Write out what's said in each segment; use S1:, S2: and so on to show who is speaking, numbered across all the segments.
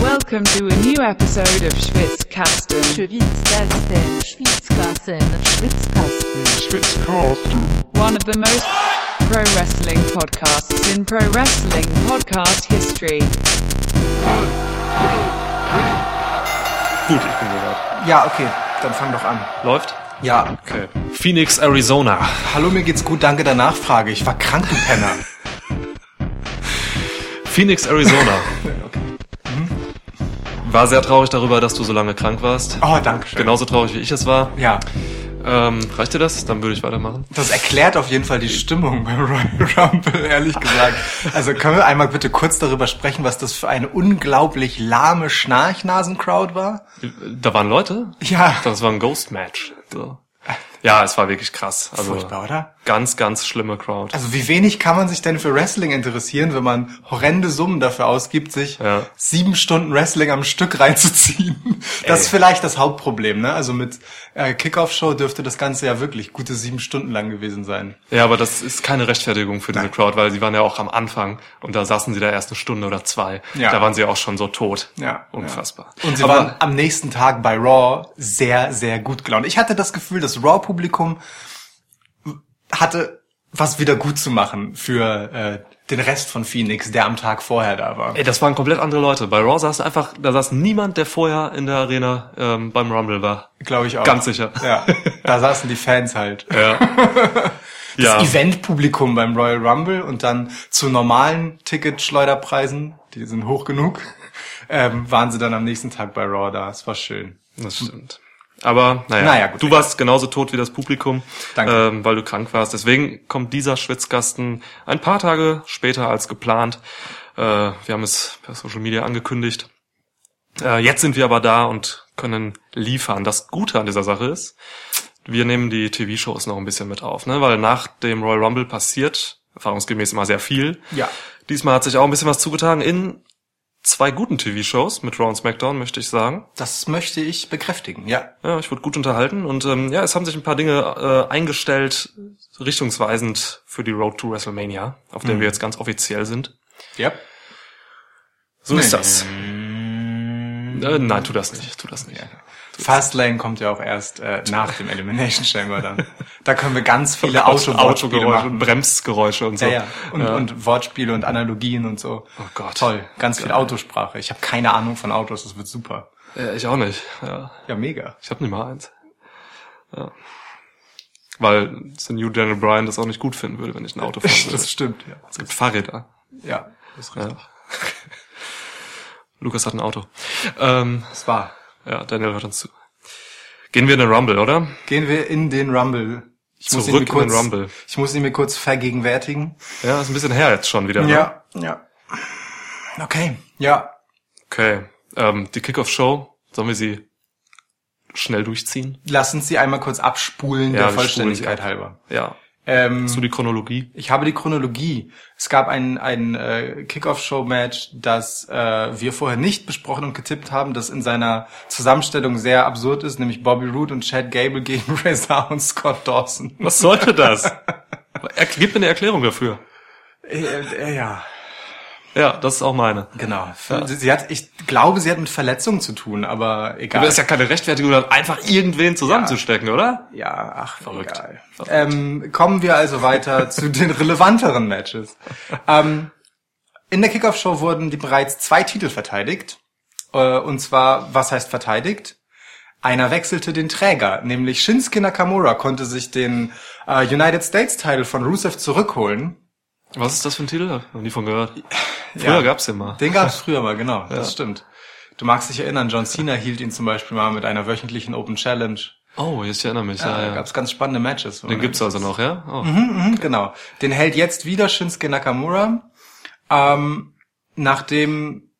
S1: Welcome to a new episode of Schwitzkasten.
S2: Schwitzkasten, Schwitzkasten, Schwitzkasten.
S1: One of the most pro wrestling podcasts in pro wrestling podcast history.
S3: Gut, ich bin soweit.
S4: Ja, okay, dann fang doch an.
S3: Läuft?
S4: Ja,
S3: Okay. Phoenix, Arizona.
S4: hallo, mir geht's gut, danke der Nachfrage. Ich war krank, du Penner.
S3: Phoenix, Arizona.
S4: okay.
S3: War sehr traurig darüber, dass du so lange krank warst.
S4: Oh, danke schön.
S3: Genauso traurig wie ich es war.
S4: Ja,
S3: Ähm, reicht dir das? Dann würde ich weitermachen.
S4: das erklärt auf jeden Fall die Stimmung beim Royal Rumble, ehrlich gesagt. Also können wir einmal bitte kurz darüber sprechen, was das für eine unglaublich lahme Schnarchnasen-Crowd war?
S3: Da waren Leute?
S4: Ja.
S3: Das war ein Ghost-Match. So. Ja, es war wirklich krass. Also
S4: Furchtbar, oder?
S3: Ganz, ganz schlimme Crowd.
S4: Also wie wenig kann man sich denn für Wrestling interessieren, wenn man horrende Summen dafür ausgibt, sich
S3: Ja.
S4: sieben Stunden Wrestling am Stück reinzuziehen? Das ist vielleicht das Hauptproblem, ne? Also mit äh, Kickoff-Show dürfte das Ganze ja wirklich gute sieben Stunden lang gewesen sein.
S3: Ja, aber das ist keine Rechtfertigung für diese Crowd, weil sie waren ja auch am Anfang und da saßen sie da erst eine Stunde oder zwei.
S4: Ja.
S3: Da waren sie auch schon so tot.
S4: Ja.
S3: Unfassbar.
S4: Und sie
S3: aber
S4: waren am nächsten Tag bei Raw sehr, sehr gut gelaunt. Ich hatte das Gefühl, das Raw-Publikum hatte was wieder gut zu machen für äh, den Rest von Phoenix, der am Tag vorher da war.
S3: Ey, das waren komplett andere Leute. Bei Raw saß einfach, da saß niemand, der vorher in der Arena ähm, beim Rumble war.
S4: Glaube ich auch.
S3: Ganz sicher.
S4: Ja, da saßen die Fans halt.
S3: Ja.
S4: Das
S3: ja.
S4: Eventpublikum beim Royal Rumble und dann zu normalen Ticketschleuderpreisen, die sind hoch genug, ähm, waren sie dann am nächsten Tag bei Raw da. Es war schön.
S3: Das stimmt. Aber naja,
S4: Naja, gut,
S3: du warst genauso tot wie das Publikum. Ähm, weil du krank warst. Deswegen kommt dieser Schwitzkasten ein paar Tage später als geplant. Äh, wir haben es per Social Media angekündigt. Äh, jetzt sind wir aber da und können liefern. Das Gute an dieser Sache ist, wir nehmen die TV-Shows noch ein bisschen mit auf, ne? weil nach dem Royal Rumble passiert erfahrungsgemäß immer sehr viel.
S4: Ja.
S3: Diesmal hat sich auch ein bisschen was zugetragen in zwei guten TV-Shows mit Raw und SmackDown, möchte ich sagen.
S4: Das möchte ich bekräftigen, ja.
S3: Ja, ich wurde gut unterhalten und ähm, ja, es haben sich ein paar Dinge äh, eingestellt, richtungsweisend für die Road to WrestleMania, auf der wir jetzt ganz offiziell sind.
S4: Ja.
S3: So ist das. Äh, nein, tu das nicht, tu das nicht.
S4: Fastlane kommt ja auch erst äh, nach dem Elimination Chamber dann. Da können wir ganz viele Auto
S3: Autogeräusche und
S4: machen.
S3: Bremsgeräusche und so.
S4: Ja, ja. Und,
S3: Ja.
S4: und Wortspiele und Analogien und so.
S3: Oh Gott.
S4: Toll. Ganz viel Autosprache. Ich habe keine Ahnung von Autos, das wird super.
S3: Äh, ich auch nicht. Ja.
S4: Ja, mega.
S3: Ich habe nicht mal eins. Ja. Weil Sir New Daniel Bryan das auch nicht gut finden würde, wenn ich ein Auto würde.
S4: Das stimmt, ja.
S3: Es gibt Fahrräder.
S4: Ja, das ist richtig.
S3: Lukas hat ein Auto. Ähm,
S4: Das war.
S3: Ja, Daniel hört uns zu. Gehen wir in den Rumble, oder?
S4: Gehen wir in den Rumble. Ich muss ihn
S3: Zurück
S4: mir
S3: in den
S4: kurz,
S3: Rumble.
S4: Ich muss ihn mir kurz vergegenwärtigen.
S3: Ja, ist ein bisschen her jetzt schon wieder. Ne?
S4: Ja, ja. Okay, ja.
S3: Okay. Ähm, die Kickoff-Show, sollen wir sie schnell durchziehen?
S4: Lass uns sie einmal kurz abspulen,
S3: Ja,
S4: der Vollständigkeit halber.
S3: Ja.
S4: Ähm,
S3: Hast du die Chronologie?
S4: Ich habe die Chronologie. Es gab ein, ein äh, Kickoff-Show-Match, das äh, wir vorher nicht besprochen und getippt haben, das in seiner Zusammenstellung sehr absurd ist, nämlich Bobby Roode und Chad Gable gegen Razor und Scott Dawson.
S3: Was sollte das? er, gib mir eine Erklärung dafür.
S4: Äh, äh, ja,
S3: Ja, das ist auch meine.
S4: genau. Sie, sie hat, ich glaube, sie hat mit Verletzungen zu tun, aber egal.
S3: Aber das ist ja keine Rechtfertigung, einfach irgendwen zusammenzustecken, oder?
S4: Ja, ach,
S3: Verrückt.
S4: egal. Ähm, kommen wir also weiter zu den relevanteren Matches. Ähm, in der Kickoff-Show wurden die bereits zwei Titel verteidigt. Äh, und zwar, was heißt verteidigt? Einer wechselte den Träger, nämlich Shinsuke Nakamura konnte sich den äh, United States Title von Rusev zurückholen.
S3: Was ist das für ein Titel? Hab noch nie von gehört. Früher
S4: Ja.
S3: gab's den mal.
S4: Den gab es früher mal, genau, das stimmt. Du magst dich erinnern, John Cena hielt ihn zum Beispiel mal mit einer wöchentlichen Open Challenge.
S3: Oh, jetzt erinnere mich.
S4: Ja,
S3: Ja,
S4: da
S3: ja.
S4: gab es ganz spannende Matches.
S3: Den gibt's also noch, ja? Oh.
S4: Mhm, genau. Den hält jetzt wieder Shinsuke Nakamura. Ähm, nachdem,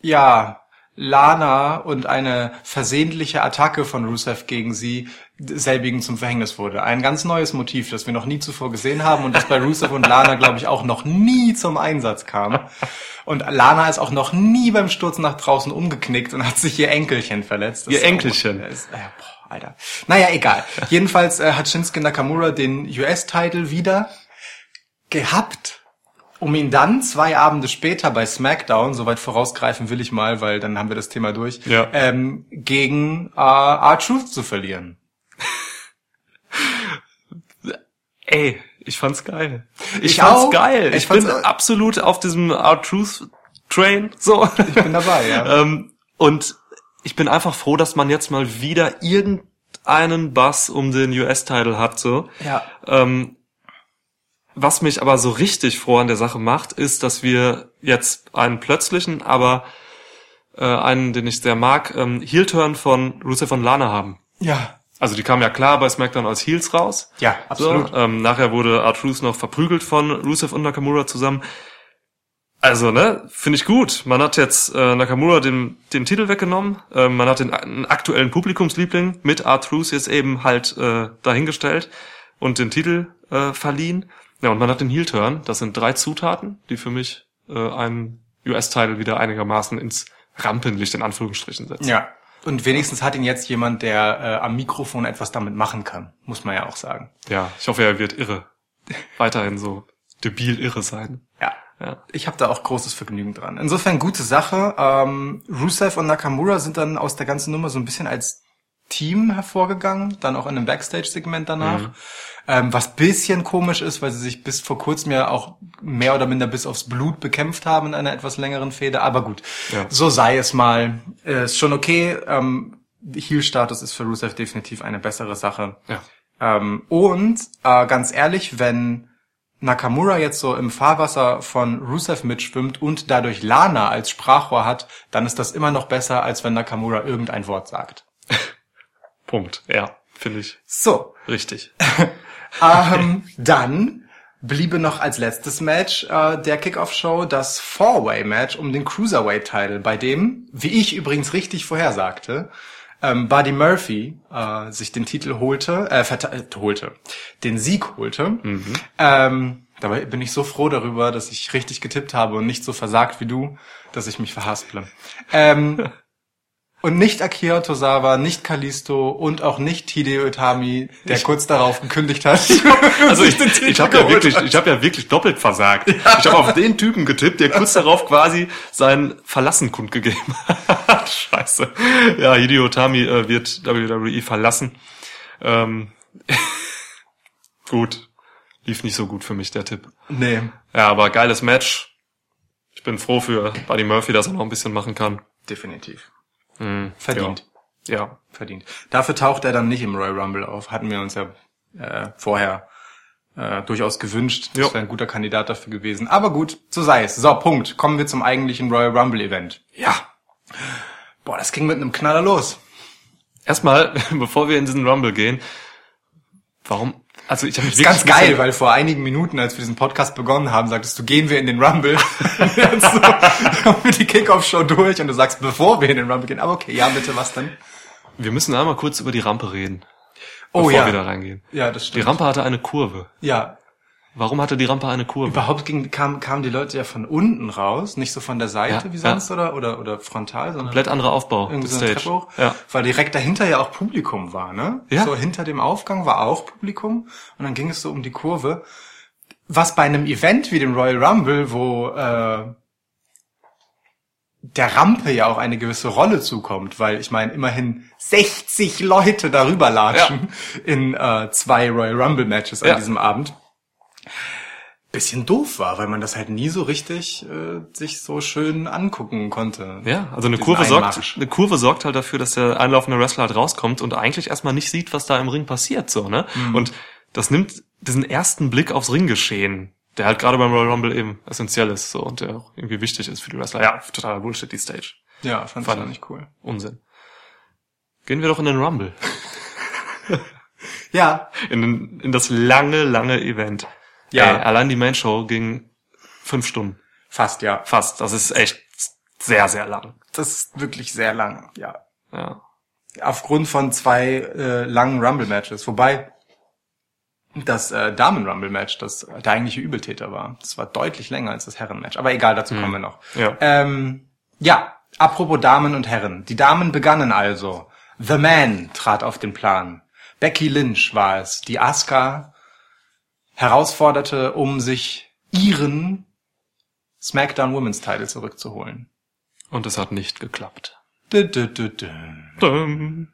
S4: ja, Lana und eine versehentliche Attacke von Rusev gegen sie selbigen zum Verhängnis wurde. Ein ganz neues Motiv, das wir noch nie zuvor gesehen haben und das bei Rusev und Lana, glaube ich, auch noch nie zum Einsatz kam. Und Lana ist auch noch nie beim Sturz nach draußen umgeknickt und hat sich ihr Enkelchen verletzt. Das
S3: Ihr
S4: auch-
S3: Enkelchen?
S4: das ist, äh, boah, Alter. Naja, egal. Jedenfalls äh, hat Shinsuke Nakamura den US-Title wieder gehabt Um ihn dann zwei Abende später bei SmackDown, soweit vorausgreifen will ich mal, weil dann haben wir das Thema durch,
S3: Ja.
S4: ähm, gegen äh, R-Truth zu verlieren.
S3: Ey, ich fand's geil. Ich,
S4: Ich
S3: fand's
S4: auch.
S3: geil.
S4: Ich
S3: Ich, bin
S4: fand's auch.
S3: absolut auf diesem R-Truth Train, so.
S4: Ich bin dabei, ja.
S3: ähm, und ich bin einfach froh, dass man jetzt mal wieder irgendeinen Bass um den US-Title hat, so.
S4: ja.
S3: Ähm, was mich aber so richtig froh an der Sache macht, ist, dass wir jetzt einen plötzlichen, aber äh, einen, den ich sehr mag, ähm, Heel-Turn von Rusev und Lana haben.
S4: Ja.
S3: Also die kamen ja klar bei SmackDown als Heels raus.
S4: Ja, absolut.
S3: So, ähm, nachher wurde R-Truth noch verprügelt von Rusev und Nakamura zusammen. Also, ne, finde ich gut. Man hat jetzt äh, Nakamura den, den Titel weggenommen. Ähm, man hat den aktuellen Publikumsliebling mit R-Truth jetzt eben halt äh, dahingestellt und den Titel äh, verliehen. Ja, und man hat den Heel-Turn. Das sind drei Zutaten, die für mich äh, einen US-Title wieder einigermaßen ins Rampenlicht in Anführungsstrichen setzen.
S4: Ja. Und wenigstens hat ihn jetzt jemand, der äh, am Mikrofon etwas damit machen kann, muss man ja auch sagen.
S3: ja, ich hoffe, er wird irre. Weiterhin so debil irre sein.
S4: Ja.
S3: Ja.
S4: Ich habe da auch großes Vergnügen dran. Insofern gute Sache. Ähm, Rusev und Nakamura sind dann aus der ganzen Nummer so ein bisschen als Team hervorgegangen, dann auch in einem Backstage-Segment danach.
S3: Mhm.
S4: Ähm, was bisschen komisch ist, weil sie sich bis vor kurzem ja auch mehr oder minder bis aufs Blut bekämpft haben in einer etwas längeren Fehde. Aber gut,
S3: Ja.
S4: so sei es mal. Äh, ist schon okay. Ähm, Heel-Status ist für Rusev definitiv eine bessere Sache.
S3: Ja.
S4: Ähm, und äh, ganz ehrlich, wenn Nakamura jetzt so im Fahrwasser von Rusev mitschwimmt und dadurch Lana als Sprachrohr hat, dann ist das immer noch besser, als wenn Nakamura irgendein Wort sagt.
S3: Punkt. Ja, finde ich
S4: So,
S3: richtig.
S4: ähm, dann bliebe noch als letztes Match äh, der Kickoff-Show das Four-Way-Match um den Cruiserweight-Title, bei dem, wie ich übrigens richtig vorhersagte, ähm, Buddy Murphy äh, sich den Titel holte, äh, äh, holte, den Sieg holte. Ähm, dabei bin ich so froh darüber, dass ich richtig getippt habe und nicht so versagt wie du, dass ich mich verhasple. Ähm, und nicht Akira Tozawa, nicht Kalisto und auch nicht Hideo Itami, der kurz darauf gekündigt hat.
S3: Also ich, ich habe ja wirklich, ich habe ja wirklich doppelt versagt. Ich habe auf den Typen getippt, der kurz darauf quasi sein Verlassen kundgegeben hat. Scheiße. Ja, Hideo Tami äh, wird WWE verlassen. Ähm, gut. Lief nicht so gut für mich, der Tipp.
S4: Nee.
S3: Ja, aber geiles Match. Ich bin froh für Buddy Murphy, dass er noch ein bisschen machen kann.
S4: Definitiv.
S3: Hm,
S4: Verdient.
S3: Ja.
S4: Verdient. Dafür taucht er dann nicht im Royal Rumble auf. Hatten wir uns ja äh, vorher äh, durchaus gewünscht. Das
S3: Jo.
S4: wäre ein guter Kandidat dafür gewesen. Aber gut, so sei es. So, Punkt. Kommen wir zum eigentlichen Royal Rumble Event.
S3: Ja.
S4: Boah, das ging mit einem Knaller los.
S3: Erstmal, bevor wir in diesen Rumble gehen, warum? Also ich habe
S4: ist ganz geil, weil vor einigen Minuten, als wir diesen Podcast begonnen haben, sagtest du, gehen wir in den Rumble. Jetzt so, haben wir die Kickoff-Show durch und du sagst, bevor wir in den Rumble gehen. Aber okay, ja, bitte, was denn?
S3: Wir müssen einmal kurz über die Rampe reden,
S4: Oh
S3: bevor
S4: ja.
S3: wir da reingehen.
S4: Ja, das
S3: Die
S4: stimmt.
S3: Rampe hatte eine Kurve.
S4: Ja,
S3: Warum hatte die Rampe eine Kurve?
S4: Überhaupt ging, kam, kamen die Leute ja von unten raus, nicht so von der Seite
S3: Ja,
S4: wie
S3: ja.
S4: sonst oder, oder, oder frontal, sondern
S3: Komplett anderer Aufbau
S4: irgendwie so
S3: Stage.
S4: Hoch.
S3: Ja.
S4: Weil direkt dahinter ja auch Publikum war, ne?
S3: Ja.
S4: So hinter dem Aufgang war auch Publikum und dann ging es so um die Kurve. Was bei einem Event wie dem Royal Rumble, wo äh, der Rampe ja auch eine gewisse Rolle zukommt, weil ich meine, immerhin 60 Leute darüber latschen in äh, zwei Royal Rumble Matches an
S3: Ja.
S4: diesem Abend. Bisschen doof war, weil man das halt nie so richtig äh, sich so schön angucken konnte.
S3: Ja, also eine Kurve sorgt, eine Kurve sorgt halt dafür, dass der einlaufende Wrestler halt rauskommt und eigentlich erstmal nicht sieht, was da im Ring passiert, so, ne?
S4: Mhm.
S3: Und das nimmt diesen ersten Blick aufs Ringgeschehen, der halt gerade beim Royal Rumble eben essentiell ist, so, und der auch irgendwie wichtig ist für die Wrestler. Ja, totaler Bullshit, die Stage.
S4: Ja, fand ich
S3: Fand ich.
S4: nicht cool.
S3: Unsinn. Gehen wir doch in den Rumble.
S4: Ja,
S3: In, in das lange, lange Event.
S4: Ja.
S3: Ey, allein die Main Show ging fünf Stunden.
S4: fast ja.
S3: Fast. Das ist echt sehr, sehr lang.
S4: Das ist wirklich sehr lang, ja.
S3: Ja.
S4: Aufgrund von zwei äh, langen Rumble-Matches. Wobei das äh, Damen-Rumble-Match das der eigentliche Übeltäter war. Das war deutlich länger als das Herren-Match. Aber egal, dazu kommen wir noch.
S3: Ja.
S4: Ähm, ja, apropos Damen und Herren. Die Damen begannen also. The Man trat auf den Plan. Becky Lynch war es, die Asuka herausforderte, um sich ihren SmackDown Women's Title zurückzuholen.
S3: Und es hat nicht geklappt.
S4: Dü.
S3: Dum.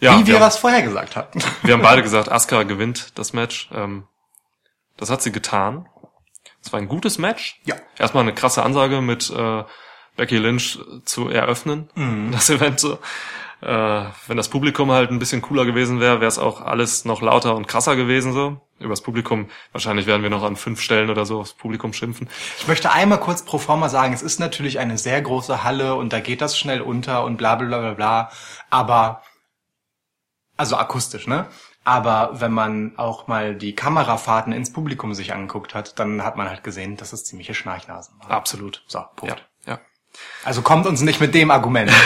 S3: Ja,
S4: Wie wir
S3: wir,
S4: was vorher gesagt hatten.
S3: wir haben beide gesagt, Asuka gewinnt das Match. Ähm, das hat sie getan. Es war ein gutes Match.
S4: Ja.
S3: Erstmal eine krasse Ansage mit äh, Becky Lynch zu eröffnen,
S4: Mhm.
S3: das Event so. Äh, wenn das Publikum halt ein bisschen cooler gewesen wäre, wäre es auch alles noch lauter und krasser gewesen so. Übers Publikum, wahrscheinlich werden wir noch an fünf Stellen oder so aufs Publikum schimpfen.
S4: Ich möchte einmal kurz pro forma sagen, es ist natürlich eine sehr große Halle und da geht das schnell unter und bla bla bla bla bla. Aber, also akustisch, ne? Aber wenn man auch mal die Kamerafahrten ins Publikum sich angeguckt hat, dann hat man halt gesehen, dass es ziemliche Schnarchnasen waren.
S3: Absolut.
S4: So, Punkt.
S3: Ja.
S4: Also kommt uns nicht mit dem Argument.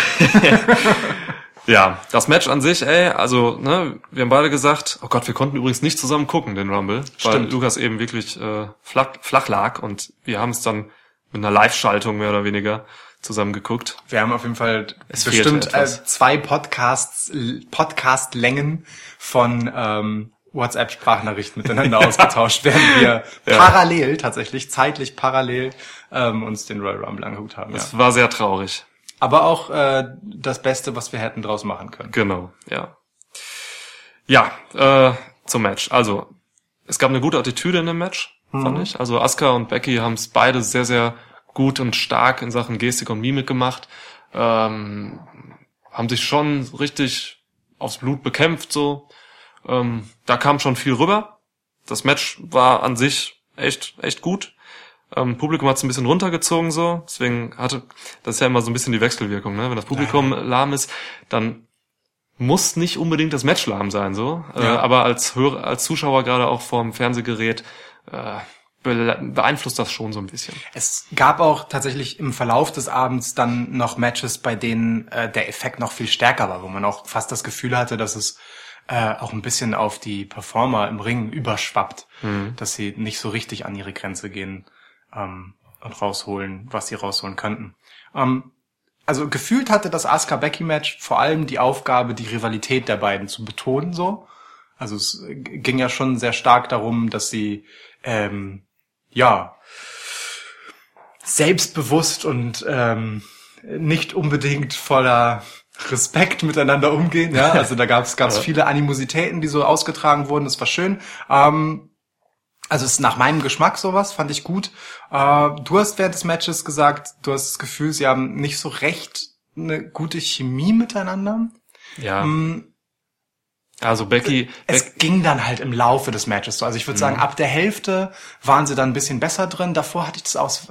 S3: Ja, das Match an sich, ey, also, ne, wir haben beide gesagt, oh Gott, wir konnten übrigens nicht zusammen gucken, den Rumble, weil
S4: Stimmt.
S3: Lukas eben wirklich äh, flach, flach lag und wir haben es dann mit einer Live-Schaltung mehr oder weniger zusammen geguckt.
S4: Wir haben auf jeden Fall
S3: Es
S4: bestimmt äh, zwei Podcasts, Podcast-Längen von ähm, WhatsApp-Sprachnachrichten miteinander ausgetauscht, während wir
S3: Ja.
S4: parallel, tatsächlich zeitlich parallel, ähm, uns den Royal Rumble angeguckt haben. Ja.
S3: Es war sehr traurig.
S4: Aber auch äh, das Beste, was wir hätten draus machen können.
S3: Genau, ja. Ja, äh, zum Match. Also, es gab eine gute Attitüde in dem Match, fand ich. Also Asuka und Becky haben es beide sehr, sehr gut und stark in Sachen Gestik und Mimik gemacht. Ähm, haben sich schon richtig aufs Blut bekämpft, so. Ähm, da kam schon viel rüber. Das Match war an sich echt, echt gut. Ähm, Publikum hat es ein bisschen runtergezogen, so. Deswegen hatte, das ist ja immer so ein bisschen die Wechselwirkung, ne? Wenn das Publikum lahm ist, dann muss nicht unbedingt das Match lahm sein, so. Äh,
S4: Ja.
S3: aber als Hörer, als Zuschauer gerade auch vorm Fernsehgerät äh, be beeinflusst das schon so ein bisschen.
S4: Es gab auch tatsächlich im Verlauf des Abends dann noch Matches, bei denen äh, der Effekt noch viel stärker war, wo man auch fast das Gefühl hatte, dass es äh, auch ein bisschen auf die Performer im Ring überschwappt, dass sie nicht so richtig an ihre Grenze gehen ähm, und rausholen, was sie rausholen könnten. Ähm, also gefühlt hatte das Asuka Becky Match vor allem die Aufgabe, die Rivalität der beiden zu betonen, so. Also es ging ja schon sehr stark darum, dass sie ähm, ja selbstbewusst und ähm, nicht unbedingt voller Respekt miteinander umgehen. Ja, also da gab es gab's viele Animositäten, die so ausgetragen wurden. Das war schön. Ähm, also es ist nach meinem Geschmack sowas, fand ich gut. Äh, du hast während des Matches gesagt, du hast das Gefühl, sie haben nicht so recht eine gute Chemie miteinander.
S3: Ja.
S4: Mm,
S3: Also Becky,
S4: Es
S3: Beck,
S4: ging dann halt im Laufe des Matches so. Also ich würde sagen, ab der Hälfte waren sie dann ein bisschen besser drin. Davor hatte ich das aus,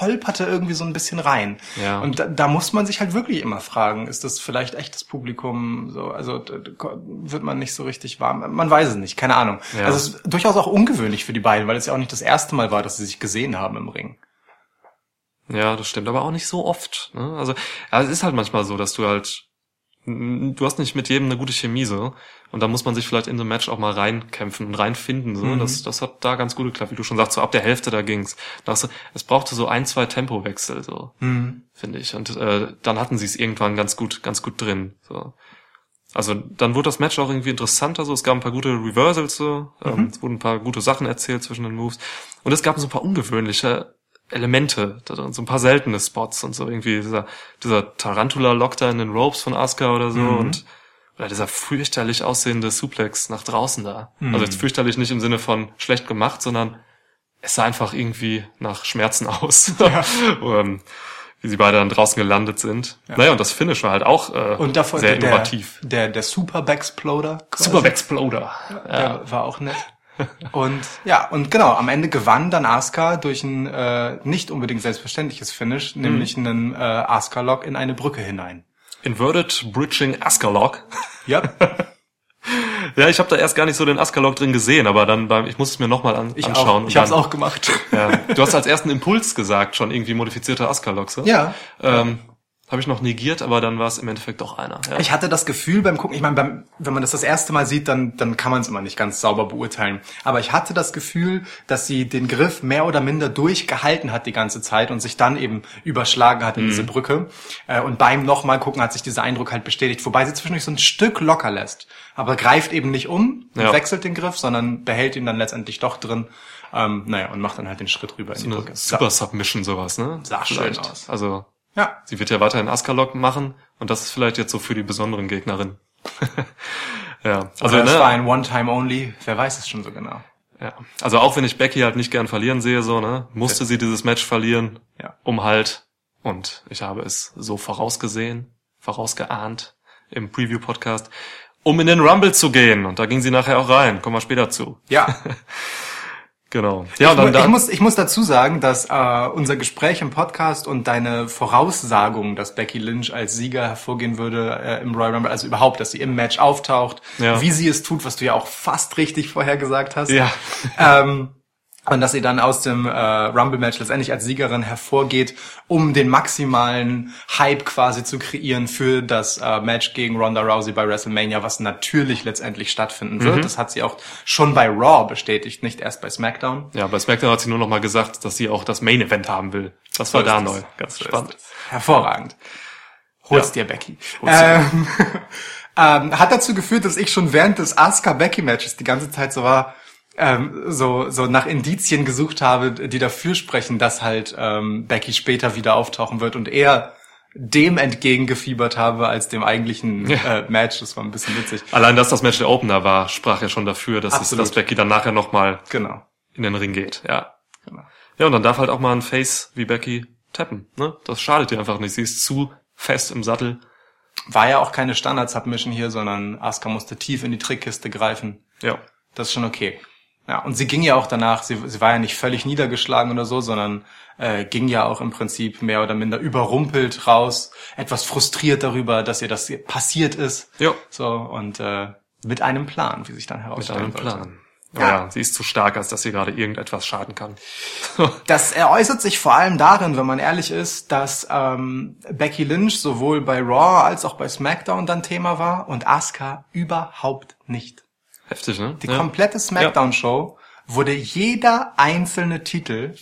S4: holperte irgendwie so ein bisschen rein.
S3: Ja.
S4: Und da, da muss man sich halt wirklich immer fragen, ist das vielleicht echtes Publikum? So, also wird man nicht so richtig warm. Man weiß es nicht, keine Ahnung.
S3: Ja.
S4: Also es ist durchaus auch ungewöhnlich für die beiden, weil es ja auch nicht das erste Mal war, dass sie sich gesehen haben im Ring.
S3: Ja, das stimmt, aber auch nicht so oft. Ne? Also, ja, es ist halt manchmal so, dass du halt, du hast nicht mit jedem eine gute Chemie so. Und da muss man sich vielleicht in so Match auch mal reinkämpfen und reinfinden. So. Das, das hat da ganz gut geklappt, wie du schon sagst, so ab der Hälfte da ging's. Da hast du, es brauchte so ein, zwei Tempowechsel, so, finde ich. Und äh, dann hatten sie es irgendwann ganz gut, ganz gut drin. So. Also dann wurde das Match auch irgendwie interessanter. So, es gab ein paar gute Reversals, so, ähm, es wurden ein paar gute Sachen erzählt zwischen den Moves. Und es gab so ein paar ungewöhnliche Elemente, da drin, so ein paar seltene Spots und so irgendwie dieser, dieser Tarantula-Lock da in den Ropes von Asuka oder so und oder dieser fürchterlich aussehende Suplex nach draußen da. Also jetzt fürchterlich nicht im Sinne von schlecht gemacht, sondern es sah einfach irgendwie nach Schmerzen aus. ähm, wie sie beide dann draußen gelandet sind. Naja, und das Finish war halt auch äh,
S4: Und davor
S3: sehr
S4: der,
S3: innovativ.
S4: der, der Super Backsploder.
S3: Super Exploder.
S4: Der war auch nett. Und ja, und genau, am Ende gewann dann Asuka durch ein äh, nicht unbedingt selbstverständliches Finish,
S3: Mhm.
S4: nämlich einen äh, Asuka-Lock in eine Brücke hinein.
S3: Inverted Bridging Asuka Lock.
S4: Ja,
S3: Ja, ich habe da erst gar nicht so den Asuka Lock drin gesehen, aber dann beim, ich muss es mir nochmal an,
S4: ich
S3: anschauen.
S4: auch. Ich habe es auch gemacht.
S3: Ja, du hast als ersten Impuls gesagt, schon irgendwie modifizierter Asuka Lock, so?
S4: Ja.
S3: Ähm, habe ich noch negiert, aber dann war es im Endeffekt doch einer. Ja.
S4: Ich hatte das Gefühl beim Gucken, ich meine, beim, wenn man das das erste Mal sieht, dann, dann kann man es immer nicht ganz sauber beurteilen. Aber ich hatte das Gefühl, dass sie den Griff mehr oder minder durchgehalten hat die ganze Zeit und sich dann eben überschlagen hat in diese Brücke. Äh, Und beim nochmal gucken hat sich dieser Eindruck halt bestätigt, wobei sie zwischendurch so ein Stück locker lässt. Aber greift eben nicht um, und
S3: Ja.
S4: wechselt den Griff, sondern behält ihn dann letztendlich doch drin. Ähm, naja, und macht dann halt den Schritt rüber in die Brücke.
S3: Super Submission sowas, ne?
S4: Sah schön aus.
S3: Also
S4: Ja,
S3: sie wird ja weiterhin Askalok machen und das ist vielleicht jetzt so für die besonderen Gegnerinnen. ja, also
S4: also das
S3: ne,
S4: war ein One-Time-Only, wer weiß es schon so genau.
S3: ja. also auch wenn ich Becky halt nicht gern verlieren sehe, so ne, musste sie dieses Match verlieren,
S4: Ja.
S3: um halt und ich habe es so vorausgesehen, vorausgeahnt im Preview-Podcast, um in den Rumble zu gehen und da ging sie nachher auch rein. Kommen wir später zu.
S4: Ja,
S3: Genau. Ja, dann
S4: mu-
S3: da,
S4: ich, muss, ich muss dazu sagen, dass äh, unser Gespräch im Podcast und deine Voraussagung, dass Becky Lynch als Sieger hervorgehen würde äh, im Royal Rumble, also überhaupt, dass sie im Match auftaucht,
S3: Ja.
S4: wie sie es tut, was du ja auch fast richtig vorher gesagt hast.
S3: ja,
S4: Ähm, und dass sie dann aus dem äh, Rumble-Match letztendlich als Siegerin hervorgeht, um den maximalen Hype quasi zu kreieren für das äh, Match gegen Ronda Rousey bei WrestleMania, was natürlich letztendlich stattfinden
S3: Mhm.
S4: wird. Das hat sie auch schon bei Raw bestätigt, nicht erst bei SmackDown.
S3: ja, bei SmackDown hat sie nur noch mal gesagt, dass sie auch das Main Event haben will. Das war
S4: So
S3: da
S4: ist
S3: neu. Ganz
S4: So
S3: spannend.
S4: Hervorragend. Hol's
S3: Ja.
S4: dir, Becky.
S3: Hol's.
S4: Ähm, ähm, hat dazu geführt, dass ich schon während des Asuka-Becky-Matches die ganze Zeit so war, ähm, so, so nach Indizien gesucht habe, die dafür sprechen, dass halt ähm, Becky später wieder auftauchen wird und eher dem entgegengefiebert habe als dem eigentlichen äh, Match. Das war ein bisschen witzig.
S3: Allein, dass das Match der Opener war, sprach ja schon dafür, dass, es, dass Becky dann nachher noch mal
S4: Genau.
S3: in den Ring geht. Ja.
S4: genau.
S3: Ja, und dann darf halt auch mal ein Face wie Becky tappen. Ne? Das schadet ihr einfach nicht. Sie ist zu fest im Sattel.
S4: War ja auch keine Standard-Submission hier, sondern Asuka musste tief in die Trickkiste greifen.
S3: Ja.
S4: Das ist schon okay. Ja, und sie ging ja auch danach, sie, sie war ja nicht völlig niedergeschlagen oder so, sondern äh, ging ja auch im Prinzip mehr oder minder überrumpelt raus, etwas frustriert darüber, dass ihr das passiert ist.
S3: Ja.
S4: So, und äh, mit einem Plan, wie sich dann
S3: Mit
S4: herausstellen
S3: einem
S4: sollte.
S3: Plan. Aber ja. sie ist zu stark, als dass sie gerade irgendetwas schaden kann.
S4: Das äußert sich vor allem darin, wenn man ehrlich ist, dass ähm, Becky Lynch sowohl bei Raw als auch bei SmackDown dann Thema war und Asuka überhaupt nicht.
S3: Heftig, ne?
S4: Die
S3: ja.
S4: komplette SmackDown-Show wurde jeder einzelne Titel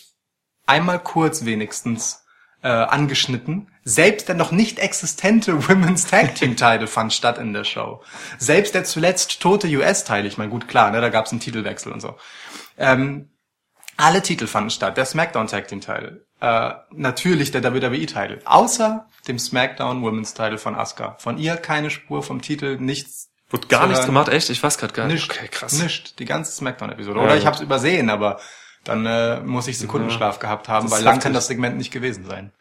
S4: einmal kurz wenigstens äh, angeschnitten. Selbst der noch nicht existente Women's Tag Team Title fand statt in der Show. Selbst der zuletzt tote US-Teil, ich meine, gut, klar, ne, da gab es einen Titelwechsel und so. Ähm, alle Titel fanden statt. Der SmackDown Tag Team Title. Äh, natürlich der WWE Title. Außer dem SmackDown Women's Title von Asuka. Von ihr keine Spur vom Titel, nichts
S3: Wurde gar nichts gemacht, echt? Ich weiß gerade gar nicht. Okay, krass.
S4: Nischt. Die ganze Smackdown-Episode.
S3: Ja,
S4: Oder
S3: ja.
S4: ich habe es übersehen, aber dann äh, muss ich Sekundenschlaf gehabt haben,
S3: Das
S4: weil lang kann das Segment nicht gewesen sein.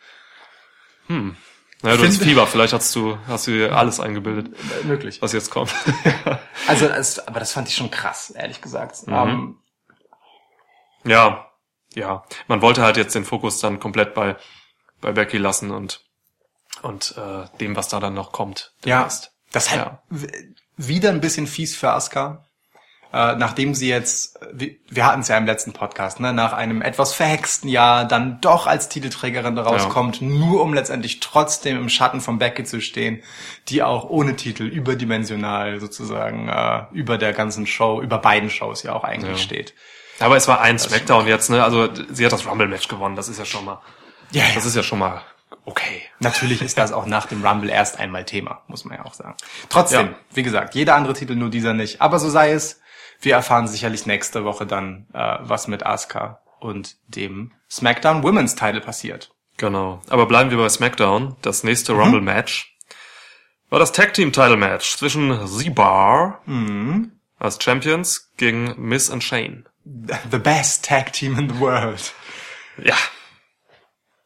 S3: Naja, du hast Fieber, vielleicht hast du, hast du dir alles eingebildet,
S4: Äh, möglich.
S3: was jetzt kommt.
S4: Also, es, aber das fand ich schon krass, ehrlich gesagt.
S3: Mhm.
S4: Ähm,
S3: ja, ja. Man wollte halt jetzt den Fokus dann komplett bei, bei Becky lassen und, und äh, dem, was da dann noch kommt.
S4: ja, das halt
S3: Ja.
S4: Wieder ein bisschen fies für Asuka. Äh, nachdem sie jetzt, wir, wir hatten es ja im letzten Podcast, ne, nach einem etwas verhexten Jahr dann doch als Titelträgerin rauskommt, nur um letztendlich trotzdem im Schatten von Becky zu stehen, die auch ohne Titel überdimensional sozusagen äh, über der ganzen Show, über beiden Shows ja auch eigentlich
S3: Ja.
S4: steht.
S3: Aber es war ein Smackdown jetzt, ne? Also sie hat das Rumble-Match gewonnen, das ist ja schon mal,
S4: Ja,
S3: das ist ja schon mal okay.
S4: Natürlich ist das auch nach dem Rumble erst einmal Thema, muss man ja auch sagen. Trotzdem,
S3: Ja.
S4: wie gesagt, jeder andere Titel, nur dieser nicht. Aber so sei es. Wir erfahren sicherlich nächste Woche dann, äh, was mit Asuka und dem SmackDown Women's Title passiert.
S3: Genau. Aber bleiben wir bei SmackDown. Das nächste
S4: Mhm.
S3: Rumble-Match war das Tag Team Title Match zwischen Z-Bar
S4: Mhm.
S3: als Champions gegen Miss und Shane.
S4: The best Tag Team in the world.
S3: Ja.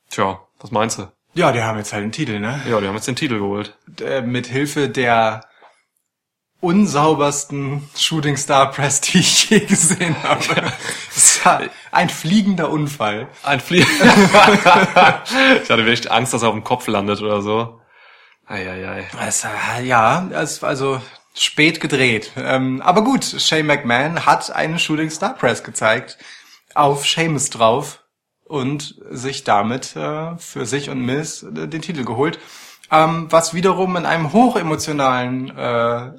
S3: Tja, was meinst du?
S4: Ja, die haben jetzt halt einen Titel, ne?
S3: Ja, die haben jetzt den Titel geholt.
S4: Äh, mit Hilfe der unsaubersten Shooting Star Press, die ich je gesehen habe. Es war ein fliegender Unfall.
S3: Ein Flie Ich hatte wirklich Angst, dass er auf dem Kopf landet oder so. Eieiei.
S4: Es, äh, ja, es also spät gedreht. Ähm, aber gut, Shane McMahon hat einen Shooting Star Press gezeigt auf Seamus drauf und sich damit äh, für sich und Miss äh, den Titel geholt. ähm, was wiederum in einem hochemotionalen äh,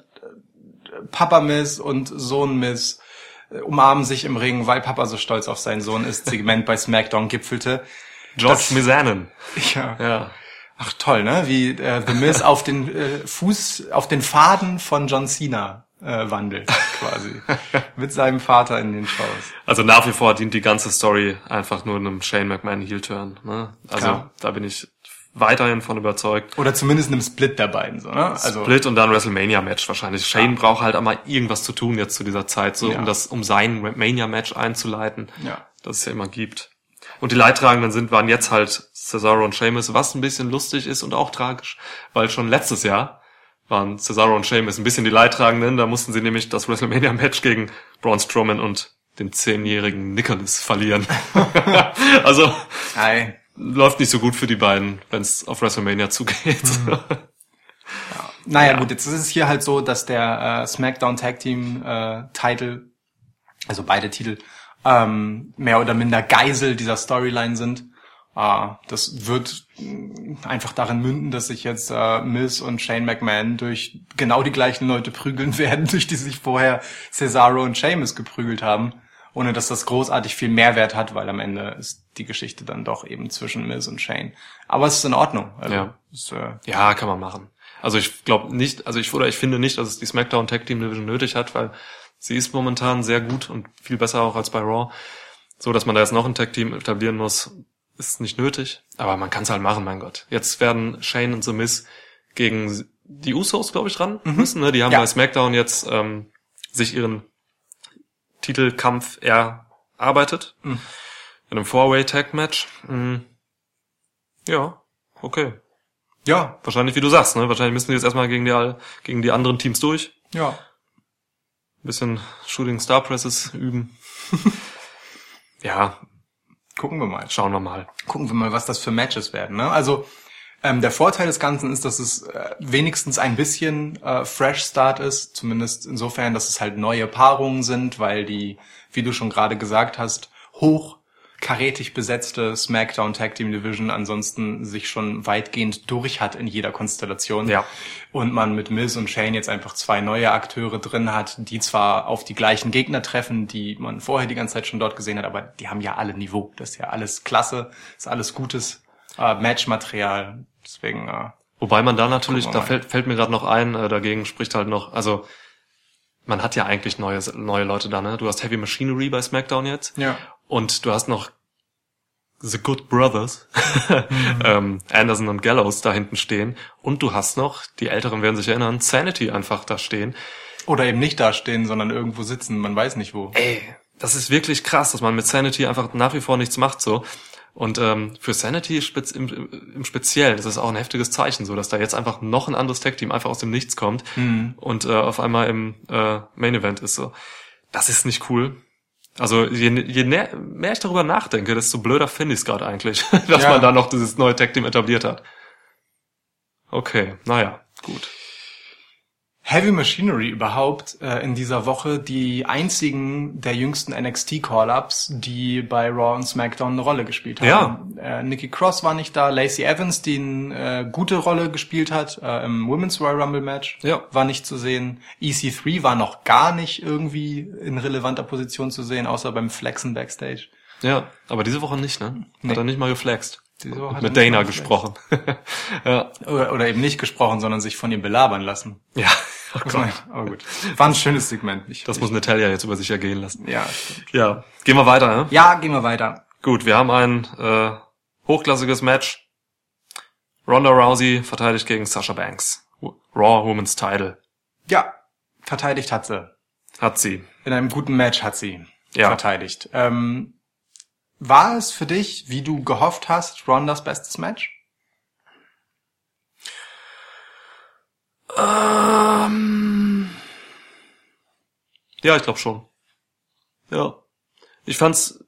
S4: Papa Miss und Sohn Miss äh, umarmen sich im Ring, weil Papa so stolz auf seinen Sohn ist, Segment bei SmackDown gipfelte.
S3: George
S4: Das-
S3: Mizanin.
S4: Ja.
S3: Ja.
S4: Ach toll, ne? Wie äh, The Miz auf den äh, Fuß, auf den Faden von John Cena äh, wandelt, quasi. Mit seinem Vater in den Shows.
S3: Also nach wie vor dient die ganze Story einfach nur einem Shane McMahon Heel-Turn. Ne? Also
S4: Klar.
S3: da bin ich weiterhin von überzeugt.
S4: Oder zumindest einem Split der beiden, so, ne? Also,
S3: Split und dann WrestleMania-Match wahrscheinlich. Shane braucht halt einmal irgendwas zu tun jetzt zu dieser Zeit, so
S4: Ja.
S3: um das, um sein Mania-Match einzuleiten,
S4: Ja.
S3: das es ja immer gibt. Und die Leidtragenden sind, waren jetzt halt Cesaro und Sheamus, was ein bisschen lustig ist und auch tragisch, weil schon letztes Jahr waren Cesaro und Sheamus ein bisschen die Leidtragenden, da mussten sie nämlich das WrestleMania-Match gegen Braun Strowman und den zehnjährigen Nicholas verlieren. also
S4: Ei.
S3: läuft nicht so gut für die beiden, wenn es auf WrestleMania zugeht.
S4: Naja, gut, jetzt ist es hier halt so, dass der äh, SmackDown Tag Team äh, Title, also beide Titel, ähm, mehr oder minder Geisel dieser Storyline sind. Äh, das wird einfach darin münden, dass sich jetzt äh, Miz und Shane McMahon durch genau die gleichen Leute prügeln werden, durch die sich vorher Cesaro und Sheamus geprügelt haben, ohne dass das großartig viel Mehrwert hat, weil am Ende ist die Geschichte dann doch eben zwischen Miz und Shane. Aber es ist in Ordnung. Also,
S3: Ja.
S4: es, äh,
S3: Ja, kann man machen. Also ich glaube nicht, also ich oder ich finde nicht, dass es die SmackDown Tag Team Division nötig hat, weil sie ist momentan sehr gut und viel besser auch als bei Raw. So, dass man da jetzt noch ein Tag Team etablieren muss, ist nicht nötig. Aber man kann es halt machen, mein Gott. Jetzt werden Shane und The Miz gegen die Usos, glaube ich, ran müssen. Ne? Die haben
S4: Ja.
S3: bei SmackDown jetzt ähm, sich ihren Titelkampf erarbeitet. In einem Four-Way Tag Match. Mhm. Ja, okay.
S4: ja,
S3: Wahrscheinlich, wie du sagst, ne? Wahrscheinlich müssen die jetzt erstmal gegen die, gegen die anderen Teams durch.
S4: ja.
S3: Ein bisschen Shooting Star Presses üben. ja,
S4: Gucken wir mal.
S3: schauen wir mal.
S4: Gucken wir mal, was das für Matches werden. Ne? Also ähm, der Vorteil des Ganzen ist, dass es äh, wenigstens ein bisschen äh, Fresh Start ist. Zumindest insofern, dass es halt neue Paarungen sind, weil die, wie du schon gerade gesagt hast, hochkarätig besetzte SmackDown Tag Team Division ansonsten sich schon weitgehend durch hat in jeder Konstellation.
S3: Ja.
S4: Und man mit Miz und Shane jetzt einfach zwei neue Akteure drin hat, die zwar auf die gleichen Gegner treffen, die man vorher die ganze Zeit schon dort gesehen hat, aber die haben ja alle Niveau. Das ist ja alles klasse, ist alles gutes äh, Matchmaterial. Deswegen, äh,
S3: Wobei man da natürlich, da fällt, fällt mir gerade noch ein, äh, dagegen spricht halt noch, also man hat ja eigentlich neue, neue Leute da, ne? Du hast Heavy Machinery bei SmackDown jetzt.
S4: ja.
S3: Und du hast noch The Good Brothers,
S4: Mhm.
S3: ähm, Anderson und Gallows da hinten stehen. Und du hast noch, die Älteren werden sich erinnern, Sanity einfach da stehen.
S4: Oder eben nicht dastehen, sondern irgendwo sitzen, man weiß nicht wo.
S3: Ey, das ist wirklich krass, dass man mit Sanity einfach nach wie vor nichts macht so. Und ähm, für Sanity spez im, im Speziellen ist es auch ein heftiges Zeichen, so dass da jetzt einfach noch ein anderes Tag-Team einfach aus dem Nichts kommt und äh, auf einmal im äh, Main Event ist so. Das ist nicht cool. Also je, je mehr ich darüber nachdenke, desto blöder finde ich es gerade eigentlich, dass
S4: Ja.
S3: man da noch dieses neue Tag-Team etabliert hat. Okay, naja, gut.
S4: Heavy Machinery überhaupt äh, in dieser Woche die einzigen der jüngsten NXT Call-Ups, die bei Raw und SmackDown eine Rolle gespielt haben. Ja. Äh, Nikki Cross war nicht da, Lacey Evans, die eine äh, gute Rolle gespielt hat äh, im Women's Royal Rumble Match,
S3: Ja.
S4: war nicht zu sehen. EC3 war noch gar nicht irgendwie in relevanter Position zu sehen, außer beim Flexen Backstage.
S3: Ja, aber diese Woche nicht, ne?
S4: Nee.
S3: Hat er nicht mal geflext.
S4: Er
S3: Mit
S4: nicht
S3: Dana gesprochen. ja.
S4: Oder, oder eben nicht gesprochen, sondern sich von ihr belabern lassen.
S3: Ja. Oh Gott.
S4: Aber gut. War ein schönes Segment. Ich,
S3: Das muss Natalia jetzt über sich ergehen lassen.
S4: ja, stimmt.
S3: Ja. Gehen wir weiter, ne?
S4: Ja, gehen wir weiter.
S3: Gut, wir haben ein äh, hochklassiges Match. Ronda Rousey verteidigt gegen Sasha Banks. Raw Women's Title.
S4: Ja, verteidigt hat sie.
S3: Hat sie.
S4: In einem guten Match hat sie
S3: Ja.
S4: verteidigt. Ähm, war es für dich, wie du gehofft hast, Rondas bestes Match?
S3: Ähm, ja, ich glaube schon. Ja. Ich fand's,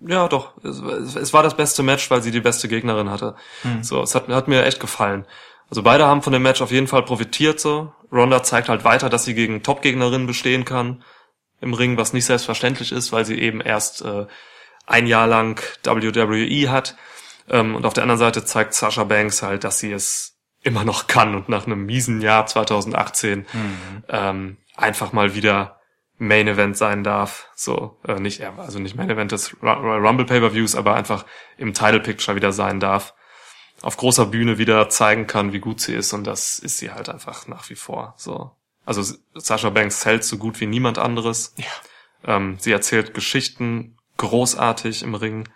S3: ja doch, es, es- war das beste Match, weil sie die beste Gegnerin hatte. So, es hat, hat mir echt gefallen. Also beide haben von dem Match auf jeden Fall profitiert so. Ronda zeigt halt weiter, dass sie gegen Top-Gegnerinnen bestehen kann im Ring, was nicht selbstverständlich ist, weil sie eben erst äh, ein Jahr lang WWE hat. Ähm, und auf der anderen Seite zeigt Sasha Banks halt, dass sie es immer noch kann und nach einem miesen Jahr 2018
S4: Mhm.
S3: ähm, einfach mal wieder Main Event sein darf. So, äh, nicht, ja, also nicht Main Event des Ru- Ru- Rumble Pay-Per-Views, aber einfach im Title Picture wieder sein darf. Auf großer Bühne wieder zeigen kann, wie gut sie ist und das ist sie halt einfach nach wie vor. So. Also Sasha Banks hält so gut wie niemand anderes.
S4: Ja.
S3: Ähm, sie erzählt Geschichten großartig im Ring.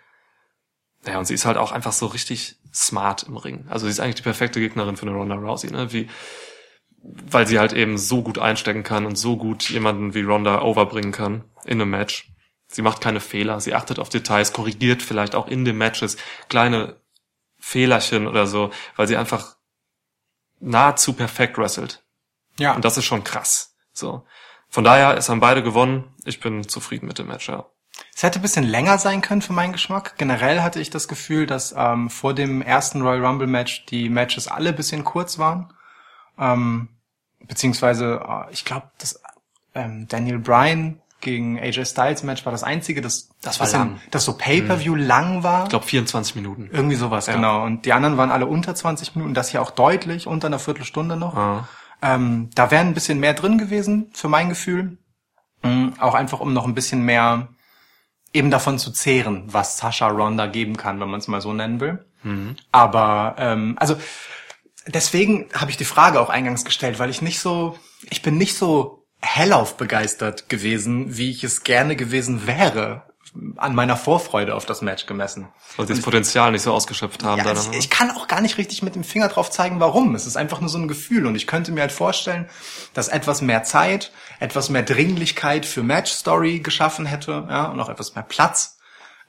S3: Ja, und sie ist halt auch einfach so richtig smart im Ring. Also sie ist eigentlich die perfekte Gegnerin für eine Ronda Rousey, ne? Wie, weil sie halt eben so gut einstecken kann und so gut jemanden wie Ronda overbringen kann in einem Match. Sie macht keine Fehler, sie achtet auf Details, korrigiert vielleicht auch in den Matches kleine Fehlerchen oder so, weil sie einfach nahezu perfekt wrestelt.
S4: Ja.
S3: Und das ist schon krass. So. Von daher, es haben beide gewonnen. Ich bin zufrieden mit dem Match, ja.
S4: Es hätte ein bisschen länger sein können für meinen Geschmack. Generell hatte ich das Gefühl, dass ähm, vor dem ersten Royal Rumble Match die Matches alle ein bisschen kurz waren. Ähm, beziehungsweise, äh, ich glaube, das ähm, Daniel Bryan gegen AJ Styles Match war das einzige, das,
S3: Das war
S4: bisschen-
S3: lang. Mhm.
S4: das so Pay-Per-View lang war.
S3: Ich glaube 24 Minuten.
S4: Irgendwie sowas,
S3: Ja.
S4: genau. Und die anderen waren alle unter 20 Minuten, das hier auch deutlich, unter einer Viertelstunde noch.
S3: Ah.
S4: Ähm, da wäre ein bisschen mehr drin gewesen, für mein Gefühl. Mhm, auch einfach, um noch ein bisschen mehr eben davon zu zehren, was Sascha Ronda geben kann, wenn man es mal so nennen will. Aber, ähm, also deswegen habe ich die Frage auch eingangs gestellt, weil ich nicht so, ich bin nicht so hellauf begeistert gewesen, wie ich es gerne gewesen wäre, an meiner Vorfreude auf das Match gemessen.
S3: Weil sie das Potenzial nicht so ausgeschöpft haben.
S4: Ja,
S3: dann,
S4: ich, ich kann auch gar nicht richtig mit dem Finger drauf zeigen, warum. Es ist einfach nur so ein Gefühl. Und ich könnte mir halt vorstellen, dass etwas mehr Zeit, etwas mehr Dringlichkeit für Match-Story geschaffen hätte, ja, und auch etwas mehr Platz,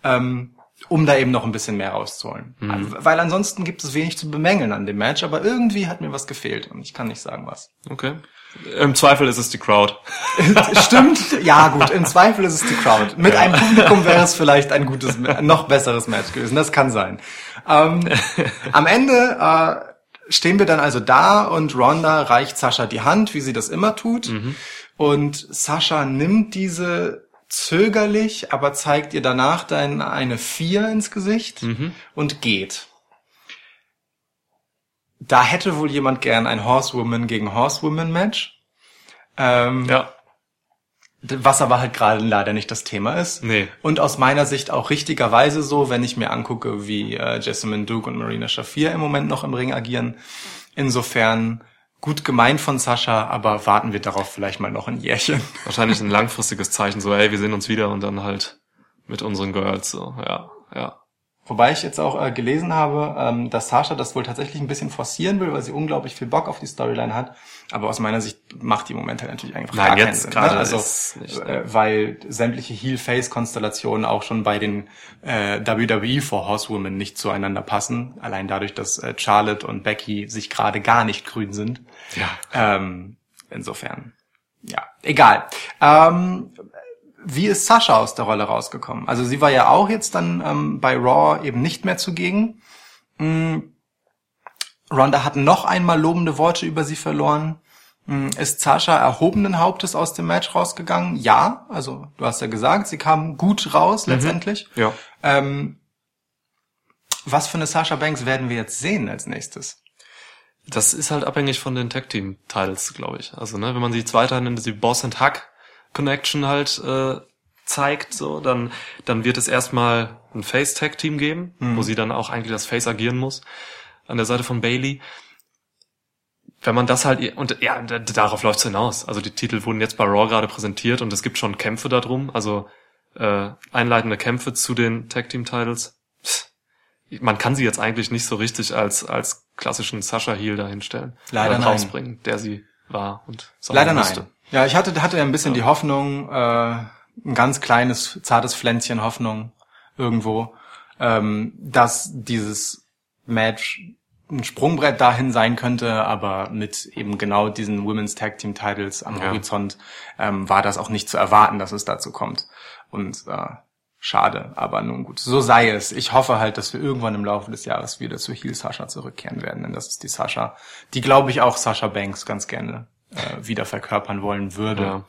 S4: ähm, um da eben noch ein bisschen mehr rauszuholen. Weil ansonsten gibt es wenig zu bemängeln an dem Match, aber irgendwie hat mir was gefehlt und ich kann nicht sagen was.
S3: Okay. Im Zweifel ist es die Crowd.
S4: Stimmt, ja gut, im Zweifel ist es die Crowd. Mit einem Publikum wäre es vielleicht ein gutes, noch besseres Match gewesen, das kann sein. Ähm, am Ende äh, stehen wir dann also da und Ronda reicht Sascha die Hand, wie sie das immer tut. Und Sascha nimmt diese zögerlich, aber zeigt ihr danach dann eine Vier ins Gesicht und geht. Da hätte wohl jemand gern ein Horsewoman gegen Horsewoman Match. Ähm,
S3: Ja.
S4: was aber halt gerade leider nicht das Thema ist.
S3: Nee.
S4: Und aus meiner Sicht auch richtigerweise so, wenn ich mir angucke, wie äh, Jessamine Duke und Marina Shafir im Moment noch im Ring agieren. Insofern gut gemeint von Sascha, aber warten wir darauf vielleicht mal noch ein Jährchen.
S3: Wahrscheinlich ein langfristiges Zeichen, so, ey, wir sehen uns wieder und dann halt mit unseren Girls, so, ja, ja.
S4: Wobei ich jetzt auch äh, gelesen habe, ähm, dass Sascha das wohl tatsächlich ein bisschen forcieren will, weil sie unglaublich viel Bock auf die Storyline hat. Aber aus meiner Sicht macht die im Moment halt natürlich einfach
S3: Nein,
S4: gar keinen
S3: jetzt
S4: Sinn.
S3: gerade
S4: ne? Also,
S3: nicht, ne?
S4: äh, weil sämtliche Heel-Face-Konstellationen auch schon bei den äh, WWE for Horsewomen nicht zueinander passen. Allein dadurch, dass äh, Charlotte und Becky sich gerade gar nicht grün sind.
S3: Ja.
S4: Ähm, insofern, ja, egal. Ähm, wie ist Sascha aus der Rolle rausgekommen? Also sie war ja auch jetzt dann ähm, bei Raw eben nicht mehr zugegen. Mm, Ronda hat noch einmal lobende Worte über sie verloren. Mm, Ist Sascha erhobenen Hauptes aus dem Match rausgegangen? Ja, also du hast ja gesagt, sie kam gut raus letztendlich.
S3: Ja.
S4: Ähm, was für eine Sasha Banks werden wir jetzt sehen als nächstes?
S3: Das ist halt abhängig von den Tag Team Titles, glaube ich. Also, ne, wenn man sie weiterhin in die Boss and Hack Connection halt äh, zeigt, so, dann dann wird es erstmal ein Face Tag Team geben, wo sie dann auch eigentlich das Face agieren muss an der Seite von Bailey. Wenn man das halt und ja, darauf läuft's hinaus. Also die Titel wurden jetzt bei Raw gerade präsentiert und es gibt schon Kämpfe darum, also äh, einleitende Kämpfe zu den Tag Team Titles. Pff, man kann sie jetzt eigentlich nicht so richtig als als klassischen Sasha Heel dahinstellen,
S4: Leider nein.
S3: rausbringen, der sie war und sein
S4: Leider
S3: musste.
S4: nein. Ja, ich hatte, hatte ja ein bisschen die Hoffnung, äh, ein ganz kleines, zartes Pflänzchen Hoffnung irgendwo, ähm, dass dieses Match ein Sprungbrett dahin sein könnte, aber mit eben genau diesen Women's Tag Team Titles am
S3: Ja.
S4: Horizont ähm, war das auch nicht zu erwarten, dass es dazu kommt. Und äh, schade, aber nun gut, so sei es. Ich hoffe halt, dass wir irgendwann im Laufe des Jahres wieder zu Heel Sascha zurückkehren werden, denn das ist die Sascha, die glaube ich auch Sascha Banks ganz gerne äh, wieder verkörpern wollen würde.
S3: Ja.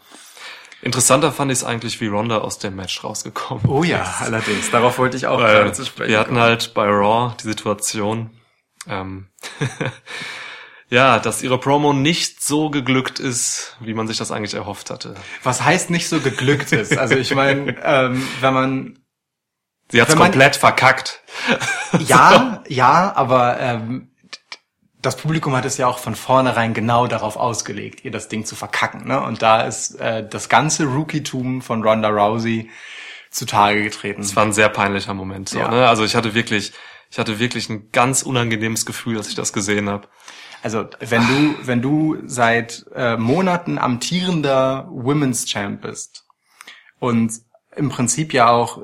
S3: Interessanter fand ich es eigentlich, wie Ronda aus dem Match rausgekommen
S4: Oh ja, allerdings. Darauf wollte ich auch
S3: Weil wir hatten halt bei Raw die Situation, ähm, ja, dass ihre Promo nicht so geglückt ist, wie man sich das eigentlich erhofft hatte.
S4: Was heißt nicht so geglückt ist? Also ich meine, ähm, wenn man
S3: Sie hat's komplett verkackt.
S4: ja, ja, aber ähm, das Publikum hat es ja auch von vornherein genau darauf ausgelegt, ihr das Ding zu verkacken. Ne? Und da ist äh, das ganze Rookie-Tum von Ronda Rousey zutage getreten.
S3: Es war ein sehr peinlicher Moment. So,
S4: Ja.
S3: ne? Also ich hatte wirklich, ich hatte wirklich ein ganz unangenehmes Gefühl, als ich das gesehen habe.
S4: Also wenn du, wenn du seit äh, Monaten amtierender Women's Champ bist und im Prinzip ja auch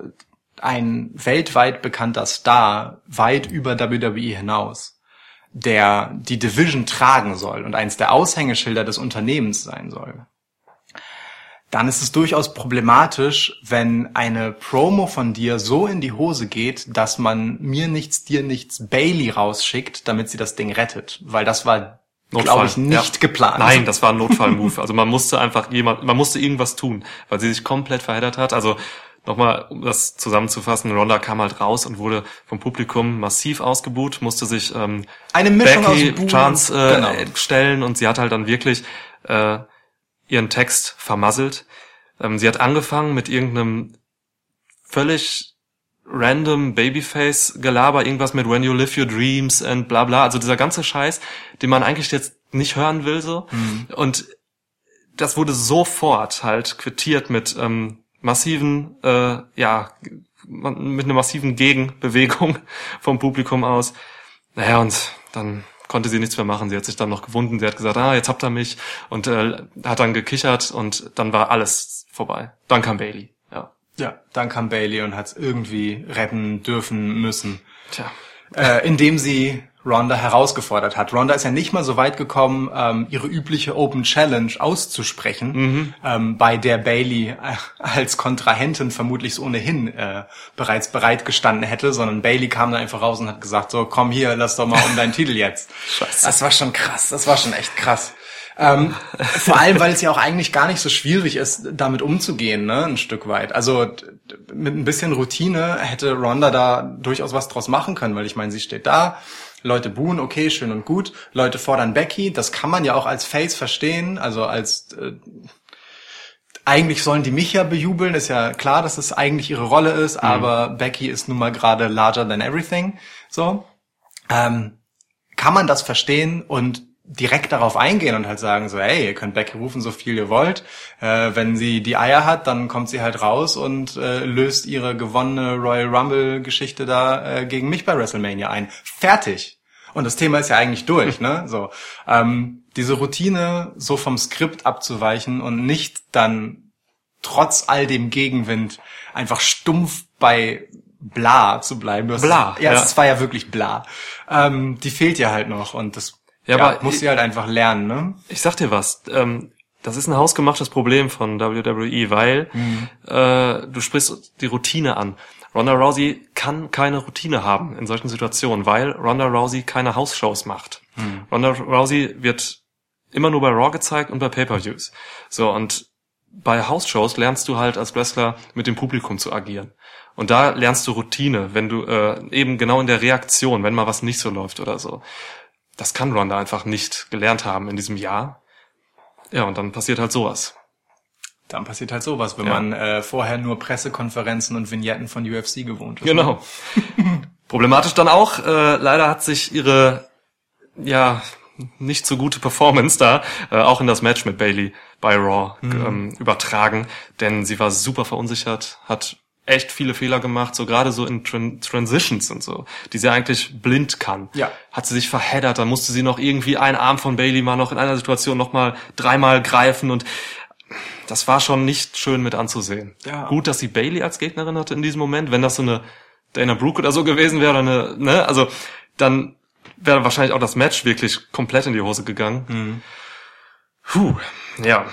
S4: ein weltweit bekannter Star weit über WWE hinaus, der die Division tragen soll und eins der Aushängeschilder des Unternehmens sein soll, dann ist es durchaus problematisch, wenn eine Promo von dir so in die Hose geht, dass man mir nichts, dir nichts Bailey rausschickt, damit sie das Ding rettet. Weil das war, glaube ich, nicht
S3: Ja.
S4: geplant.
S3: Nein, das war ein Notfallmove. Also man musste einfach jemand, man musste irgendwas tun, weil sie sich komplett verheddert hat. Also nochmal, um das zusammenzufassen, Ronda kam halt raus und wurde vom Publikum massiv ausgebuht, musste sich ähm,
S4: Eine Mischung
S3: Becky
S4: aus
S3: Chance äh,
S4: Genau.
S3: stellen und sie hat halt dann wirklich äh, ihren Text vermasselt. Ähm, sie hat angefangen mit irgendeinem völlig random Babyface-Gelaber, irgendwas mit When You Live Your Dreams and bla bla, also dieser ganze Scheiß, den man eigentlich jetzt nicht hören will so. Und das wurde sofort halt quittiert mit ähm, massiven, äh, ja, mit einer massiven Gegenbewegung vom Publikum aus. Naja, und dann konnte sie nichts mehr machen. Sie hat sich dann noch gewunden. Sie hat gesagt, ah, jetzt habt ihr mich. Und äh, hat dann gekichert und dann war alles vorbei. Dann kam Bailey. Ja.
S4: Ja, dann kam Bailey und hat es irgendwie retten dürfen müssen.
S3: Tja.
S4: äh, indem sie Ronda herausgefordert hat. Ronda ist ja nicht mal so weit gekommen, ähm, ihre übliche Open Challenge auszusprechen, ähm, bei der Bailey äh, als Kontrahentin vermutlich so ohnehin äh, bereits bereit gestanden hätte, sondern Bailey kam dann einfach raus und hat gesagt, so komm hier, lass doch mal um deinen Titel jetzt.
S3: Scheiße.
S4: Das war schon krass, das war schon echt krass. Ähm, vor allem, weil es ja auch eigentlich gar nicht so schwierig ist, damit umzugehen, ne, ein Stück weit. Also mit ein bisschen Routine hätte Ronda da durchaus was draus machen können, weil ich meine, sie steht da, Leute buhen, okay, schön und gut, Leute fordern Becky, das kann man ja auch als Face verstehen, also als äh, eigentlich sollen die mich ja bejubeln, ist ja klar, dass es eigentlich ihre Rolle ist, aber Becky ist nun mal gerade larger than everything, so. Ähm, kann man das verstehen und direkt darauf eingehen und halt sagen so, hey, ihr könnt Becky rufen, so viel ihr wollt. Äh, wenn sie die Eier hat, dann kommt sie halt raus und äh, löst ihre gewonnene Royal Rumble Geschichte da äh, gegen mich bei WrestleMania ein. Fertig. Und das Thema ist ja eigentlich durch, ne? So ähm, diese Routine so vom Skript abzuweichen und nicht dann trotz all dem Gegenwind einfach stumpf bei bla zu bleiben. Du hast-
S3: Bla,
S4: ja,
S3: ja.
S4: es war ja wirklich bla. Ähm, die fehlt ja halt noch und das
S3: Ja,
S4: ja,
S3: aber
S4: muss sie halt einfach lernen, ne?
S3: Ich sag dir was, ähm, das ist ein hausgemachtes Problem von WWE, weil
S4: Mhm.
S3: äh, du sprichst die Routine an. Ronda Rousey kann keine Routine haben in solchen Situationen, weil Ronda Rousey keine Hausshows macht.
S4: Mhm.
S3: Ronda Rousey wird immer nur bei Raw gezeigt und bei Pay-per-Views. So und bei Hausshows lernst du halt als Wrestler mit dem Publikum zu agieren. Und da lernst du Routine, wenn du äh, eben genau in der Reaktion, wenn mal was nicht so läuft oder so. Das kann Ronda einfach nicht gelernt haben in diesem Jahr. Ja, und dann passiert halt sowas.
S4: Dann passiert halt sowas, wenn
S3: Ja.
S4: man äh, vorher nur Pressekonferenzen und Vignetten von UFC gewohnt ist.
S3: Genau. Problematisch dann auch, äh, leider hat sich ihre, ja, nicht so gute Performance da, äh, auch in das Match mit Bailey bei Raw ähm, übertragen, denn sie war super verunsichert, hat echt viele Fehler gemacht, so gerade so in Tran Transitions und so, die sie eigentlich blind kann.
S4: Ja.
S3: Hat sie sich verheddert, dann musste sie noch irgendwie einen Arm von Bailey mal noch in einer Situation noch mal dreimal greifen und das war schon nicht schön mit anzusehen.
S4: Ja.
S3: Gut, dass sie Bailey als Gegnerin hatte in diesem Moment. Wenn das so eine Dana Brooke oder so gewesen wäre, oder eine, ne, also dann wäre wahrscheinlich auch das Match wirklich komplett in die Hose gegangen.
S4: Mhm.
S3: Puh, ja.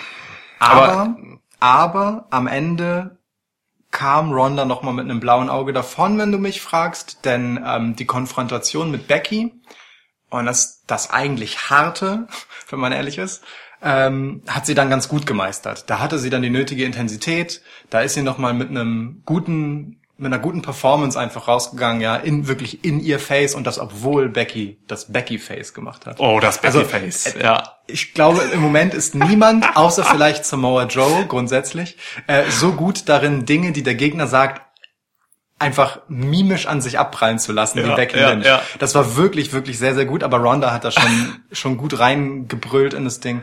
S4: Aber, aber am Ende kam Ronda noch mal mit einem blauen Auge davon, wenn du mich fragst, denn ähm, die Konfrontation mit Becky und das, das eigentlich harte, wenn man ehrlich ist, ähm, hat sie dann ganz gut gemeistert. Da hatte sie dann die nötige Intensität, da ist sie noch mal mit einem guten mit einer guten Performance einfach rausgegangen, ja, in wirklich in ihr Face und das obwohl Becky das Becky Face gemacht hat.
S3: Oh, das
S4: Also,
S3: Babyface.
S4: äh,
S3: ja.
S4: Ich glaube, im Moment ist niemand, außer vielleicht Samoa Joe grundsätzlich, äh, so gut darin, Dinge, die der Gegner sagt, einfach mimisch an sich abprallen zu lassen, wie
S3: Ja,
S4: Becky
S3: ja,
S4: Lynch.
S3: ja.
S4: Das war wirklich, wirklich sehr, sehr gut, aber Ronda hat da schon, schon gut reingebrüllt in das Ding,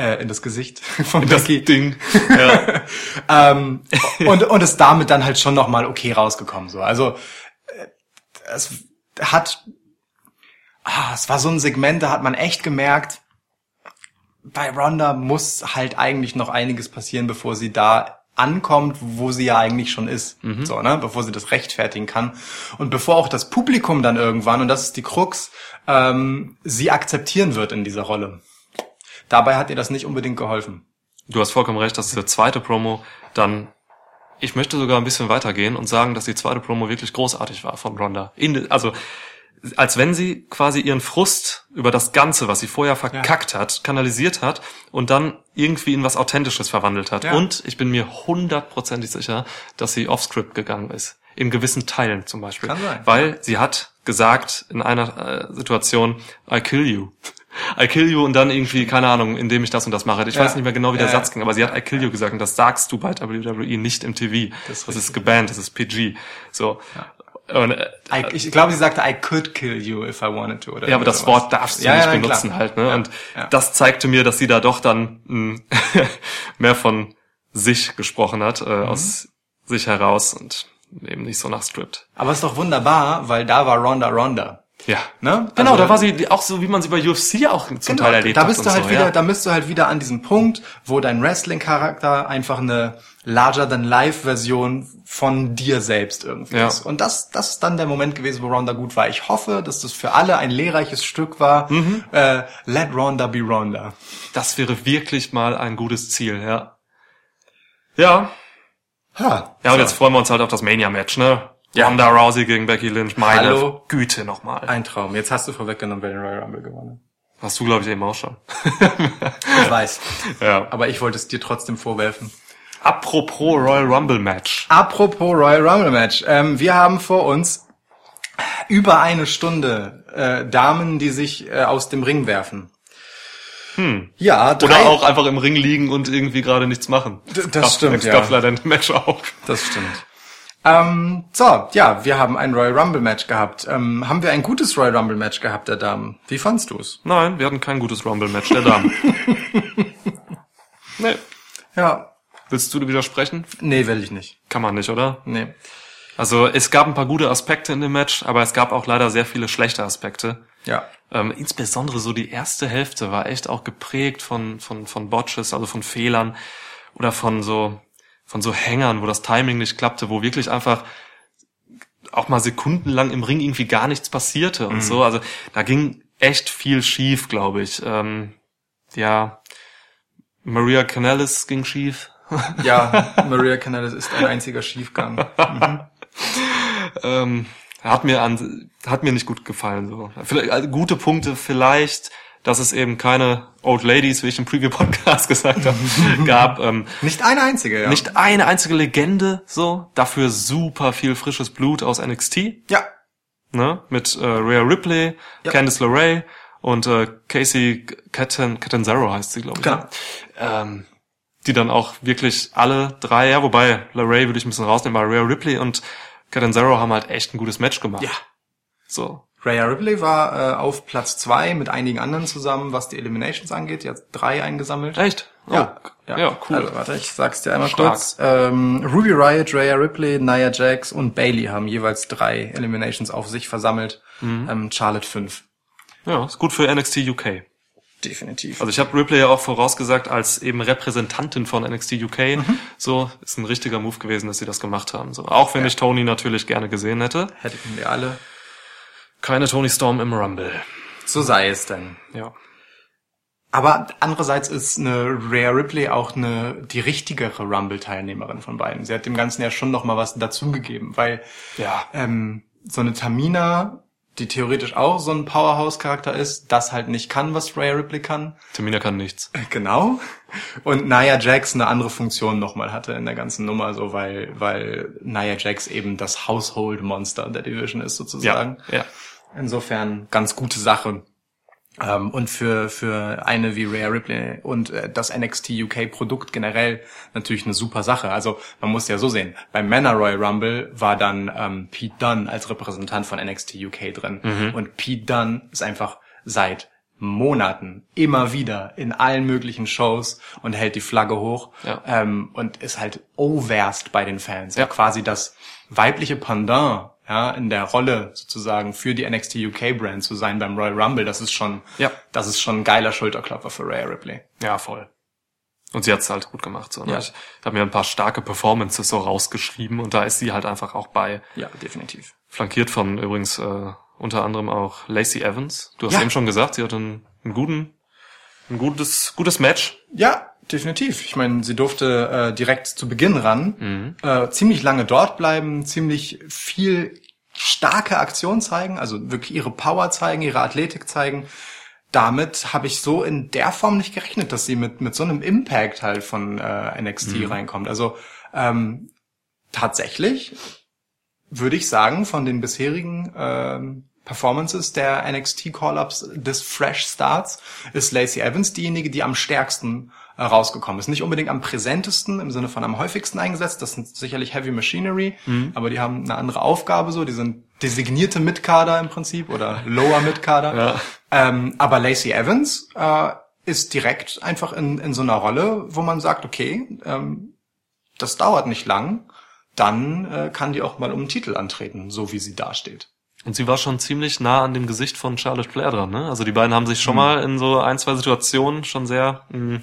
S4: äh, in das Gesicht von
S3: Das
S4: Becky.
S3: Ding. Ja.
S4: ähm, und, und ist damit dann halt schon nochmal okay rausgekommen, so. Also, äh, es hat, ah, es war so ein Segment, da hat man echt gemerkt, bei Ronda muss halt eigentlich noch einiges passieren, bevor sie da ankommt, wo sie ja eigentlich schon ist, so, ne, bevor sie das rechtfertigen kann und bevor auch das Publikum dann irgendwann und das ist die Krux, ähm, sie akzeptieren wird in dieser Rolle. Dabei hat ihr das nicht unbedingt geholfen.
S3: Du hast vollkommen recht, dass die zweite Promo dann, ich möchte sogar ein bisschen weitergehen und sagen, dass die zweite Promo wirklich großartig war von Ronda. In, also, als wenn sie quasi ihren Frust über das Ganze, was sie vorher verkackt hat, kanalisiert hat und dann irgendwie in was Authentisches verwandelt hat.
S4: Ja.
S3: Und ich bin mir hundertprozentig sicher, dass sie off-script gegangen ist. In gewissen Teilen zum Beispiel.
S4: Kann sein.
S3: Weil sie hat gesagt in einer äh, Situation, I kill you. I kill you und dann irgendwie, keine Ahnung, indem ich das und das mache. Ich
S4: Ja.
S3: weiß nicht mehr genau, wie der
S4: Ja,
S3: Satz ging, aber sie hat I kill you gesagt und das sagst du bei WWE nicht im TV.
S4: Das
S3: Das
S4: ist
S3: ist, gebannt, das ist PG. So. Und, äh,
S4: I, ich glaube, sie sagte, I could kill you if I wanted to. Oder
S3: ja, aber das
S4: sowas.
S3: Wort darfst du
S4: Ja,
S3: nicht
S4: ja,
S3: benutzen
S4: klar.
S3: halt, ne?
S4: Ja,
S3: und das zeigte mir, dass sie da doch dann mh, mehr von sich gesprochen hat, äh,
S4: Mhm.
S3: aus sich heraus und eben nicht so nach Script.
S4: Aber ist doch wunderbar, weil da war Ronda Ronda.
S3: Ja.
S4: Ne?
S3: Genau,
S4: Also-
S3: da war sie auch so, wie man sie bei UFC auch zum Teil erlebt
S4: da
S3: hat.
S4: bist
S3: und
S4: du halt
S3: so,
S4: wieder,
S3: ja.
S4: da bist du halt wieder an diesem Punkt, wo dein Wrestling-Charakter einfach eine larger than life Version von dir selbst irgendwie
S3: Ja.
S4: ist. Und das, das ist dann der Moment gewesen, wo Ronda gut war. Ich hoffe, dass das für alle ein lehrreiches Stück war.
S3: Mhm.
S4: Äh, let Ronda be Ronda.
S3: Das wäre wirklich mal ein gutes Ziel, ja. Ja,
S4: Ha.
S3: ja, und jetzt freuen wir uns halt auf das Mania-Match, ne? Ronda Rousey gegen Becky Lynch, meine
S4: Hallo?
S3: Güte nochmal.
S4: Ein Traum. Jetzt hast du vorweggenommen, wer den Royal Rumble gewonnen
S3: Hast du, glaube ich, eben auch schon.
S4: Ich weiß.
S3: Ja.
S4: Aber ich wollte es dir trotzdem vorwerfen.
S3: Apropos Royal Rumble Match.
S4: Apropos Royal Rumble Match. Ähm, wir haben vor uns über eine Stunde äh, Damen, die sich äh, aus dem Ring werfen. Hm. Ja, drei,
S3: Oder auch einfach im Ring liegen und irgendwie gerade nichts machen.
S4: D- das
S3: Gab-
S4: stimmt, ja.
S3: gab leider ein Match auch.
S4: Das stimmt. Ähm, so, ja, wir haben ein Royal Rumble Match gehabt. Ähm, haben wir ein gutes Royal Rumble Match gehabt, der Damen? Wie fandst du's?
S3: Nein, wir hatten kein gutes Rumble Match der Damen. nee.
S4: Ja.
S3: Willst du widersprechen?
S4: Nee, will ich nicht.
S3: Kann man nicht, oder?
S4: Nee.
S3: Also es gab ein paar gute Aspekte in dem Match, aber es gab auch leider sehr viele schlechte Aspekte.
S4: Ja.
S3: Ähm, insbesondere so die erste Hälfte war echt auch geprägt von, von, von Botches, also von Fehlern oder von so, von so Hängern, wo das Timing nicht klappte, wo wirklich einfach auch mal sekundenlang im Ring irgendwie gar nichts passierte und so. Also da ging echt viel schief, glaube ich. Ähm, ja, Maria Canellis ging schief.
S4: Ja, Maria Canales ist ein einziger Schiefgang.
S3: ähm, hat mir an, hat mir nicht gut gefallen. So. Vielleicht, also gute Punkte vielleicht, dass es eben keine Old Ladies, wie ich im Preview-Podcast gesagt habe, gab. Ähm,
S4: Nicht eine einzige, ja.
S3: Nicht eine einzige Legende, so. Dafür super viel frisches Blut aus NXT,
S4: Ja.
S3: ne? Mit äh, Rhea Ripley,
S4: Ja.
S3: Candice LeRae und äh, Casey Caten Catanzaro heißt sie, glaube ich.
S4: Genau.
S3: ne? Ähm, die dann auch wirklich alle drei, ja, wobei LeRae würde ich ein bisschen rausnehmen, aber Rhea Ripley und Catanzaro haben halt echt ein gutes Match gemacht.
S4: Ja.
S3: So.
S4: Rhea Ripley war äh, auf Platz zwei mit einigen anderen zusammen, was die Eliminations angeht. Die hat drei eingesammelt.
S3: Echt? Oh,
S4: Ja,
S3: ja, cool.
S4: Also warte, ich sag's dir einmal
S3: Stark.
S4: kurz. Ähm, Ruby Riot, Rhea Ripley, Nia Jax und Bailey haben jeweils drei Eliminations auf sich versammelt.
S3: Mhm.
S4: Ähm, Charlotte fünf.
S3: ja, ist gut für NXT UK.
S4: Definitiv.
S3: Also ich habe Ripley ja auch vorausgesagt als eben Repräsentantin von NXT UK.
S4: Mhm.
S3: So ist ein richtiger Move gewesen, dass sie das gemacht haben. So auch wenn ich Tony natürlich gerne gesehen hätte.
S4: Hätten wir alle.
S3: Keine Tony Storm im Rumble.
S4: So sei es denn.
S3: Ja.
S4: Aber andererseits ist eine Rhea Ripley auch eine die richtigere Rumble-Teilnehmerin von beiden. Sie hat dem Ganzen ja schon noch mal was dazugegeben, weil
S3: Ja.
S4: ähm, so eine Tamina die theoretisch auch so ein Powerhouse-Charakter ist, das halt nicht kann, was Rhea Ripley kann.
S3: Tamina kann nichts.
S4: Genau. Und Nia Jax eine andere Funktion nochmal hatte in der ganzen Nummer, so weil, weil Nia Jax eben das Household Monster der Division ist sozusagen.
S3: ja.
S4: Insofern ganz gute Sache. Ähm, und für, für eine wie Rhea Ripley und äh, das NXT UK Produkt generell natürlich eine super Sache. Also man muss ja so sehen, beim Männer Royal Rumble war dann ähm, Pete Dunne als Repräsentant von NXT UK drin. Und Pete Dunne ist einfach seit Monaten immer wieder in allen möglichen Shows und hält die Flagge hoch
S3: Ja.
S4: ähm, und ist halt overst bei den Fans.
S3: Ja.
S4: Ja. Quasi das weibliche Pendant ja, in der Rolle sozusagen für die NXT UK Brand zu sein beim Royal Rumble, das ist schon,
S3: Ja.
S4: das ist schon ein geiler Schulterklopfer für Rhea Ripley.
S3: Ja, voll. Und sie hat's halt gut gemacht. So, ne?
S4: Ja.
S3: Ich habe mir ein paar starke Performances so rausgeschrieben und da ist sie halt einfach auch bei.
S4: Ja, definitiv.
S3: Flankiert von übrigens äh, unter anderem auch Lacey Evans. Du hast
S4: Ja.
S3: eben schon gesagt, sie hatte einen, einen guten, ein gutes, gutes Match.
S4: Ja, definitiv. Ich meine, sie durfte äh, direkt zu Beginn ran, äh, ziemlich lange dort bleiben, ziemlich viel starke Aktion zeigen, also wirklich ihre Power zeigen, ihre Athletik zeigen. Damit habe ich so in der Form nicht gerechnet, dass sie mit mit so einem Impact halt von äh, NXT reinkommt. Also ähm, tatsächlich würde ich sagen, von den bisherigen ähm, Performances der NXT Call-Ups des Fresh Starts ist Lacey Evans diejenige, die am stärksten rausgekommen ist. Nicht unbedingt am präsentesten im Sinne von am häufigsten eingesetzt. Das sind sicherlich Heavy Machinery, aber die haben eine andere Aufgabe so. Die sind designierte Mitkader im Prinzip oder Lower Mitkader.
S3: Ja.
S4: Ähm, aber Lacey Evans äh, ist direkt einfach in, in so einer Rolle, wo man sagt, okay, ähm, das dauert nicht lang, dann äh, kann die auch mal um den Titel antreten, so wie sie dasteht.
S3: Und sie war schon ziemlich nah an dem Gesicht von Charlotte Flair dran. Ne? Also die beiden haben
S4: Mhm.
S3: sich schon mal in so ein, zwei Situationen schon sehr, mh,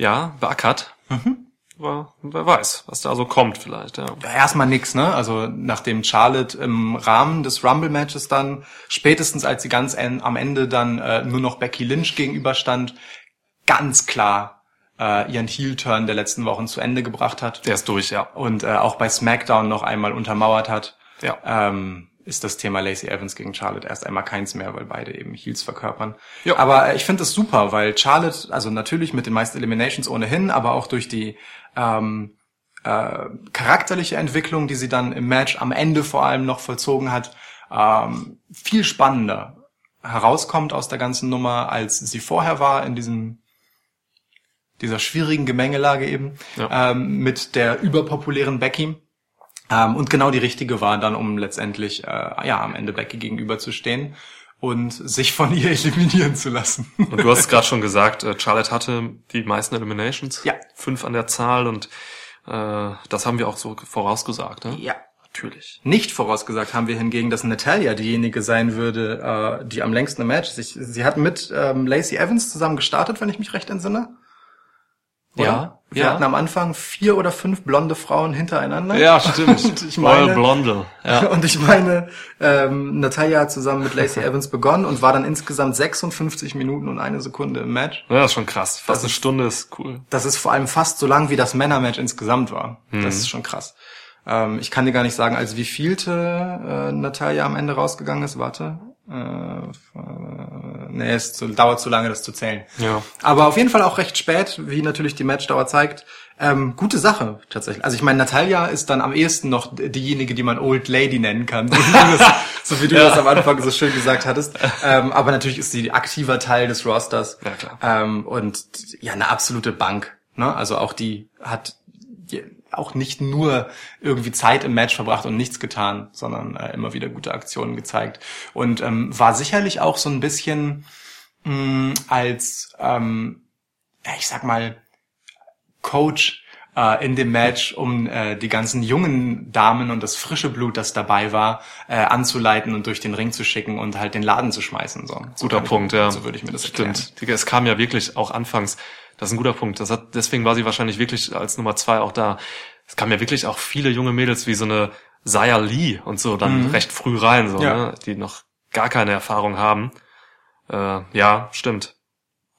S3: ja, beackert.
S4: Mhm.
S3: Aber wer weiß, was da so kommt vielleicht. Ja.
S4: Ja, erstmal nix, ne? Also nachdem Charlotte im Rahmen des Rumble-Matches dann, spätestens als sie ganz en am Ende dann äh, nur noch Becky Lynch gegenüberstand, ganz klar äh, ihren Heel-Turn der letzten Wochen zu Ende gebracht hat
S3: Der ist durch, ja.
S4: und äh, auch bei SmackDown noch einmal untermauert hat.
S3: Ja.
S4: ähm, ist das Thema Lacey Evans gegen Charlotte erst einmal keins mehr, weil beide eben Heels verkörpern.
S3: Ja.
S4: Aber äh, ich finde das super, weil Charlotte, also natürlich mit den meisten Eliminations ohnehin, aber auch durch die ähm, äh, charakterliche Entwicklung, die sie dann im Match am Ende vor allem noch vollzogen hat, ähm, viel spannender herauskommt aus der ganzen Nummer, als sie vorher war in diesem dieser schwierigen Gemengelage eben
S3: Ja.
S4: ähm, mit der überpopulären Becky. Ähm, und genau die richtige war dann, um letztendlich äh, ja am Ende Becky gegenüberzustehen und sich von ihr eliminieren zu lassen.
S3: Und du hast es gerade schon gesagt, äh, Charlotte hatte die meisten Eliminations.
S4: Ja.
S3: Fünf an der Zahl und äh, das haben wir auch so vorausgesagt. Ne?
S4: ja.
S3: Natürlich.
S4: Nicht vorausgesagt haben wir hingegen, dass Natalia diejenige sein würde, äh, die am längsten im Match ist. Ich, sie hat mit ähm, Lacey Evans zusammen gestartet, wenn ich mich recht entsinne. Oder?
S3: Ja,
S4: Wir
S3: ja.
S4: hatten am Anfang vier oder fünf blonde Frauen hintereinander.
S3: Ja, stimmt.
S4: Und ich meine,
S3: Blonde. Ja.
S4: Und ich meine, ähm, Natalia hat zusammen mit Lacey Evans begonnen und war dann insgesamt 56 Minuten und eine Sekunde im Match.
S3: ja, das ist schon krass. Fast
S4: Das
S3: eine
S4: ist-
S3: Stunde ist cool.
S4: Das ist vor allem fast so lang, wie das Männermatch insgesamt war. Das ist schon krass. Ähm, ich kann dir gar nicht sagen, als wie vielte äh, Natalia am Ende rausgegangen ist. Warte. Äh, nee, es dauert zu lange, das zu zählen.
S3: Ja.
S4: Aber auf jeden Fall auch recht spät, wie natürlich die Matchdauer zeigt. Ähm, gute Sache tatsächlich. Also ich meine, Natalia ist dann am ehesten noch diejenige, die man Old Lady nennen kann, so wie du das, so wie du das am Anfang so schön gesagt hattest. Ähm, aber natürlich ist sie aktiver Teil des Rosters.
S3: Ja, klar.
S4: Ähm, und ja, eine absolute Bank. Ne? Also auch die hat auch nicht nur irgendwie Zeit im Match verbracht und nichts getan, sondern äh, immer wieder gute Aktionen gezeigt. Und ähm, war sicherlich auch so ein bisschen mh, als, ähm, ja, ich sag mal, Coach äh, in dem Match, um äh, die ganzen jungen Damen und das frische Blut, das dabei war, äh, anzuleiten und durch den Ring zu schicken und halt den Laden zu schmeißen. So, so
S3: Guter
S4: ich-
S3: Punkt, ja.
S4: So würde ich mir das erklären.
S3: Stimmt. Die- Es kam ja wirklich auch anfangs, das ist ein guter Punkt. Das hat, deswegen war sie wahrscheinlich wirklich als Nummer zwei auch da. Es kamen ja wirklich auch viele junge Mädels wie so eine Saya Lee und so dann recht früh rein, so,
S4: Ja.
S3: ne, die noch gar keine Erfahrung haben. Äh, ja, stimmt.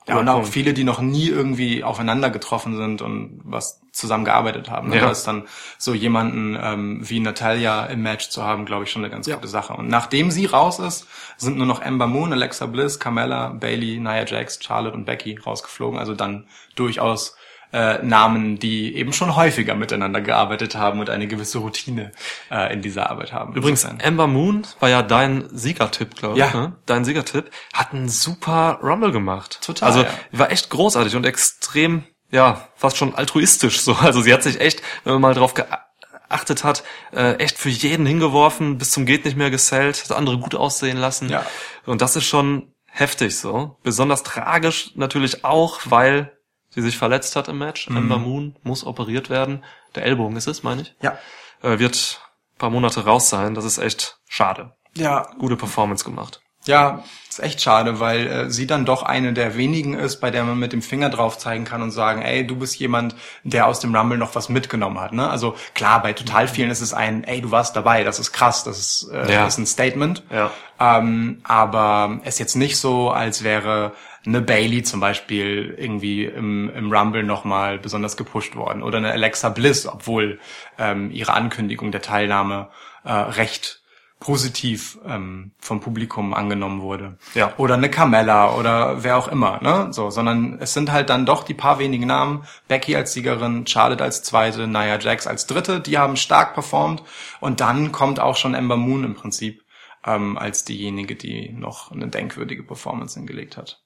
S4: Ja, und auch viele, die noch nie irgendwie aufeinander getroffen sind und was zusammengearbeitet haben. Ne?
S3: Ja.
S4: Da ist dann so jemanden ähm, wie Natalia im Match zu haben, glaube ich, schon eine ganz
S3: Ja.
S4: gute Sache. Und nachdem sie raus ist, sind nur noch Ember Moon, Alexa Bliss, Carmella, Bailey, Nia Jax, Charlotte und Becky rausgeflogen. Also dann durchaus äh, Namen, die eben schon häufiger miteinander gearbeitet haben und eine gewisse Routine äh, in dieser Arbeit haben.
S3: Übrigens, Amber Moon war ja dein Siegertipp, glaube ich.
S4: Ja.
S3: Ne? Dein Siegertipp hat einen super Rumble gemacht.
S4: Total,
S3: Also
S4: ja.
S3: war echt großartig und extrem, ja, fast schon altruistisch so. Also sie hat sich echt, wenn man mal drauf geachtet hat, äh, echt für jeden hingeworfen, bis zum geht nicht mehr gesellt, das andere gut aussehen lassen.
S4: Ja.
S3: Und das ist schon heftig so. Besonders tragisch natürlich auch, weil sie sich verletzt hat im Match.
S4: Mhm.
S3: Amber Moon muss operiert werden. Der Ellbogen ist es, meine ich
S4: ja.
S3: äh, wird ein paar Monate raus sein. Das ist echt schade.
S4: Ja,
S3: Gute Performance gemacht.
S4: Ja, ist echt schade, weil äh, sie dann doch eine der wenigen ist, bei der man mit dem Finger drauf zeigen kann und sagen, ey, du bist jemand, der aus dem Rumble noch was mitgenommen hat. Ne? Also klar, bei total vielen ist es ein, ey, du warst dabei, das ist krass, das ist, äh,
S3: Ja.
S4: ist ein Statement.
S3: Ja.
S4: Ähm, aber es ist jetzt nicht so, als wäre eine Bailey zum Beispiel irgendwie im, im Rumble nochmal besonders gepusht worden oder eine Alexa Bliss, obwohl ähm, ihre Ankündigung der Teilnahme äh, recht positiv ähm, vom Publikum angenommen wurde.
S3: Ja.
S4: Oder eine Carmella oder wer auch immer, ne? So, sondern es sind halt dann doch die paar wenigen Namen. Becky als Siegerin, Charlotte als zweite, Nia Jax als dritte, die haben stark performt. Und dann kommt auch schon Ember Moon im Prinzip ähm, als diejenige, die noch eine denkwürdige Performance hingelegt hat.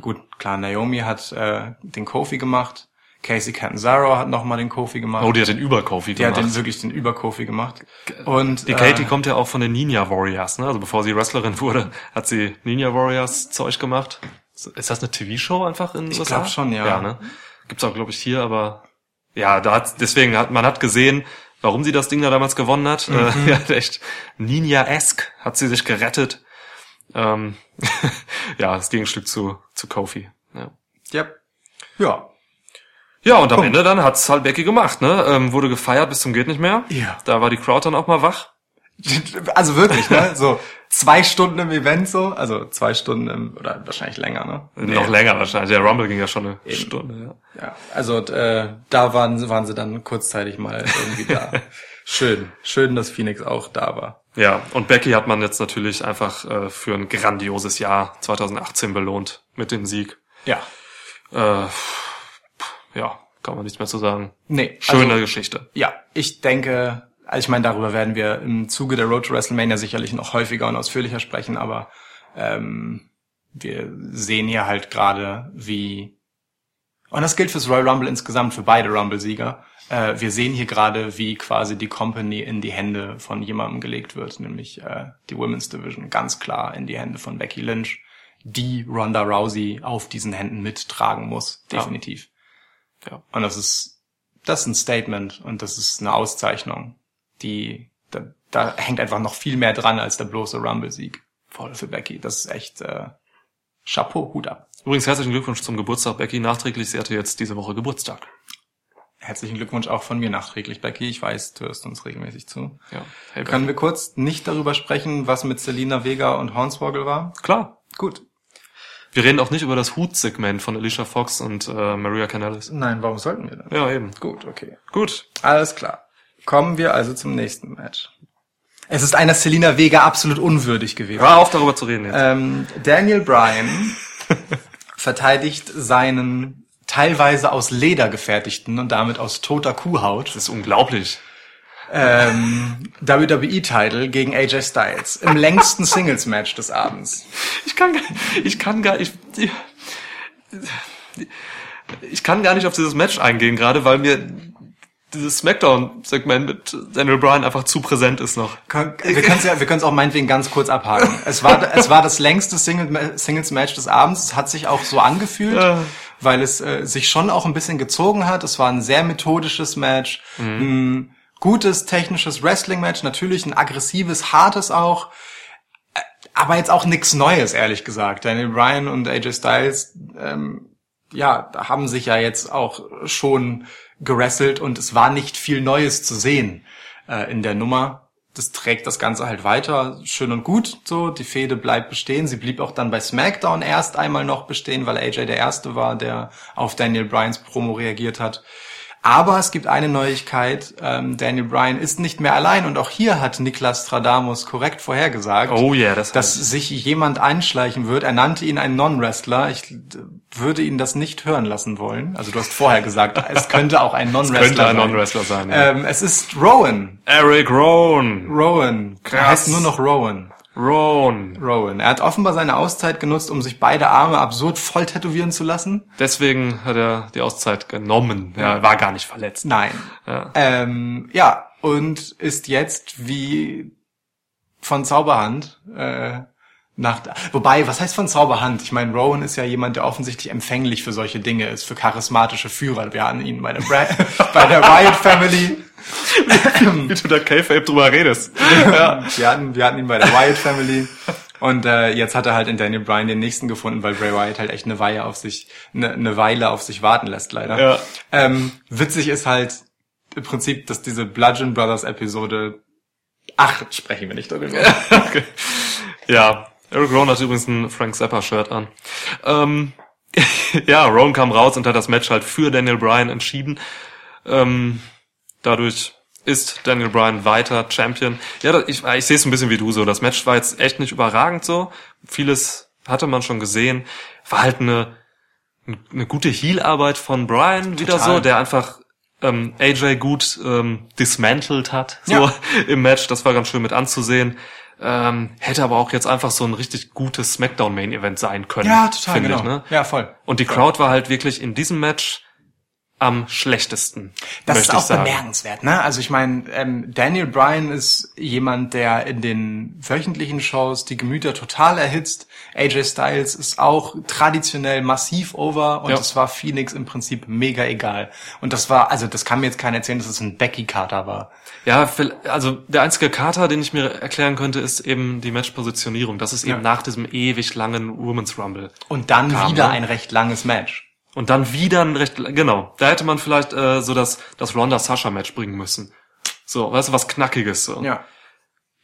S4: Gut, klar, Naomi hat äh, den Kofi gemacht. Casey Catanzaro hat nochmal den Kofi gemacht.
S3: Oh, die hat den Über-Kofi
S4: die hat
S3: gemacht.
S4: den wirklich den Über-Kofi gemacht. Und
S3: die Katie
S4: äh,
S3: kommt ja auch von den Ninja Warriors, ne? Also bevor sie Wrestlerin wurde, hat sie Ninja Warriors Zeug gemacht. Ist das eine TV-Show einfach in USA?
S4: glaub schon, ja.
S3: Ja, ne? Gibt's auch, glaube ich, hier, aber ja, da hat deswegen hat man hat gesehen, warum sie das Ding da damals gewonnen hat.
S4: Mhm.
S3: Äh, hat echt Ninja-esque hat sie sich gerettet. Ähm, ja, das Gegenstück zu zu Kofi. Ja.
S4: ja, ja,
S3: Ja, und am Ende dann hat's halt Becky gemacht, ne? Ähm, wurde gefeiert bis zum geht nicht mehr.
S4: Ja.
S3: Da war die Crowd dann auch mal wach.
S4: Also wirklich, ne? So zwei Stunden im Event so, also zwei Stunden im, oder wahrscheinlich länger, ne?
S3: Noch länger wahrscheinlich. Der Rumble ging ja schon eine Stunde. Ja.
S4: Ja, also äh, da waren, waren sie dann kurzzeitig mal irgendwie da. Schön, schön, dass Phoenix auch da war.
S3: ja, und Becky hat man jetzt natürlich einfach äh, für ein grandioses Jahr 2018 belohnt mit dem Sieg.
S4: Ja.
S3: Äh, ja, kann man nichts mehr zu sagen.
S4: Nee,
S3: Schöne
S4: also,
S3: Geschichte.
S4: ja, ich denke, also ich meine, darüber werden wir im Zuge der Road to WrestleMania sicherlich noch häufiger und ausführlicher sprechen, aber ähm, wir sehen hier halt gerade, wie und das gilt fürs Royal Rumble insgesamt, für beide Rumble-Sieger. Äh, wir sehen hier gerade, wie quasi die Company in die Hände von jemandem gelegt wird, nämlich äh, die Women's Division ganz klar in die Hände von Becky Lynch, die Ronda Rousey auf diesen Händen mittragen muss,
S3: Ja.
S4: definitiv.
S3: Ja.
S4: Und das ist, das ist ein Statement und das ist eine Auszeichnung, die, da, da hängt einfach noch viel mehr dran als der bloße Rumble-Sieg. Voll für Becky. Das ist echt, äh, Chapeau, Hut ab.
S3: Übrigens herzlichen Glückwunsch zum Geburtstag, Becky. Nachträglich, sie hatte jetzt diese Woche Geburtstag.
S4: Herzlichen Glückwunsch auch von mir nachträglich, Becky. Ich weiß, du hörst uns regelmäßig zu.
S3: Ja, hey,
S4: Können wir kurz nicht darüber sprechen, was mit Selina Vega und Hornswoggle war?
S3: Klar.
S4: Gut.
S3: Wir reden auch nicht über das Hut-Segment von Alicia Fox und äh, Maria Canellis.
S4: Nein, warum sollten wir dann?
S3: Ja, eben.
S4: Gut, okay.
S3: Gut.
S4: Alles klar. Kommen wir also zum nächsten Match. Es ist einer Selina Vega absolut unwürdig gewesen.
S3: Hör auf, darüber zu reden jetzt.
S4: Ähm, Daniel Bryan verteidigt seinen teilweise aus Leder gefertigten und damit aus toter Kuhhaut
S3: Das ist unglaublich.
S4: ähm, WWE-Title gegen AJ Styles im längsten Singles-Match des Abends.
S3: Ich kann gar, ich kann gar, ich, ich kann gar nicht auf dieses Match eingehen gerade, weil mir dieses Smackdown-Segment mit Daniel Bryan einfach zu präsent ist noch.
S4: Wir können es ja, wir können es auch meinetwegen ganz kurz abhaken. Es war, es war das längste Single, Singles-Match des Abends. Es hat sich auch so angefühlt,
S3: Ja.
S4: Weil es äh, sich schon auch ein bisschen gezogen hat. Es war ein sehr methodisches Match, ein gutes technisches Wrestling-Match, natürlich ein aggressives, hartes auch. Äh, Aber jetzt auch nichts Neues, ehrlich gesagt. Daniel Bryan und AJ Styles, ähm, ja, haben sich ja jetzt auch schon gerasselt und es war nicht viel Neues zu sehen äh, in der Nummer. Das trägt das Ganze halt weiter, schön und gut, so, die Fehde bleibt bestehen, sie blieb auch dann bei SmackDown erst einmal noch bestehen, weil AJ der Erste war, der auf Daniel Bryans Promo reagiert hat. Aber es gibt eine Neuigkeit, ähm, Daniel Bryan ist nicht mehr allein und auch hier hat Niklas Stradamus korrekt vorhergesagt,
S3: Oh yeah, das
S4: dass sich jemand einschleichen wird. Er nannte ihn einen Non-Wrestler. Ich würde ihn das nicht hören lassen wollen. Also du hast vorher gesagt, es könnte auch ein Non-Wrestler
S3: könnte ein
S4: sein.
S3: Non-Wrestler sein. Ja.
S4: Ähm, es ist Rowan.
S3: Eric Rowan.
S4: Rowan. Er
S3: Krass.
S4: heißt nur noch Rowan.
S3: Rowan.
S4: Rowan. Er hat offenbar seine Auszeit genutzt, um sich beide Arme absurd voll tätowieren zu lassen.
S3: Deswegen hat er die Auszeit genommen. Ja, war gar nicht verletzt.
S4: Nein.
S3: Ja.
S4: Ähm, ja, und ist jetzt wie von Zauberhand äh, nach. Wobei, was heißt von Zauberhand? Ich meine, Rowan ist ja jemand, der offensichtlich empfänglich für solche Dinge ist, für charismatische Führer. Wir hatten ihn bei der, Bra bei der Wyatt Family.
S3: Wie du da K-Fape drüber redest.
S4: ja. wir, hatten, wir hatten ihn bei der Wyatt Family. Und äh, jetzt hat er halt in Daniel Bryan den nächsten gefunden, weil Bray Wyatt halt echt eine Weile auf sich, eine, eine Weile auf sich warten lässt, leider.
S3: Ja.
S4: Ähm, witzig ist halt im Prinzip, dass diese Bludgeon Brothers Episode, ach, sprechen wir nicht darüber.
S3: okay. Ja, Eric Rowan hat übrigens ein Frank Zappa-Shirt an. Ähm, ja, Rowan kam raus und hat das Match halt für Daniel Bryan entschieden. Ähm, dadurch ist Daniel Bryan weiter Champion. Ja, ich, ich sehe es ein bisschen wie du so. Das Match war jetzt echt nicht überragend so. Vieles hatte man schon gesehen. War halt eine, eine gute Heel-Arbeit von Bryan wieder
S4: Total.
S3: so, der einfach ähm, AJ gut ähm, dismantelt hat so
S4: Ja.
S3: im Match. Das war ganz schön mit anzusehen. Ähm, hätte aber auch jetzt einfach so ein richtig gutes Smackdown Main Event sein können.
S4: Ja, total,
S3: finde
S4: genau.
S3: Ich, ne?
S4: Ja, voll.
S3: Und die Crowd war halt wirklich in diesem Match am schlechtesten.
S4: Das ist auch bemerkenswert, ne? Also ich meine, ähm, Daniel Bryan ist jemand, der in den wöchentlichen Shows die Gemüter total erhitzt. AJ Styles ist auch traditionell massiv over und
S3: Ja.
S4: es war Phoenix im Prinzip mega egal. Und das war, also das kann mir jetzt keiner erzählen, dass es ein Becky Carter war.
S3: Ja, also der einzige Kater, den ich mir erklären könnte, ist eben die Matchpositionierung. Das ist eben
S4: Ja.
S3: nach diesem ewig langen Women's Rumble.
S4: Und dann
S3: Kam,
S4: wieder
S3: ne?
S4: ein recht langes Match.
S3: Und dann wieder ein recht, genau. Da hätte man vielleicht äh, so das, das Ronda-Sasha-Match bringen müssen. So, weißt du, was Knackiges. So.
S4: Ja.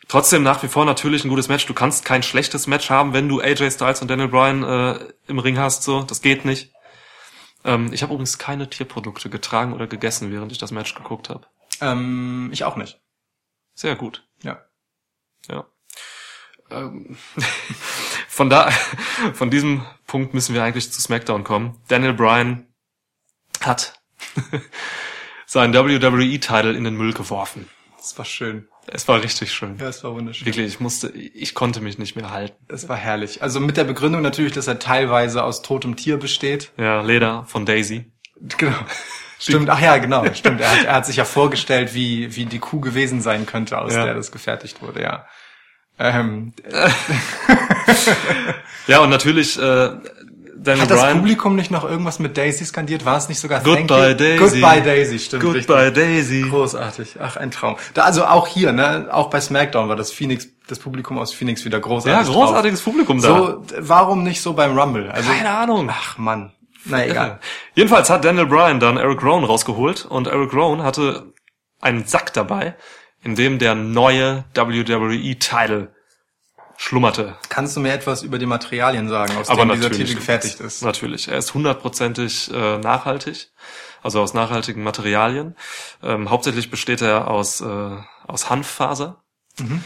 S3: Trotzdem nach wie vor natürlich ein gutes Match. Du kannst kein schlechtes Match haben, wenn du AJ Styles und Daniel Bryan äh, im Ring hast. So, das geht nicht. Ähm, ich habe übrigens keine Tierprodukte getragen oder gegessen, während ich das Match geguckt habe.
S4: Ähm, ich auch nicht.
S3: Sehr gut.
S4: Ja.
S3: Ja. Ähm, von da, von diesem Punkt müssen wir eigentlich zu SmackDown kommen. Daniel Bryan hat seinen WWE-Title in den Müll geworfen.
S4: Das war schön.
S3: Es war richtig schön.
S4: Ja, es war wunderschön.
S3: Wirklich, ich musste, ich konnte mich nicht mehr halten.
S4: Es war herrlich. Also mit der Begründung natürlich, dass er teilweise aus totem Tier besteht.
S3: Ja, Leder von Daisy.
S4: Genau. Stimmt, ach ja, genau, stimmt. Er hat, er hat sich ja vorgestellt, wie, wie die Kuh gewesen sein könnte, aus
S3: Ja.
S4: der das gefertigt wurde, ja. Ähm,
S3: Ja, und natürlich, äh, Daniel
S4: hat das
S3: Bryan.
S4: Publikum nicht noch irgendwas mit Daisy skandiert? War es nicht sogar
S3: Goodbye? Daisy.
S4: Goodbye Daisy, stimmt.
S3: Goodbye. Daisy.
S4: Großartig. Ach, ein Traum. Da, also auch hier, ne, auch bei SmackDown war das Phoenix, das Publikum aus Phoenix wieder
S3: Ja,
S4: großartig.
S3: großartiges Publikum da.
S4: drauf. So, warum nicht so beim Rumble? Also,
S3: Keine Ahnung.
S4: ach Mann. Na egal.
S3: Jedenfalls hat Daniel Bryan dann Eric Rowan rausgeholt und Eric Rowan hatte einen Sack dabei, in dem der neue WWE-Title schlummerte.
S4: Kannst du mir etwas über die Materialien sagen, aus
S3: Aber
S4: denen dieser. Titel gefertigt ist?
S3: Natürlich. Er ist hundertprozentig äh, nachhaltig, also aus nachhaltigen Materialien. Ähm, hauptsächlich besteht er aus, äh, aus Hanffaser.
S4: Mhm.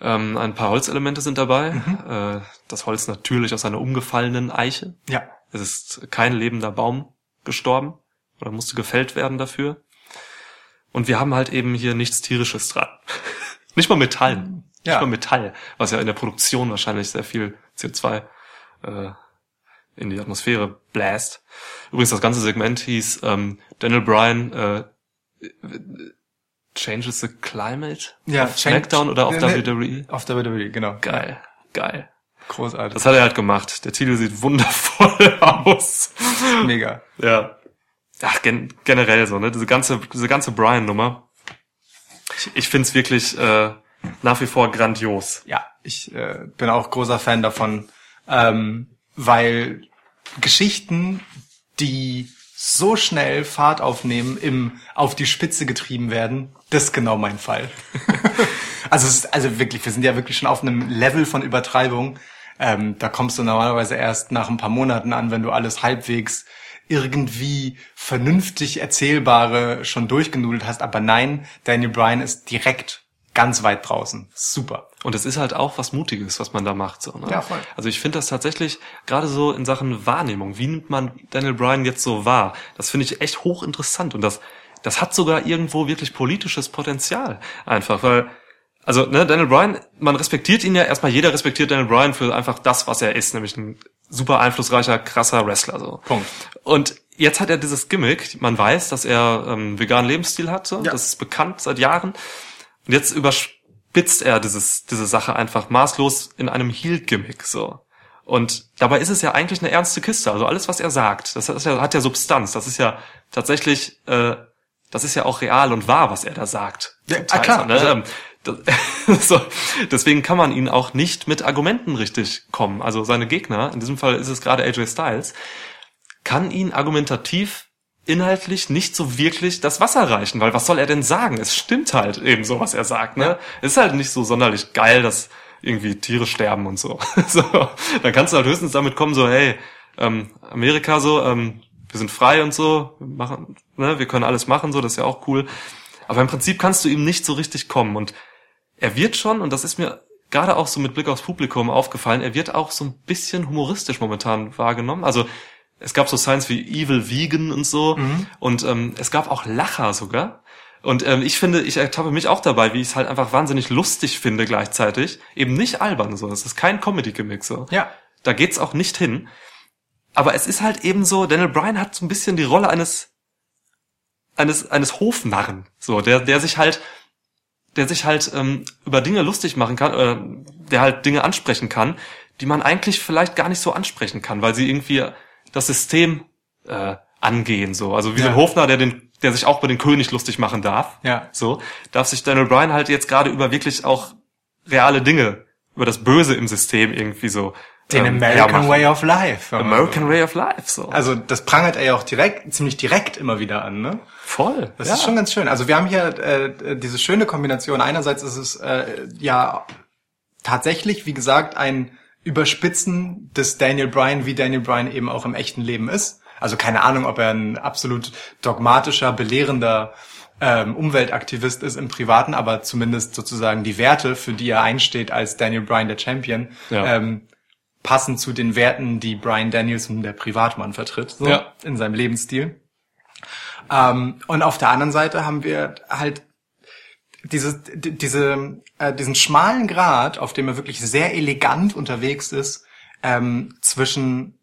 S3: Ähm, ein paar Holzelemente sind dabei. Äh, das Holz natürlich aus einer umgefallenen Eiche.
S4: Ja.
S3: Es ist kein lebender Baum gestorben oder musste gefällt werden dafür. Und wir haben halt eben hier nichts tierisches dran. Nicht mal Metall.
S4: Ja.
S3: Nicht mal Metall, was ja in der Produktion wahrscheinlich sehr viel CO2 äh, in die Atmosphäre bläst. Übrigens, das ganze Segment hieß ähm, Daniel Bryan äh, Changes the Climate
S4: Ja,
S3: auf SmackDown oder auf
S4: nee.
S3: WWE.
S4: Auf WWE, genau.
S3: Geil, geil.
S4: Großartig.
S3: Das hat er halt gemacht. Der Titel sieht wundervoll aus.
S4: Mega.
S3: Ja. Ach, gen generell so, ne? Diese ganze, diese ganze Brian-Nummer. Ich, ich find's wirklich äh, nach wie vor grandios.
S4: Ja, ich äh, bin auch großer Fan davon, ähm, weil Geschichten, die so schnell Fahrt aufnehmen, im auf die Spitze getrieben werden, das ist genau mein Fall. also es ist, also wirklich, wir sind ja wirklich schon auf einem Level von Übertreibung. Ähm, da kommst du normalerweise erst nach ein paar Monaten an, wenn du alles halbwegs irgendwie vernünftig erzählbare schon durchgenudelt hast. Aber nein, Daniel Bryan ist direkt ganz weit draußen. Super.
S3: Und es ist halt auch was Mutiges, was man da macht. So, ne?
S4: Ja, voll.
S3: Also ich finde das tatsächlich, gerade so in Sachen Wahrnehmung, wie nimmt man Daniel Bryan jetzt so wahr? Das finde ich echt hochinteressant und das, das hat sogar irgendwo wirklich politisches Potenzial. Einfach, weil, also ne, Daniel Bryan, man respektiert ihn ja, erstmal jeder respektiert Daniel Bryan für einfach das, was er ist, nämlich ein super einflussreicher, krasser Wrestler. So.
S4: Punkt.
S3: Und jetzt hat er dieses Gimmick, man weiß, dass er ähm, veganen Lebensstil hat, so.
S4: Ja.
S3: das ist bekannt seit Jahren. Und jetzt überspitzt er dieses, diese Sache einfach maßlos in einem Heel-Gimmick, so. Und dabei ist es ja eigentlich eine ernste Kiste. Also alles, was er sagt, das ist ja, hat ja Substanz. Das ist ja tatsächlich, äh, das ist ja auch real und wahr, was er da sagt.
S4: Ja,
S3: Zum Teil,
S4: klar.
S3: Ne?
S4: Also-
S3: Ähm, so, deswegen kann man ihn auch nicht mit Argumenten richtig kommen. Also seine Gegner, in diesem Fall ist es gerade AJ Styles, kann ihn argumentativ inhaltlich nicht so wirklich das Wasser reichen, weil was soll er denn sagen? Es stimmt halt eben so, was er sagt, ne? Es ist halt nicht so sonderlich geil, dass irgendwie Tiere sterben und so. so. Dann kannst du halt höchstens damit kommen, so, hey, ähm, Amerika so, ähm, wir sind frei und so, wir machen, ne, wir können alles machen, so, das ist ja auch cool. Aber im Prinzip kannst du ihm nicht so richtig kommen und er wird schon, und das ist mir gerade auch so mit Blick aufs Publikum aufgefallen, er wird auch so ein bisschen humoristisch momentan wahrgenommen. Also es gab so Signs wie Evil Vegan und so und ähm, es gab auch Lacher sogar. Und ähm, ich finde, ich ertappe mich auch dabei, wie ich es halt einfach wahnsinnig lustig finde gleichzeitig. Eben nicht albern so. Es ist kein Comedy-Gimmick so.
S4: Ja.
S3: Da geht's auch nicht hin. Aber es ist halt eben so, Daniel Bryan hat so ein bisschen die Rolle eines eines eines Hofnarren, so der der sich halt der sich halt ähm, über Dinge lustig machen kann, äh, der halt Dinge ansprechen kann, die man eigentlich vielleicht gar nicht so ansprechen kann, weil sie irgendwie das System äh, angehen so. Also wie so ein
S4: Ja.
S3: Hofner, der den der sich auch über den König lustig machen darf.
S4: Ja.
S3: So darf sich Daniel Bryan halt jetzt gerade über wirklich auch reale Dinge, über das Böse im System irgendwie so
S4: Den
S3: ähm,
S4: American. Way of Life.
S3: American
S4: so.
S3: Way of Life so.
S4: Also das prangert er ja auch direkt, ziemlich direkt immer wieder an, ne?
S3: voll.
S4: Das
S3: ja.
S4: ist schon ganz schön. Also wir haben hier äh, diese schöne Kombination. Einerseits ist es äh, ja tatsächlich, wie gesagt, ein Überspitzen des Daniel Bryan, wie Daniel Bryan eben auch im echten Leben ist. Also keine Ahnung, ob er ein absolut dogmatischer, belehrender ähm, Umweltaktivist ist im Privaten, aber zumindest sozusagen die Werte, für die er einsteht als Daniel Bryan der Champion,
S3: Ja.
S4: ähm, passen zu den Werten, die Bryan Danielson, der Privatmann, vertritt, so
S3: Ja.
S4: in seinem Lebensstil. Ähm, und auf der anderen Seite haben wir halt dieses, d- diese, äh, diesen schmalen Grad, auf dem er wirklich sehr elegant unterwegs ist, ähm, zwischen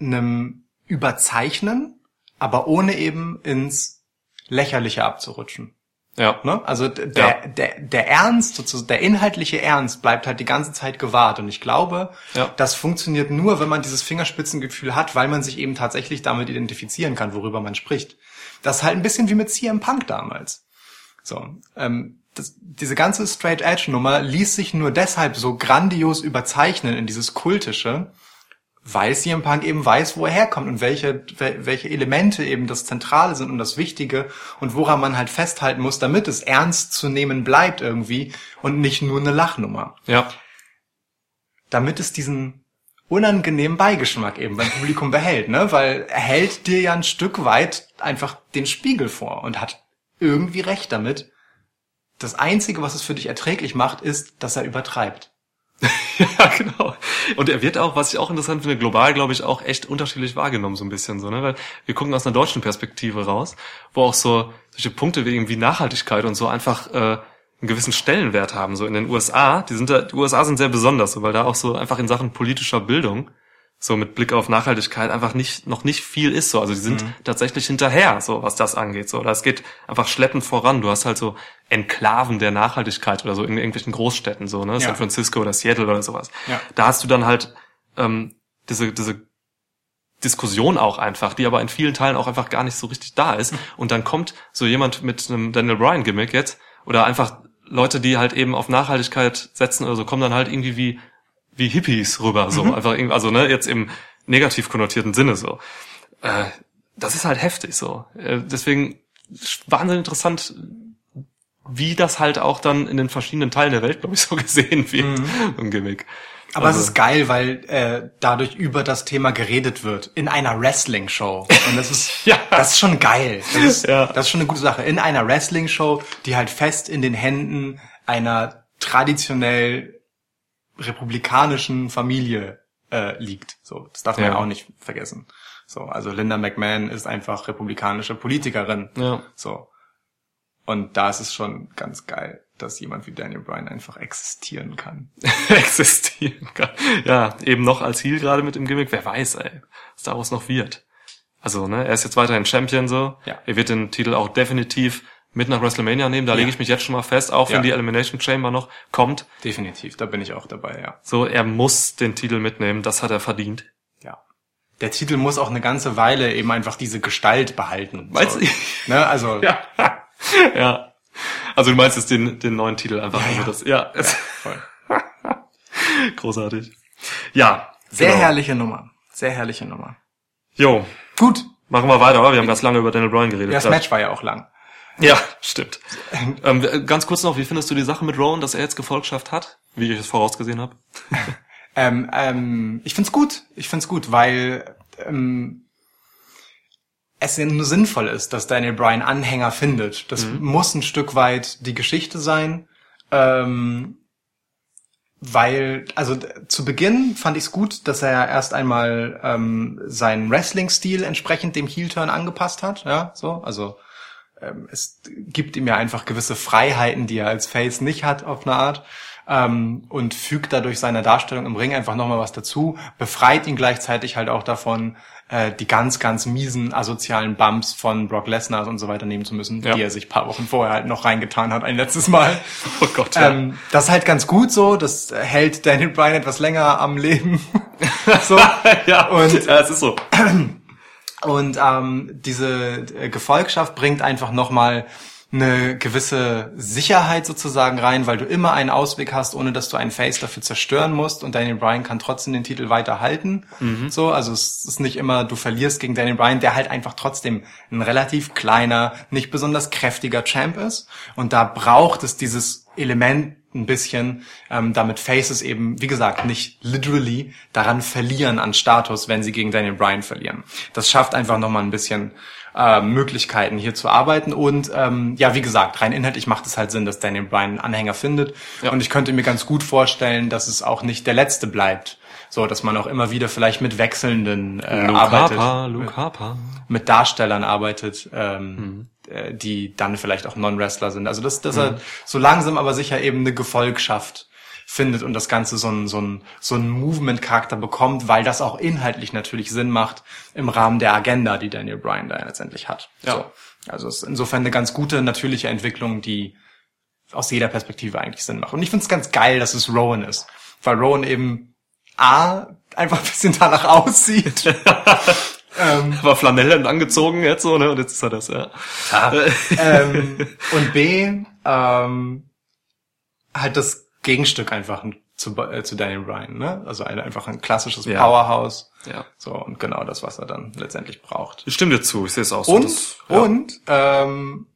S4: einem Überzeichnen, aber ohne eben ins Lächerliche abzurutschen.
S3: Ja.
S4: Ne? Also der,
S3: Ja.
S4: der, der Ernst, sozusagen, der inhaltliche Ernst bleibt halt die ganze Zeit gewahrt. Und ich glaube,
S3: Ja.
S4: das funktioniert nur, wenn man dieses Fingerspitzengefühl hat, weil man sich eben tatsächlich damit identifizieren kann, worüber man spricht. Das ist halt ein bisschen wie mit CM Punk damals. So, ähm, das, diese ganze Straight Edge Nummer ließ sich nur deshalb so grandios überzeichnen in dieses kultische, weil CM Punk eben weiß, wo er herkommt und welche, wel- welche Elemente eben das Zentrale sind und das Wichtige und woran man halt festhalten muss, damit es ernst zu nehmen bleibt irgendwie und nicht nur eine Lachnummer.
S3: Ja.
S4: Damit es diesen unangenehmen Beigeschmack eben beim Publikum behält, ne? Weil er hält dir ja ein Stück weit einfach den Spiegel vor und hat irgendwie recht damit. Das Einzige, was es für dich erträglich macht, ist, dass er übertreibt.
S3: Ja, genau. Und er wird auch, was ich auch interessant finde, global, glaube ich, auch echt unterschiedlich wahrgenommen, so ein bisschen so, ne? Weil wir gucken aus einer deutschen Perspektive raus, wo auch so solche Punkte wie irgendwie Nachhaltigkeit und so einfach äh, einen gewissen Stellenwert haben. So in den USA, die sind da, die USA sind sehr besonders, so, weil da auch so einfach in Sachen politischer Bildung so mit Blick auf Nachhaltigkeit einfach nicht noch nicht viel ist so. Also die sind tatsächlich hinterher so was das angeht so. Das geht einfach schleppend voran. Du hast halt so Enklaven der Nachhaltigkeit oder so in irgendwelchen Großstädten so ne?
S4: Ja.
S3: San Francisco oder Seattle oder sowas.
S4: Ja.
S3: da hast du dann halt ähm, diese diese Diskussion auch einfach, die aber in vielen Teilen auch einfach gar nicht so richtig da ist. Und dann kommt so jemand mit einem Daniel Bryan Gimmick jetzt oder einfach Leute, die halt eben auf Nachhaltigkeit setzen oder so, kommen dann halt irgendwie wie wie Hippies rüber so einfach irgendwie, also ne jetzt im negativ konnotierten Sinne so. Äh, das ist halt heftig so. Äh, deswegen wahnsinnig interessant, wie das halt auch dann in den verschiedenen Teilen der Welt, glaube ich, so gesehen wird, so ein Gimmick.
S4: Aber
S3: Also-
S4: es ist geil, weil äh, dadurch über das Thema geredet wird in einer Wrestling-Show. Und das ist,
S3: Ja.
S4: das ist schon geil. Das ist,
S3: Ja.
S4: das ist schon eine gute Sache. In einer Wrestling-Show, die halt fest in den Händen einer traditionell republikanischen Familie äh, liegt. So, das darf man
S3: Ja.
S4: auch nicht vergessen. So, also Linda McMahon ist einfach republikanische Politikerin.
S3: Ja.
S4: So. Und da ist es schon ganz geil, dass jemand wie Daniel Bryan einfach existieren kann.
S3: existieren kann. Ja, eben noch als Heel gerade mit dem Gimmick. Wer weiß, ey, was daraus noch wird. Also, ne, er ist jetzt weiterhin Champion so.
S4: Ja.
S3: Er wird den Titel auch definitiv mit nach WrestleMania nehmen. Da lege ich mich jetzt schon mal fest, auch wenn
S4: Ja.
S3: die Elimination Chamber noch kommt.
S4: Definitiv, da bin ich auch dabei, ja.
S3: So, er muss den Titel mitnehmen. Das hat er verdient.
S4: Ja. Der Titel muss auch eine ganze Weile eben einfach diese Gestalt behalten. So.
S3: du?
S4: Ne, also,
S3: Ja. ja. Also du meinst jetzt den, den neuen Titel einfach.
S4: Ja,
S3: nur
S4: ja.
S3: Das, ja.
S4: voll.
S3: Großartig. Ja.
S4: Sehr
S3: genau.
S4: herrliche Nummer. Sehr herrliche Nummer.
S3: Jo,
S4: Gut.
S3: machen wir weiter, oder? Wir haben ganz lange über Daniel Bryan geredet.
S4: Das
S3: gerade.
S4: Match war ja auch lang.
S3: Ja, stimmt. ähm, ganz kurz noch, wie findest du die Sache mit Rowan, dass er jetzt Gefolgschaft hat, wie ich es vorausgesehen habe?
S4: Ähm, ähm, ich find's gut. Ich find's gut, weil ähm, es nur sinnvoll ist, dass Daniel Bryan Anhänger findet. Das muss ein Stück weit die Geschichte sein. Ähm, weil, also zu Beginn fand ich es gut, dass er erst einmal ähm, seinen Wrestling-Stil entsprechend dem Heel-Turn angepasst hat. Ja, so, also ähm, es gibt ihm ja einfach gewisse Freiheiten, die er als Face nicht hat auf eine Art ähm, und fügt dadurch seiner Darstellung im Ring einfach nochmal was dazu, befreit ihn gleichzeitig halt auch davon, äh, die ganz, ganz miesen asozialen Bumps von Brock Lesnar und so weiter nehmen zu müssen,
S3: Ja.
S4: die er sich paar Wochen vorher halt noch reingetan hat, ein letztes Mal.
S3: Oh Gott, ja.
S4: Ähm, das ist halt ganz gut so, das hält Daniel Bryan etwas länger am Leben. so.
S3: ja,
S4: und-
S3: ja, es ist so.
S4: Und ähm, diese äh, Gefolgschaft bringt einfach nochmal eine gewisse Sicherheit sozusagen rein, weil du immer einen Ausweg hast, ohne dass du einen Face dafür zerstören musst und Daniel Bryan kann trotzdem den Titel weiter halten. So, also es ist nicht immer, du verlierst gegen Daniel Bryan, der halt einfach trotzdem ein relativ kleiner, nicht besonders kräftiger Champ ist. Und da braucht es dieses Element ein bisschen, ähm, damit Faces eben, wie gesagt, nicht literally daran verlieren an Status, wenn sie gegen Daniel Bryan verlieren. Das schafft einfach nochmal ein bisschen äh, Möglichkeiten hier zu arbeiten und ähm, ja, wie gesagt, rein inhaltlich macht es halt Sinn, dass Daniel Bryan einen Anhänger findet
S3: Ja.
S4: und ich könnte mir ganz gut vorstellen, dass es auch nicht der letzte bleibt. So, dass man auch immer wieder vielleicht mit wechselnden äh,
S3: Luke
S4: arbeitet
S3: Harper, Luke Harper.
S4: mit Darstellern arbeitet, ähm, äh, die dann vielleicht auch Non-Wrestler sind. Also dass, dass er so langsam aber sicher eben eine Gefolgschaft findet und das Ganze so ein, so ein, so ein Movement-Charakter bekommt, weil das auch inhaltlich natürlich Sinn macht im Rahmen der Agenda, die Daniel Bryan da letztendlich hat.
S3: Ja.
S4: So. Also es ist insofern eine ganz gute, natürliche Entwicklung, die aus jeder Perspektive eigentlich Sinn macht. Und ich finde es ganz geil, dass es Rowan ist. Weil Rowan eben A, einfach ein bisschen danach aussieht.
S3: War Flanellhemd angezogen jetzt so, ne? Und jetzt ist er das, ja.
S4: ähm, und B, ähm, halt das Gegenstück einfach zu, äh, zu Daniel Bryan, ne? Also ein, einfach ein klassisches
S3: Ja.
S4: Powerhouse.
S3: Ja.
S4: So, und genau das, was er dann letztendlich braucht.
S3: Ich stimme dir zu, ich sehe es auch so.
S4: Und,
S3: das, ja.
S4: und, ähm,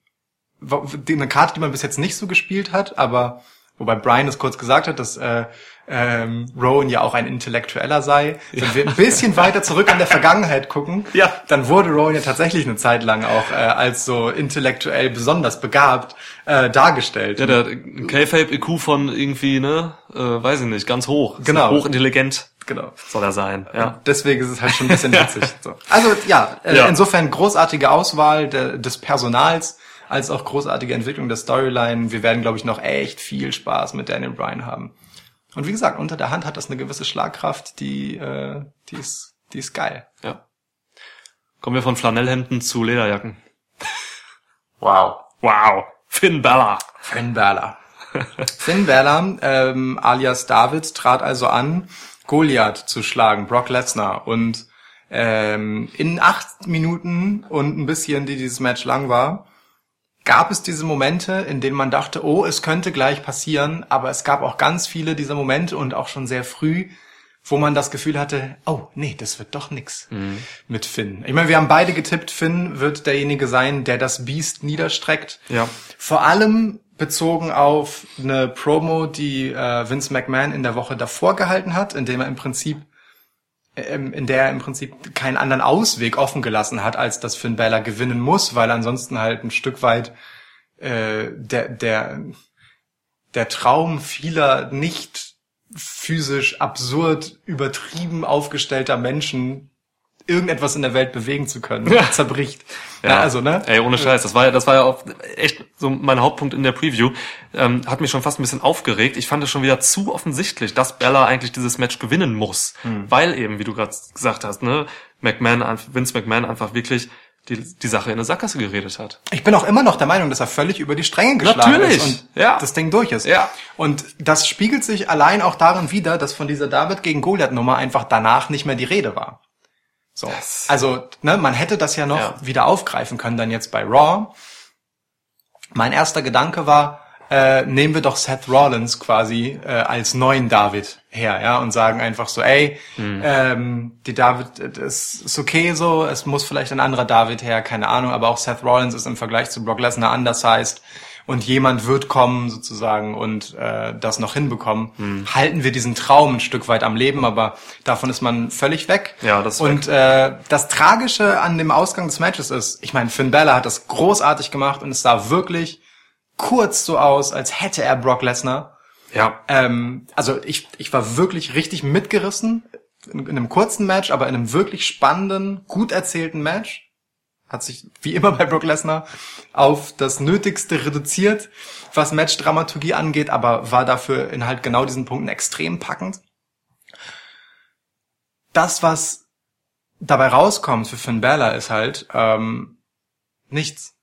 S4: eine Karte, die man bis jetzt nicht so gespielt hat, aber wobei Brian es kurz gesagt hat, dass äh, ähm, Rowan ja auch ein Intellektueller sei. Wenn wir ein bisschen weiter zurück in der Vergangenheit gucken,
S3: Ja.
S4: dann wurde Rowan ja tatsächlich eine Zeit lang auch äh, als so intellektuell besonders begabt äh, dargestellt.
S3: Ja, der hat ein K-Fape-IQ von irgendwie, ne, äh, weiß ich nicht, ganz hoch.
S4: Genau.
S3: Hochintelligent
S4: genau.
S3: soll er sein, ja.
S4: Deswegen ist es halt schon ein bisschen witzig. So. Also ja, äh,
S3: Ja.
S4: insofern großartige Auswahl de, des Personals, als auch großartige Entwicklung der Storyline. Wir werden, glaube ich, noch echt viel Spaß mit Daniel Bryan haben. Und wie gesagt, unter der Hand hat das eine gewisse Schlagkraft, die, äh, die ist, die ist geil.
S3: ja. Kommen wir von Flanellhemden zu Lederjacken.
S4: Wow.
S3: Wow. Finn Balor.
S4: Finn Balor. Finn Balor, ähm, alias David, trat also an, Goliath zu schlagen, Brock Lesnar. Und ähm, in acht Minuten und ein bisschen, die dieses Match lang war, gab es diese Momente, in denen man dachte, oh, es könnte gleich passieren, aber es gab auch ganz viele dieser Momente und auch schon sehr früh wo man das Gefühl hatte, oh nee, das wird doch nix mit Finn. Ich meine, wir haben beide getippt, Finn wird derjenige sein, der das Biest niederstreckt.
S3: Ja.
S4: Vor allem bezogen auf eine Promo, die äh, Vince McMahon in der Woche davor gehalten hat, in dem er im Prinzip in der er im Prinzip keinen anderen Ausweg offen gelassen hat, als dass Finn Balor gewinnen muss, weil ansonsten halt ein Stück weit äh, der der der Traum vieler nicht physisch absurd übertrieben aufgestellter Menschen irgendetwas in der Welt bewegen zu können,
S3: Ja.
S4: zerbricht. Ja. also ne?
S3: Ey, ohne Scheiß, das war ja, das war ja auch echt so mein Hauptpunkt in der Preview. Ähm, hat mich schon fast ein bisschen aufgeregt. Ich fand es schon wieder zu offensichtlich, dass Bella eigentlich dieses Match gewinnen muss.
S4: Hm.
S3: Weil eben, wie du gerade gesagt hast, ne, McMahon, Vince McMahon einfach wirklich die, die Sache in eine Sackgasse geredet hat.
S4: Ich bin auch immer noch der Meinung, dass er völlig über die Stränge geschlagen
S3: Natürlich,
S4: ist und
S3: ja.
S4: das Ding durch ist.
S3: Ja.
S4: Und das spiegelt sich allein auch darin wider, dass von dieser David gegen Goliath Nummer einfach danach nicht mehr die Rede war. So.
S3: Das-
S4: Also, ne, man hätte das ja noch
S3: Ja.
S4: wieder aufgreifen können, dann jetzt bei Raw. Mein erster Gedanke war, äh, nehmen wir doch Seth Rollins quasi äh, als neuen David her, ja, und sagen einfach so, ey, ähm, die David, äh, das ist okay so, es muss vielleicht ein anderer David her, keine Ahnung, aber auch Seth Rollins ist im Vergleich zu Brock Lesnar undersized und jemand wird kommen sozusagen und äh, das noch hinbekommen. Halten wir diesen Traum ein Stück weit am Leben, aber davon ist man völlig weg.
S3: Ja, das
S4: Und äh, das Tragische an dem Ausgang des Matches ist, ich meine, Finn Balor hat das großartig gemacht und es sah wirklich kurz so aus, als hätte er Brock Lesnar.
S3: Ja.
S4: Ähm, also ich, ich war wirklich richtig mitgerissen in, in einem kurzen Match, aber in einem wirklich spannenden, gut erzählten Match. Hat sich wie immer bei Brock Lesnar auf das Nötigste reduziert, was Match-Dramaturgie angeht, aber war dafür in halt genau diesen Punkten extrem packend. Das, was dabei rauskommt für Finn Balor, ist halt ähm, nichts.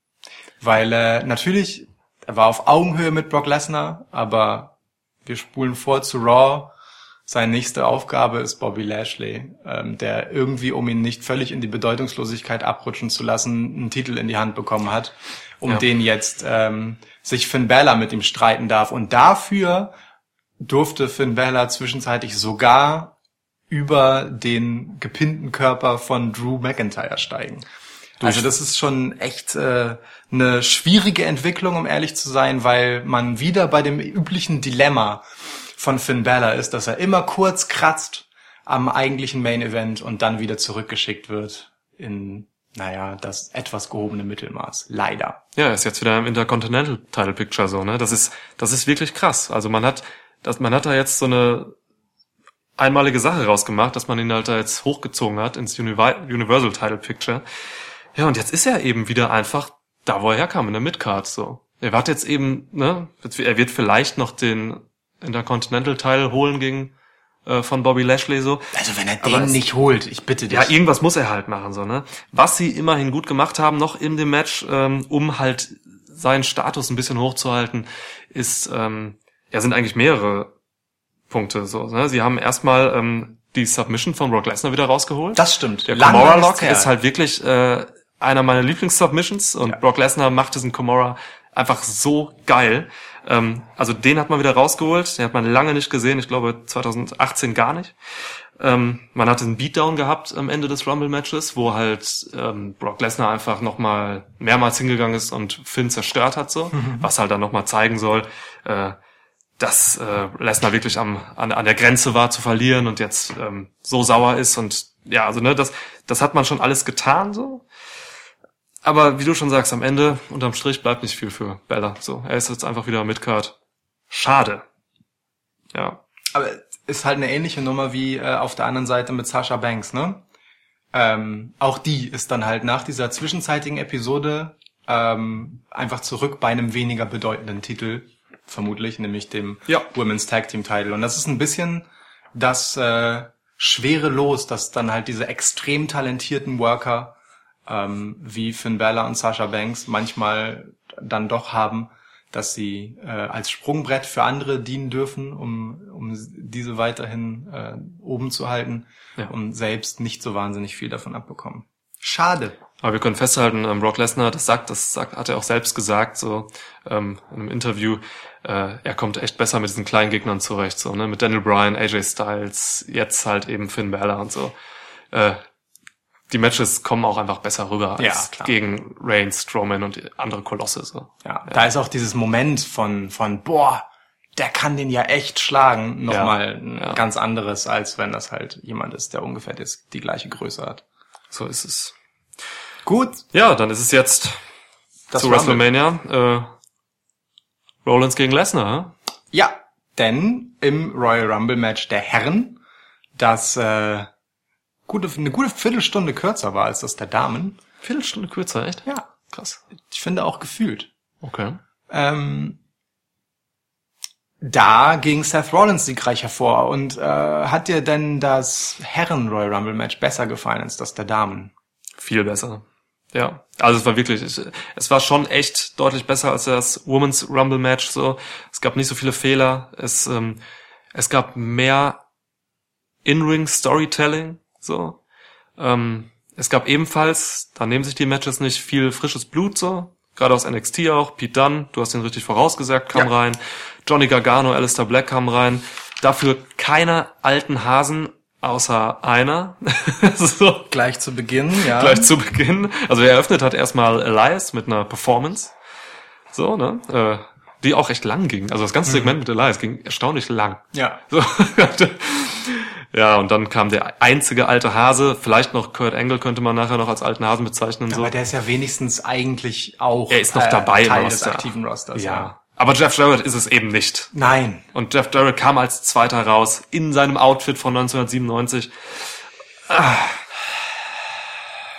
S4: Weil äh, natürlich, er war auf Augenhöhe mit Brock Lesnar, aber wir spulen vor zu Raw. Seine nächste Aufgabe ist Bobby Lashley, ähm, der irgendwie, um ihn nicht völlig in die Bedeutungslosigkeit abrutschen zu lassen, einen Titel in die Hand bekommen hat, um
S3: Ja.
S4: den jetzt ähm, sich Finn Balor mit ihm streiten darf. Und dafür durfte Finn Balor zwischenzeitlich sogar über den gepinnten Körper von Drew McIntyre steigen. Also das ist schon echt äh, eine schwierige Entwicklung, um ehrlich zu sein, weil man wieder bei dem üblichen Dilemma von Finn Balor ist, dass er immer kurz kratzt am eigentlichen Main Event und dann wieder zurückgeschickt wird in, naja, das etwas gehobene Mittelmaß. Leider.
S3: Ja, er ist jetzt wieder im Intercontinental Title Picture so, ne? Das ist, das ist wirklich krass. Also man hat, das, man hat da jetzt so eine einmalige Sache rausgemacht, dass man ihn halt da jetzt hochgezogen hat ins Universal Title Picture. Ja, und jetzt ist er eben wieder einfach da, wo er herkam, in der Midcard, so. Er wird jetzt eben, ne, er wird vielleicht noch den Intercontinental Title holen gegen, äh, von Bobby Lashley, so.
S4: Also wenn er
S3: Aber
S4: den
S3: es-
S4: nicht holt, ich bitte dich.
S3: Ja, irgendwas muss er halt machen, so, ne? Was sie immerhin gut gemacht haben, noch in dem Match, ähm, um halt seinen Status ein bisschen hochzuhalten, ist, ähm, ja, sind eigentlich mehrere Punkte, so, ne? Sie haben erstmal, ähm, die Submission von Brock Lesnar wieder rausgeholt.
S4: das stimmt.
S3: Der Komora Lock ist halt wirklich, äh, einer meiner Lieblings-Submissions und
S4: Ja.
S3: Brock Lesnar macht diesen Komora einfach so geil. Ähm, also den hat man wieder rausgeholt, den hat man lange nicht gesehen, ich glaube 2018 gar nicht. Ähm, man hatte einen Beatdown gehabt am Ende des Rumble-Matches, wo halt ähm, Brock Lesnar einfach nochmal mehrmals hingegangen ist und Finn zerstört hat, so, was halt dann nochmal zeigen soll, äh, dass äh, Lesnar wirklich am, an, an der Grenze war zu verlieren und jetzt ähm, so sauer ist und ja, also ne, das, das hat man schon alles getan so. Aber wie du schon sagst, am Ende unterm Strich bleibt nicht viel für Bella. So, er ist jetzt einfach wieder Midcard. Schade. Ja.
S4: Aber ist halt eine ähnliche Nummer wie äh, auf der anderen Seite mit Sasha Banks, ne? Ähm, auch die ist dann halt nach dieser zwischenzeitigen Episode ähm, einfach zurück bei einem weniger bedeutenden Titel, vermutlich, nämlich dem
S3: Ja.
S4: Women's Tag Team Title. Und das ist ein bisschen das äh, schwere Los, dass dann halt diese extrem talentierten Worker ähm, wie Finn Balor und Sasha Banks manchmal dann doch haben, dass sie äh, als Sprungbrett für andere dienen dürfen, um, um diese weiterhin äh, oben zu halten
S3: Ja.
S4: und selbst nicht so wahnsinnig viel davon abbekommen. Schade.
S3: Aber wir können festhalten, ähm, Brock Lesnar, das sagt, das sagt, hat er auch selbst gesagt, so ähm, in einem Interview, äh, er kommt echt besser mit diesen kleinen Gegnern zurecht, so, ne? Mit Daniel Bryan, AJ Styles, jetzt halt eben Finn Balor und so. Äh, die Matches kommen auch einfach besser rüber als
S4: Ja, klar.
S3: gegen Reigns, Strowman und andere Kolosse. So.
S4: Ja, da ist auch dieses Moment von, von, boah, der kann den ja echt schlagen, nochmal ein
S3: ja.
S4: ganz anderes, als wenn das halt jemand ist, der ungefähr das, die gleiche Größe hat.
S3: so ist es.
S4: Gut,
S3: Ja, dann ist es jetzt
S4: das
S3: zu. WrestleMania äh, Rollins gegen Lesnar.
S4: Ja, denn im Royal Rumble Match der Herren, das äh, gute, eine gute Viertelstunde kürzer war als das der Damen.
S3: Viertelstunde kürzer, echt?
S4: Ja,
S3: Krass.
S4: ich finde auch gefühlt.
S3: Okay.
S4: Ähm, da ging Seth Rollins siegreich hervor. Und äh, hat dir denn das Herren Royal Rumble Match besser gefallen als das der Damen?
S3: Viel besser. Ja, also es war wirklich, es, es war schon echt deutlich besser als das Women's Rumble Match. So, es gab nicht so viele Fehler. Es, ähm, es gab mehr In-Ring Storytelling. So, ähm, es gab ebenfalls, da nehmen sich die Matches nicht viel frisches Blut. So, gerade aus NXT auch. Pete Dunne, du hast ihn richtig vorausgesagt, kam
S4: Ja.
S3: rein. Johnny Gargano, Alistair Black kam rein. Dafür keine alten Hasen außer einer. so
S4: Gleich zu Beginn, ja.
S3: gleich zu Beginn. Also er eröffnet hat erstmal Elias mit einer Performance. So, ne? Äh, die auch echt lang ging. Also das ganze Segment mit Elias ging erstaunlich lang.
S4: Ja.
S3: So. ja, und dann kam der einzige alte Hase, vielleicht noch Kurt Angle könnte man nachher noch als alten Hasen bezeichnen. So.
S4: Aber der ist ja wenigstens eigentlich auch
S3: Er ist noch dabei im
S4: Teil des
S3: Roster.
S4: aktiven Rosters.
S3: ja. Aber Jeff Jarrett ist es eben nicht.
S4: Nein.
S3: Und Jeff Jarrett kam als Zweiter raus in seinem Outfit von 1997. Ah.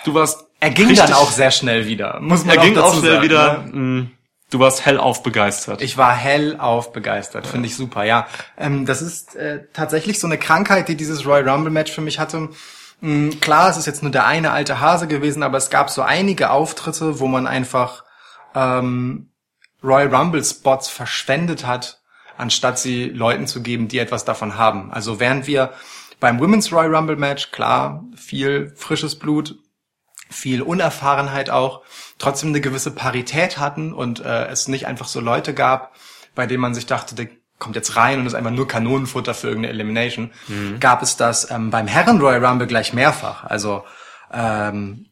S3: Du warst
S4: Er ging dann auch sehr schnell wieder. Muss man
S3: Er ging
S4: dazu
S3: auch schnell
S4: sagen,
S3: wieder.
S4: Ne?
S3: Du warst hellauf begeistert.
S4: Ich war hellauf begeistert, finde ich super, ja. Ähm, das ist äh, tatsächlich so eine Krankheit, die dieses Royal Rumble Match für mich hatte. Mm, klar, es ist jetzt nur der eine alte Hase gewesen, aber es gab so einige Auftritte, wo man einfach ähm, Royal Rumble Spots verschwendet hat, anstatt sie Leuten zu geben, die etwas davon haben. Also während wir beim Women's Royal Rumble Match, klar, viel frisches Blut, viel Unerfahrenheit auch, trotzdem eine gewisse Parität hatten und äh, es nicht einfach so Leute gab, bei denen man sich dachte, der kommt jetzt rein und ist einfach nur Kanonenfutter für irgendeine Elimination, gab es das ähm, beim Herren Royal Rumble gleich mehrfach. Also ähm,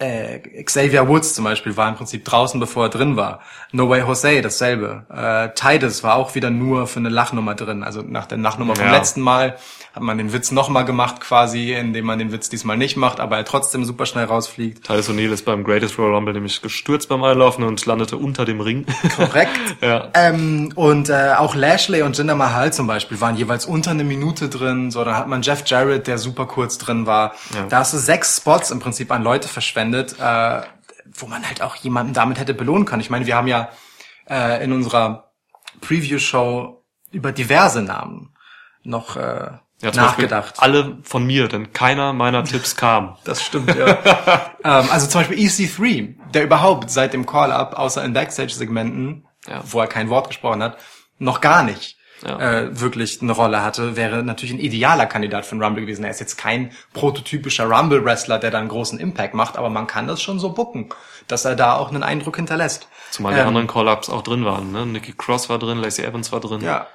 S4: äh, Xavier Woods zum Beispiel war im Prinzip draußen, bevor er drin war. No Way Jose, dasselbe. Äh, Titus war auch wieder nur für eine Lachnummer drin. Also nach der Lachnummer vom
S3: Ja.
S4: letzten Mal hat man den Witz nochmal gemacht quasi, indem man den Witz diesmal nicht macht, aber er trotzdem super schnell rausfliegt.
S3: Titus O'Neill ist beim Greatest Royal Rumble nämlich gestürzt beim Einlaufen und landete unter dem Ring.
S4: Korrekt.
S3: ja.
S4: Ähm, und äh, auch Lashley und Jinder Mahal zum Beispiel waren jeweils unter eine Minute drin. So, dann hat man Jeff Jarrett, der super kurz drin war.
S3: Ja.
S4: Da hast du sechs Spots im Prinzip an Leute verschwendet, äh, wo man halt auch jemanden damit hätte belohnen können. Ich meine, wir haben ja äh, in unserer Preview-Show über diverse Namen noch äh,
S3: ja
S4: nachgedacht.
S3: Beispiel alle von mir, denn keiner meiner Tipps kam.
S4: Das stimmt, ja. ähm, also zum Beispiel EC3, der überhaupt seit dem Call-Up, außer in Backstage-Segmenten,
S3: Ja.
S4: wo er kein Wort gesprochen hat, noch gar nicht
S3: Ja.
S4: äh, wirklich eine Rolle hatte, wäre natürlich ein idealer Kandidat für einen Rumble gewesen. Er ist jetzt kein prototypischer Rumble-Wrestler, der da einen großen Impact macht, aber man kann das schon so bucken, dass er da auch einen Eindruck hinterlässt.
S3: Zumal die
S4: Ähm,
S3: anderen Call-Ups auch drin waren. Ne? Nikki Cross war drin, Lacey Evans war drin.
S4: Ja,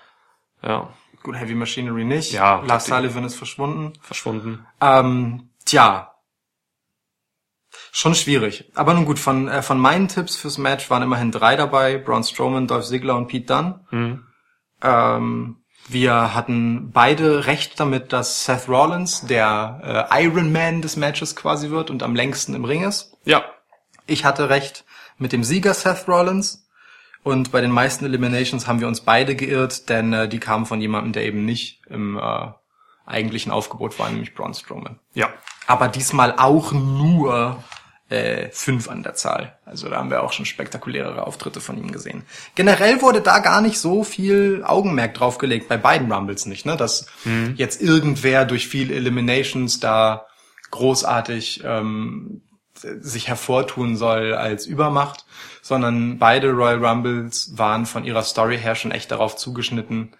S3: ja.
S4: gut, Heavy Machinery nicht.
S3: Ja,
S4: Lars Sullivan ist verschwunden.
S3: Verschwunden.
S4: Ähm, tja. Schon schwierig. Aber nun gut, von, äh, von meinen Tipps fürs Match waren immerhin drei dabei. Braun Strowman, Dolph Ziggler und Pete Dunne.
S3: Mhm.
S4: Ähm, wir hatten beide recht damit, dass Seth Rollins der äh, Iron Man des Matches quasi wird und am längsten im Ring ist.
S3: Ja.
S4: Ich hatte recht mit dem Sieger Seth Rollins. Und bei den meisten Eliminations haben wir uns beide geirrt, denn äh, die kamen von jemandem, der eben nicht im äh, eigentlichen Aufgebot war, nämlich Braun Strowman
S3: Ja.
S4: aber diesmal auch nur äh, fünf an der Zahl. Also da haben wir auch schon spektakulärere Auftritte von ihm gesehen. Generell wurde da gar nicht so viel Augenmerk drauf gelegt, bei beiden Rumbles nicht, ne? Dass jetzt irgendwer durch viel Eliminations da großartig ähm, sich hervortun soll als Übermacht, sondern beide Royal Rumbles waren von ihrer Story her schon echt darauf zugeschnitten,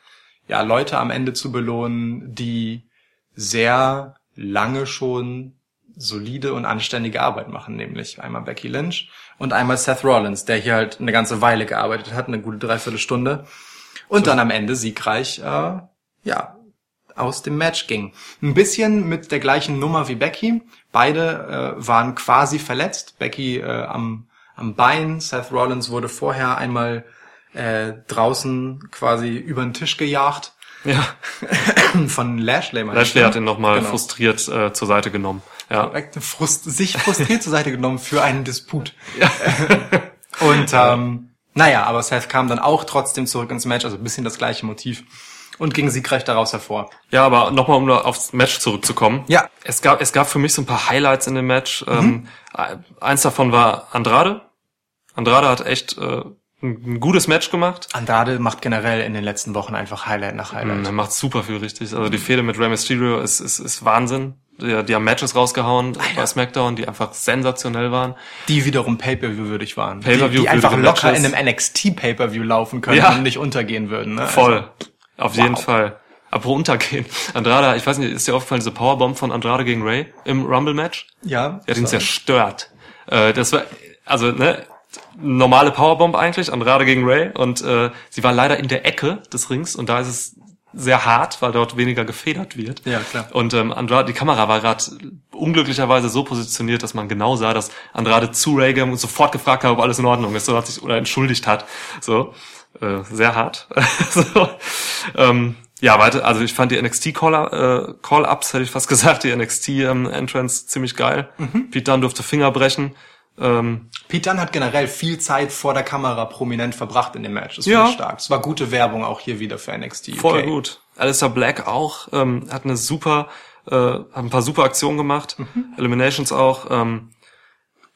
S4: ja, Leute am Ende zu belohnen, die sehr lange schon solide und anständige Arbeit machen, nämlich einmal Becky Lynch und einmal Seth Rollins, der hier halt eine ganze Weile gearbeitet hat, eine gute Dreiviertelstunde und dann am Ende siegreich, äh, ja, aus dem Match ging. Ein bisschen mit der gleichen Nummer wie Becky. Beide äh, waren quasi verletzt. Becky äh, am, am Bein, Seth Rollins wurde vorher einmal äh, draußen quasi über den Tisch gejagt
S3: Ja,
S4: von Lashley.
S3: Lashley
S4: ich,
S3: hat
S4: ne?
S3: ihn nochmal
S4: Genau.
S3: frustriert äh, zur Seite genommen. Ja,
S4: direkt frust sich frustriert zur Seite genommen für einen Disput. Und ähm, naja, aber Seth kam dann auch trotzdem zurück ins Match, also ein bisschen das gleiche Motiv und ging siegreich daraus hervor.
S3: ja aber nochmal, um aufs Match zurückzukommen.
S4: Ja.
S3: Es gab, es gab für mich so ein paar Highlights in dem Match. Ähm, eins davon war Andrade. Andrade hat echt äh, ein, ein gutes Match gemacht.
S4: Andrade macht generell in den letzten Wochen einfach Highlight nach Highlight.
S3: Er macht super viel richtig. Also die Fehde mit Rey Mysterio ist, ist, ist Wahnsinn. Die, die haben Matches rausgehauen bei SmackDown, die einfach sensationell waren.
S4: Die wiederum Pay-Per-View würdig waren.
S3: Pay-per-view
S4: die, die einfach locker
S3: Matches.
S4: in einem NXT Pay-Per-View laufen können
S3: Ja.
S4: und nicht untergehen würden. Ne?
S3: Voll. Auf jeden
S4: wow.
S3: Fall. Aber untergehen. Andrade, ich weiß nicht, ist dir aufgefallen, diese Powerbomb von Andrade gegen Ray im Rumble-Match?
S4: Also, ja.
S3: Er hat ihn zerstört. Äh, das war, also, ne, normale Powerbomb eigentlich, Andrade gegen Ray. Und äh, sie war leider in der Ecke des Rings und da ist es sehr hart, weil dort weniger gefedert wird.
S4: Ja, klar.
S3: Und ähm, Andrade, die Kamera war gerade unglücklicherweise so positioniert, dass man genau sah, dass Andrade zu und sofort gefragt hat, ob alles in Ordnung ist, so hat sich oder entschuldigt hat. So äh, sehr hart. so, ähm, ja, weiter. Also ich fand die NXT Call, äh, hätte ich fast gesagt, die NXT ähm, Entrance ziemlich geil. Pete Dunne durfte Finger brechen. Ähm,
S4: Pete Dunne hat generell viel Zeit vor der Kamera prominent verbracht in dem Match. Das
S3: Ja.
S4: finde ich stark. Es war gute Werbung auch hier wieder für NXT.
S3: voll
S4: UK.
S3: gut. Alistair Black auch ähm, hat eine super, äh, hat ein paar super Aktionen gemacht. Eliminations auch. Ähm,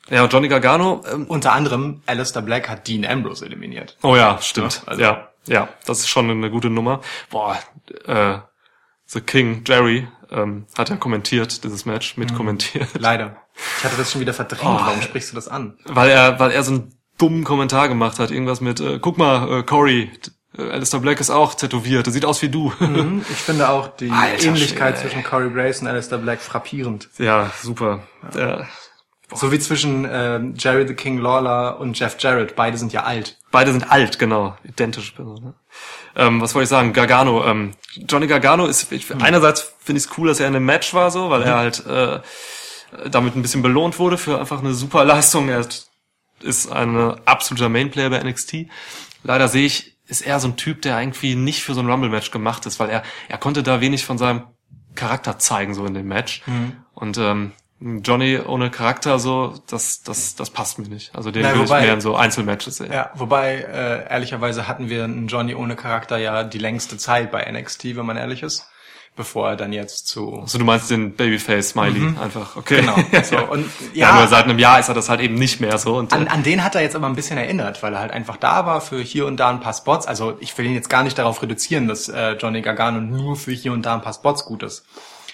S3: ja, Johnny Gargano. Ähm,
S4: Unter anderem Alistair Black hat Dean Ambrose eliminiert.
S3: oh ja, stimmt.
S4: Ja, also-
S3: ja, ja, das ist schon eine gute Nummer. Boah, äh, The King Jerry ähm, hat ja kommentiert dieses Match, mitkommentiert.
S4: Leider. Ich hatte das schon wieder verdrängt.
S3: Oh.
S4: Warum sprichst du das an?
S3: weil er, weil er so einen dummen Kommentar gemacht hat, irgendwas mit, äh, guck mal, äh, Corey, äh, Alistair Black ist auch tätowiert, er sieht aus wie du.
S4: Mhm. Ich finde auch die
S3: Alter
S4: Ähnlichkeit
S3: ey.
S4: zwischen Corey Grace und Alistair Black frappierend.
S3: ja, super. Ja.
S4: So wie zwischen ähm, Jerry the King Lawler und Jeff Jarrett. Beide sind ja alt.
S3: Beide sind alt, genau, identische Personen. Ne? Ähm, was wollte ich sagen? Gargano. Ähm, Johnny Gargano ist ich, einerseits finde ich es cool, dass er in einem Match war, so, weil er halt äh, damit ein bisschen belohnt wurde für einfach eine super Leistung. Er ist ein absoluter Mainplayer bei NXT. Leider sehe ich, ist er so ein Typ, der irgendwie nicht für so ein Rumble-Match gemacht ist, weil er er konnte da wenig von seinem Charakter zeigen so in dem Match. Und ähm, Johnny ohne Charakter so, das das das passt mir nicht. Also den
S4: Na,
S3: würde ich
S4: wobei-
S3: mehr in so Einzelmatches sehen.
S4: Ja, wobei äh, ehrlicherweise hatten wir einen Johnny ohne Charakter ja die längste Zeit bei NXT, wenn man ehrlich ist, bevor er dann jetzt zu
S3: Also du meinst den Babyface Smiley einfach, okay.
S4: genau. So, und
S3: ja,
S4: ja,
S3: nur seit einem Jahr ist er das halt eben nicht mehr so. Und,
S4: An,
S3: äh,
S4: an den hat er jetzt aber ein bisschen erinnert, weil er halt einfach da war für hier und da ein paar Spots. Also ich will ihn jetzt gar nicht darauf reduzieren, dass äh, Johnny Gargano nur für hier und da ein paar Spots gut ist.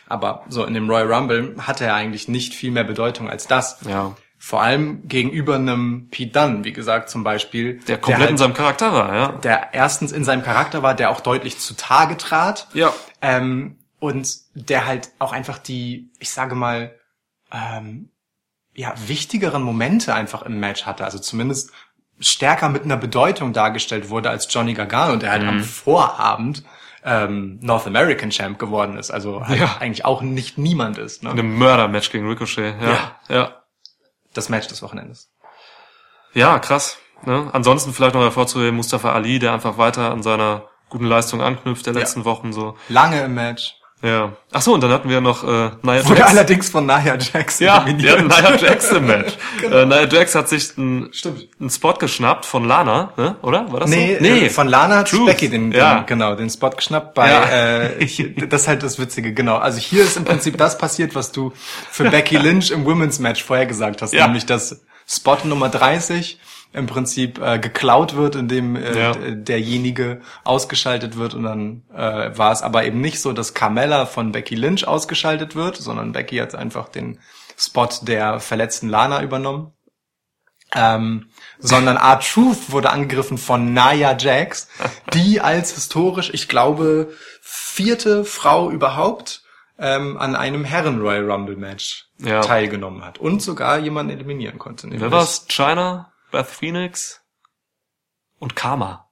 S4: Aber so in dem Royal Rumble hatte er eigentlich nicht viel mehr Bedeutung als das.
S3: ja,
S4: Vor allem gegenüber einem Pete Dunne, wie gesagt, zum Beispiel.
S3: der komplett in
S4: halt,
S3: seinem Charakter war, ja.
S4: der erstens in seinem Charakter war, der auch deutlich zutage trat.
S3: Ja.
S4: Ähm, und der halt auch einfach die, ich sage mal, ähm, ja, wichtigeren Momente einfach im Match hatte. Also zumindest stärker mit einer Bedeutung dargestellt wurde als Johnny Gargano, der halt
S3: Mhm.
S4: am Vorabend ähm, North American Champ geworden ist. Also halt
S3: Ja.
S4: eigentlich auch nicht niemand ist. Ne?
S3: einem Mörder-Match gegen Ricochet, ja.
S4: Ja.
S3: Ja,
S4: Das Match des Wochenendes.
S3: ja krass. Ne? Ansonsten vielleicht noch hervorzuheben, Mustafa Ali, der einfach weiter an seiner guten Leistung anknüpft der
S4: Ja.
S3: letzten Wochen so.
S4: Lange im Match.
S3: Ja. Ach so, und dann hatten wir noch äh, Nia
S4: Wurde
S3: Jax.
S4: allerdings von Nia Jax
S3: Ja,
S4: eliminiert.
S3: ja, Nia Jax im Match. äh, Nia Jax hat sich einen, Spot geschnappt von Lana, ne? oder? War das
S4: Nee,
S3: so?
S4: nee. von Lana hat
S3: Truth.
S4: Becky den, den,
S3: Ja.
S4: genau, den Spot geschnappt bei,
S3: Ja.
S4: äh, das ist halt das Witzige, genau. Also hier ist im Prinzip das passiert, was du für Becky Lynch im Women's Match vorher gesagt hast,
S3: Ja.
S4: nämlich dass Spot Nummer 30 im Prinzip äh, geklaut wird, indem äh,
S3: Ja.
S4: derjenige ausgeschaltet wird und dann äh, war es aber eben nicht so, dass Carmella von Becky Lynch ausgeschaltet wird, sondern Becky hat einfach den Spot der verletzten Lana übernommen. Ähm, sondern R-Truth wurde angegriffen von Nia Jax, die als historisch, ich glaube, vierte Frau überhaupt ähm, an einem Herren Royal Rumble Match
S3: Ja.
S4: teilgenommen hat und sogar jemanden eliminieren konnte.
S3: Wer war's? China, Beth Phoenix und Karma.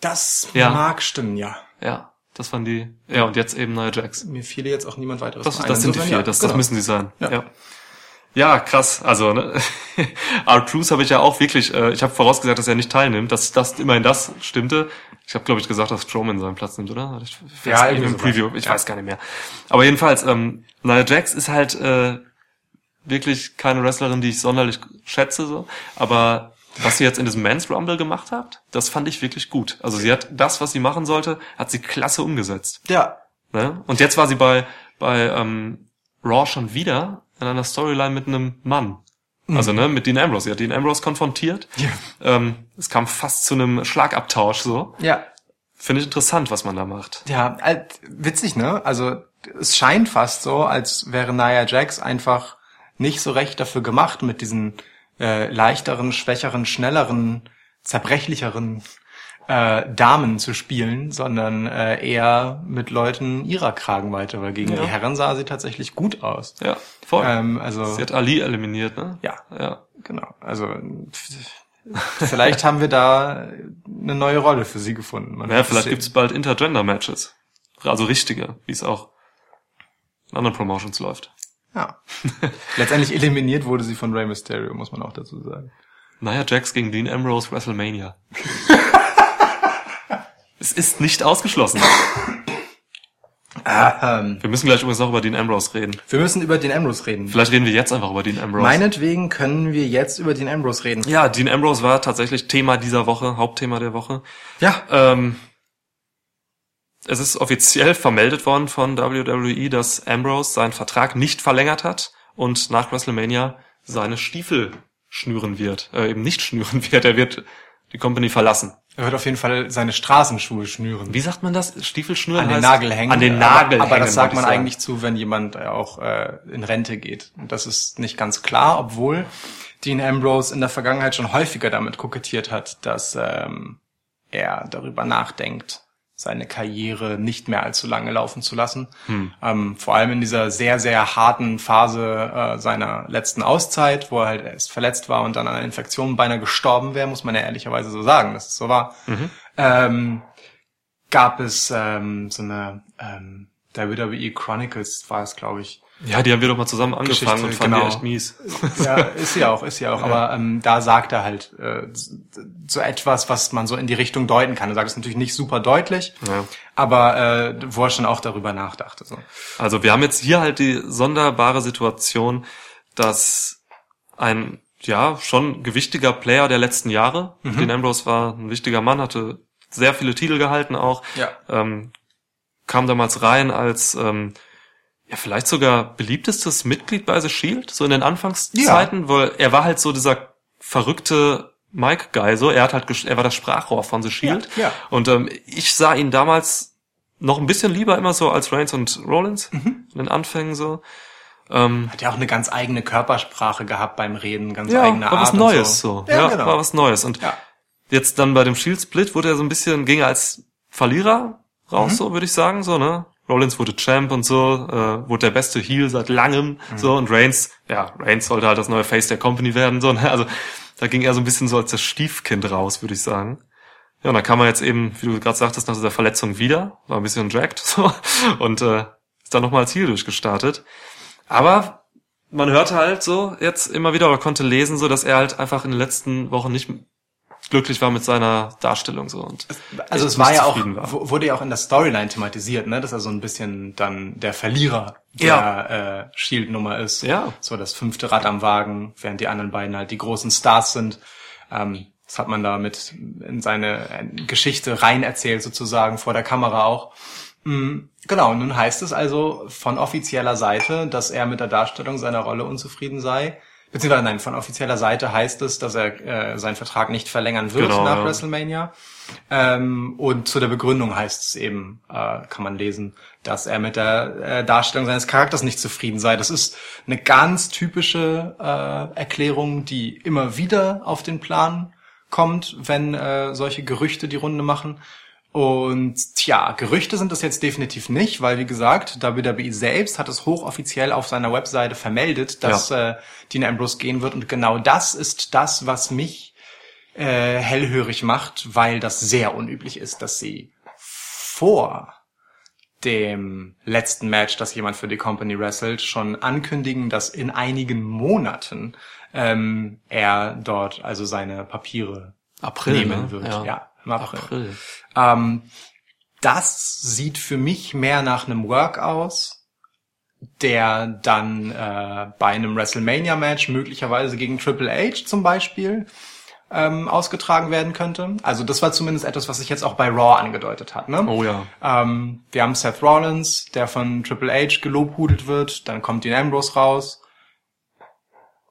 S4: Das
S3: Ja.
S4: mag stimmen, ja.
S3: Ja, das waren die. Ja, und jetzt eben Nia Jax.
S4: Mir fiel jetzt auch niemand weiteres
S3: Das, das sind die vier,
S4: ja,
S3: das,
S4: genau.
S3: das müssen sie sein. Ja.
S4: Ja.
S3: ja. krass. Also, ne? Art Cruz habe ich ja auch wirklich, äh, ich habe vorausgesagt, dass er nicht teilnimmt, dass das immerhin das stimmte. Ich habe, glaube ich, gesagt, dass Strowman seinen Platz nimmt, oder? Ich,
S4: Ja, irgendwie
S3: im. Preview, ich weiß gar nicht mehr. Aber jedenfalls, ähm, Nia Jax ist halt äh, wirklich keine Wrestlerin, die ich sonderlich schätze, so. Aber was sie jetzt in diesem Men's Rumble gemacht hat, das fand ich wirklich gut. Also sie hat das, was sie machen sollte, hat sie klasse umgesetzt.
S4: Ja,
S3: Ne? Und jetzt war sie bei, bei ähm, Raw schon wieder in einer Storyline mit einem Mann. Also ne, mit Dean Ambrose. Sie hat Dean Ambrose konfrontiert.
S4: Ja.
S3: Ähm, es kam fast zu einem Schlagabtausch so.
S4: ja.
S3: Finde ich interessant, was man da macht.
S4: Ja, halt, witzig, ne? Also es scheint fast so, als wäre Nia Jax einfach nicht so recht dafür gemacht, mit diesen äh, leichteren, schwächeren, schnelleren, zerbrechlicheren äh, Damen zu spielen, sondern äh, eher mit Leuten ihrer Kragenweite, weil gegen
S3: Ja.
S4: die Herren sah sie tatsächlich gut aus.
S3: Ja, voll.
S4: Ähm, also
S3: Sie hat Ali eliminiert, ne?
S4: ja,
S3: Ja.
S4: genau. Also vielleicht haben wir da eine neue Rolle für sie gefunden. Man
S3: Ja, vielleicht
S4: sehen.
S3: gibt's bald Intergender-Matches. Also richtige, wie es auch in anderen Promotions läuft.
S4: Ja. Letztendlich eliminiert wurde sie von Rey Mysterio, muss man auch dazu sagen.
S3: Naja, Jax gegen Dean Ambrose WrestleMania. es ist nicht ausgeschlossen.
S4: Ähm,
S3: Wir müssen gleich übrigens noch über Dean Ambrose reden.
S4: wir müssen über den Ambrose reden.
S3: Vielleicht reden wir jetzt einfach über Dean Ambrose.
S4: Meinetwegen können wir jetzt über den Ambrose reden.
S3: ja, Dean Ambrose war tatsächlich Thema dieser Woche, Hauptthema der Woche.
S4: Ja.
S3: Ähm, es ist offiziell vermeldet worden von WWE, dass Ambrose seinen Vertrag nicht verlängert hat und nach WrestleMania seine Stiefel schnüren wird. Äh, eben nicht schnüren wird, er wird die Company verlassen.
S4: Er wird auf jeden Fall seine Straßenschuhe schnüren.
S3: Wie sagt man das? Stiefel schnüren?
S4: An den
S3: heißt-
S4: Nagel hängen.
S3: An den
S4: aber,
S3: Nagel
S4: Aber
S3: hängen,
S4: das sagt man eigentlich zu, wenn jemand äh, auch äh, in Rente geht. Und das ist nicht ganz klar, obwohl Dean Ambrose in der Vergangenheit schon häufiger damit kokettiert hat, dass ähm, er darüber nachdenkt, seine Karriere nicht mehr allzu lange laufen zu lassen.
S3: Hm.
S4: Ähm, vor allem in dieser sehr, sehr harten Phase äh, seiner letzten Auszeit, wo er halt erst verletzt war und dann an einer Infektion beinahe gestorben wäre, muss man ja ehrlicherweise so sagen, dass es so war.
S3: Mhm.
S4: Ähm, gab es ähm, so eine ähm, WWE Chronicles war es, glaube ich.
S3: Ja, die haben wir doch mal zusammen angefangen
S4: Geschichte,
S3: und fanden
S4: genau.
S3: die echt mies.
S4: Ja, ist sie auch, ist sie auch. Aber ähm, da sagt er halt äh, so etwas, was man so in die Richtung deuten kann. Er sagt es natürlich nicht super deutlich,
S3: Ja.
S4: aber äh, wo er schon auch darüber nachdachte. So.
S3: Also wir haben jetzt hier halt die sonderbare Situation, dass ein ja schon gewichtiger Player der letzten Jahre,
S4: Mhm.
S3: Dean Ambrose war ein wichtiger Mann, hatte sehr viele Titel gehalten auch,
S4: Ja.
S3: ähm, kam damals rein als ähm, ja vielleicht sogar beliebtestes Mitglied bei The Shield, so in den Anfangszeiten, weil er war halt so dieser verrückte Mike Guy, so er hat halt er war das Sprachrohr von The Shield
S4: Ja, ja.
S3: und ähm, ich sah ihn damals noch ein bisschen lieber immer so als Reigns und Rollins
S4: Mhm.
S3: in den Anfängen so. Ähm,
S4: Hat ja auch eine ganz eigene Körpersprache gehabt beim Reden, ganz
S3: ja,
S4: eigene
S3: war
S4: Art
S3: was
S4: und
S3: Neues so.
S4: Ja,
S3: Ja,
S4: genau.
S3: war was Neues. Und
S4: Ja.
S3: jetzt dann bei dem Shield Split wurde er so ein bisschen, ging er als Verlierer raus,
S4: Mhm.
S3: so würde ich sagen, so, ne? Rollins wurde Champ und so, äh, wurde der beste Heel seit langem,
S4: Mhm.
S3: so, und Reigns, ja, Reigns sollte halt das neue Face der Company werden, so, ne? Also, da ging er so ein bisschen so als das Stiefkind raus, würde ich sagen. Ja, und dann kam er jetzt eben, wie du gerade sagtest, nach dieser Verletzung wieder, war ein bisschen jacked, so, und äh, ist dann nochmal als Heel durchgestartet. Aber man hörte halt so jetzt immer wieder oder konnte lesen, so dass er halt einfach in den letzten Wochen nicht glücklich war mit seiner Darstellung so und
S4: Also es war ja auch,
S3: war.
S4: wurde ja auch in der Storyline thematisiert, ne, dass er so ein bisschen dann der Verlierer
S3: Ja.
S4: der äh, Shield-Nummer ist.
S3: Ja.
S4: So das fünfte Rad am Wagen, während die anderen beiden halt die großen Stars sind. Ähm, das hat man da mit in seine Geschichte rein erzählt sozusagen vor der Kamera auch. Mm, Genau, und nun heißt es also von offizieller Seite, dass er mit der Darstellung seiner Rolle unzufrieden sei. Beziehungsweise nein, von offizieller Seite heißt es, dass er äh, seinen Vertrag nicht verlängern wird
S3: Genau,
S4: nach
S3: ja.
S4: WrestleMania. Ähm, und zu der Begründung heißt es eben, äh, kann man lesen, dass er mit der äh, Darstellung seines Charakters nicht zufrieden sei. Das ist eine ganz typische äh, Erklärung, die immer wieder auf den Plan kommt, wenn äh, solche Gerüchte die Runde machen. Und tja, Gerüchte sind es jetzt definitiv nicht, weil wie gesagt, WWE selbst hat es hochoffiziell auf seiner Webseite vermeldet, dass äh, Dean Ambrose gehen wird. Und genau das ist das, was mich äh, hellhörig macht, weil das sehr unüblich ist, dass sie vor dem letzten Match, das jemand für die Company wrestelt, schon ankündigen, dass in einigen Monaten ähm, er dort also seine Papiere
S3: April
S4: nehmen
S3: ne?
S4: wird.
S3: Ja.
S4: Ja, im April.
S3: April.
S4: Ähm, das sieht für mich mehr nach einem Work aus, der dann äh, bei einem WrestleMania-Match möglicherweise gegen Triple H zum Beispiel ähm, ausgetragen werden könnte. Also das war zumindest etwas, was sich jetzt auch bei Raw angedeutet hat. Ne?
S3: Oh ja.
S4: Ähm, wir haben Seth Rollins, der von Triple H gelobhudelt wird. Dann kommt Dean Ambrose raus,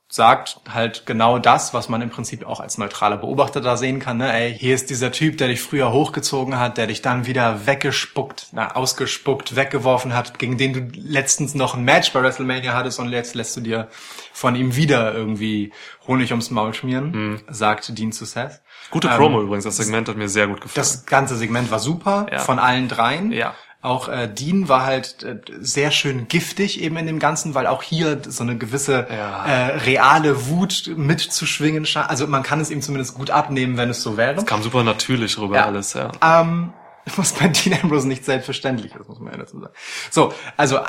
S4: sagt halt genau das, was man im Prinzip auch als neutraler Beobachter da sehen kann. Ne? Ey, hier ist dieser Typ, der dich früher hochgezogen hat, der dich dann wieder weggespuckt, na, ausgespuckt, weggeworfen hat, gegen den du letztens noch ein Match bei WrestleMania hattest und jetzt lässt du dir von ihm wieder irgendwie Honig ums Maul schmieren, sagt Dean zu Seth.
S3: Gute
S4: Ähm,
S3: Promo übrigens, das Segment hat mir sehr gut gefallen.
S4: Das ganze Segment war super
S3: Ja.
S4: von allen dreien.
S3: Ja.
S4: Auch äh, Dean war halt äh, sehr schön giftig eben in dem Ganzen, weil auch hier so eine gewisse
S3: Ja.
S4: äh, reale Wut mitzuschwingen scheint. Also man kann es ihm zumindest gut abnehmen, wenn es so wäre.
S3: Kam super natürlich rüber
S4: Ja.
S3: alles, ja.
S4: Ähm, was bei Dean Ambrose nicht selbstverständlich ist, muss man ja dazu sagen. So, also äh,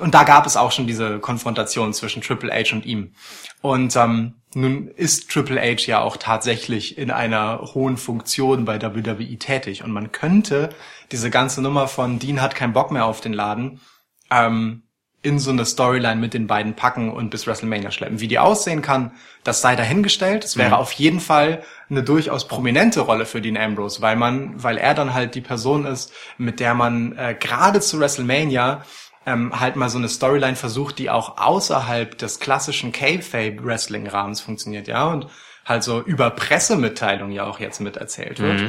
S4: und da gab es auch schon diese Konfrontation zwischen Triple H und ihm. Und ähm, nun ist Triple H ja auch tatsächlich in einer hohen Funktion bei WWE tätig. Und man könnte diese ganze Nummer von Dean hat keinen Bock mehr auf den Laden ähm, in so eine Storyline mit den beiden packen und bis WrestleMania schleppen. Wie die aussehen kann, das sei dahingestellt. Es wäre auf jeden Fall eine durchaus prominente Rolle für Dean Ambrose, weil man, weil er dann halt die Person ist, mit der man äh, gerade zu WrestleMania ähm, halt mal so eine Storyline versucht, die auch außerhalb des klassischen Kayfabe-Wrestling-Rahmens funktioniert, ja, und halt so über Pressemitteilungen ja auch jetzt miterzählt wird.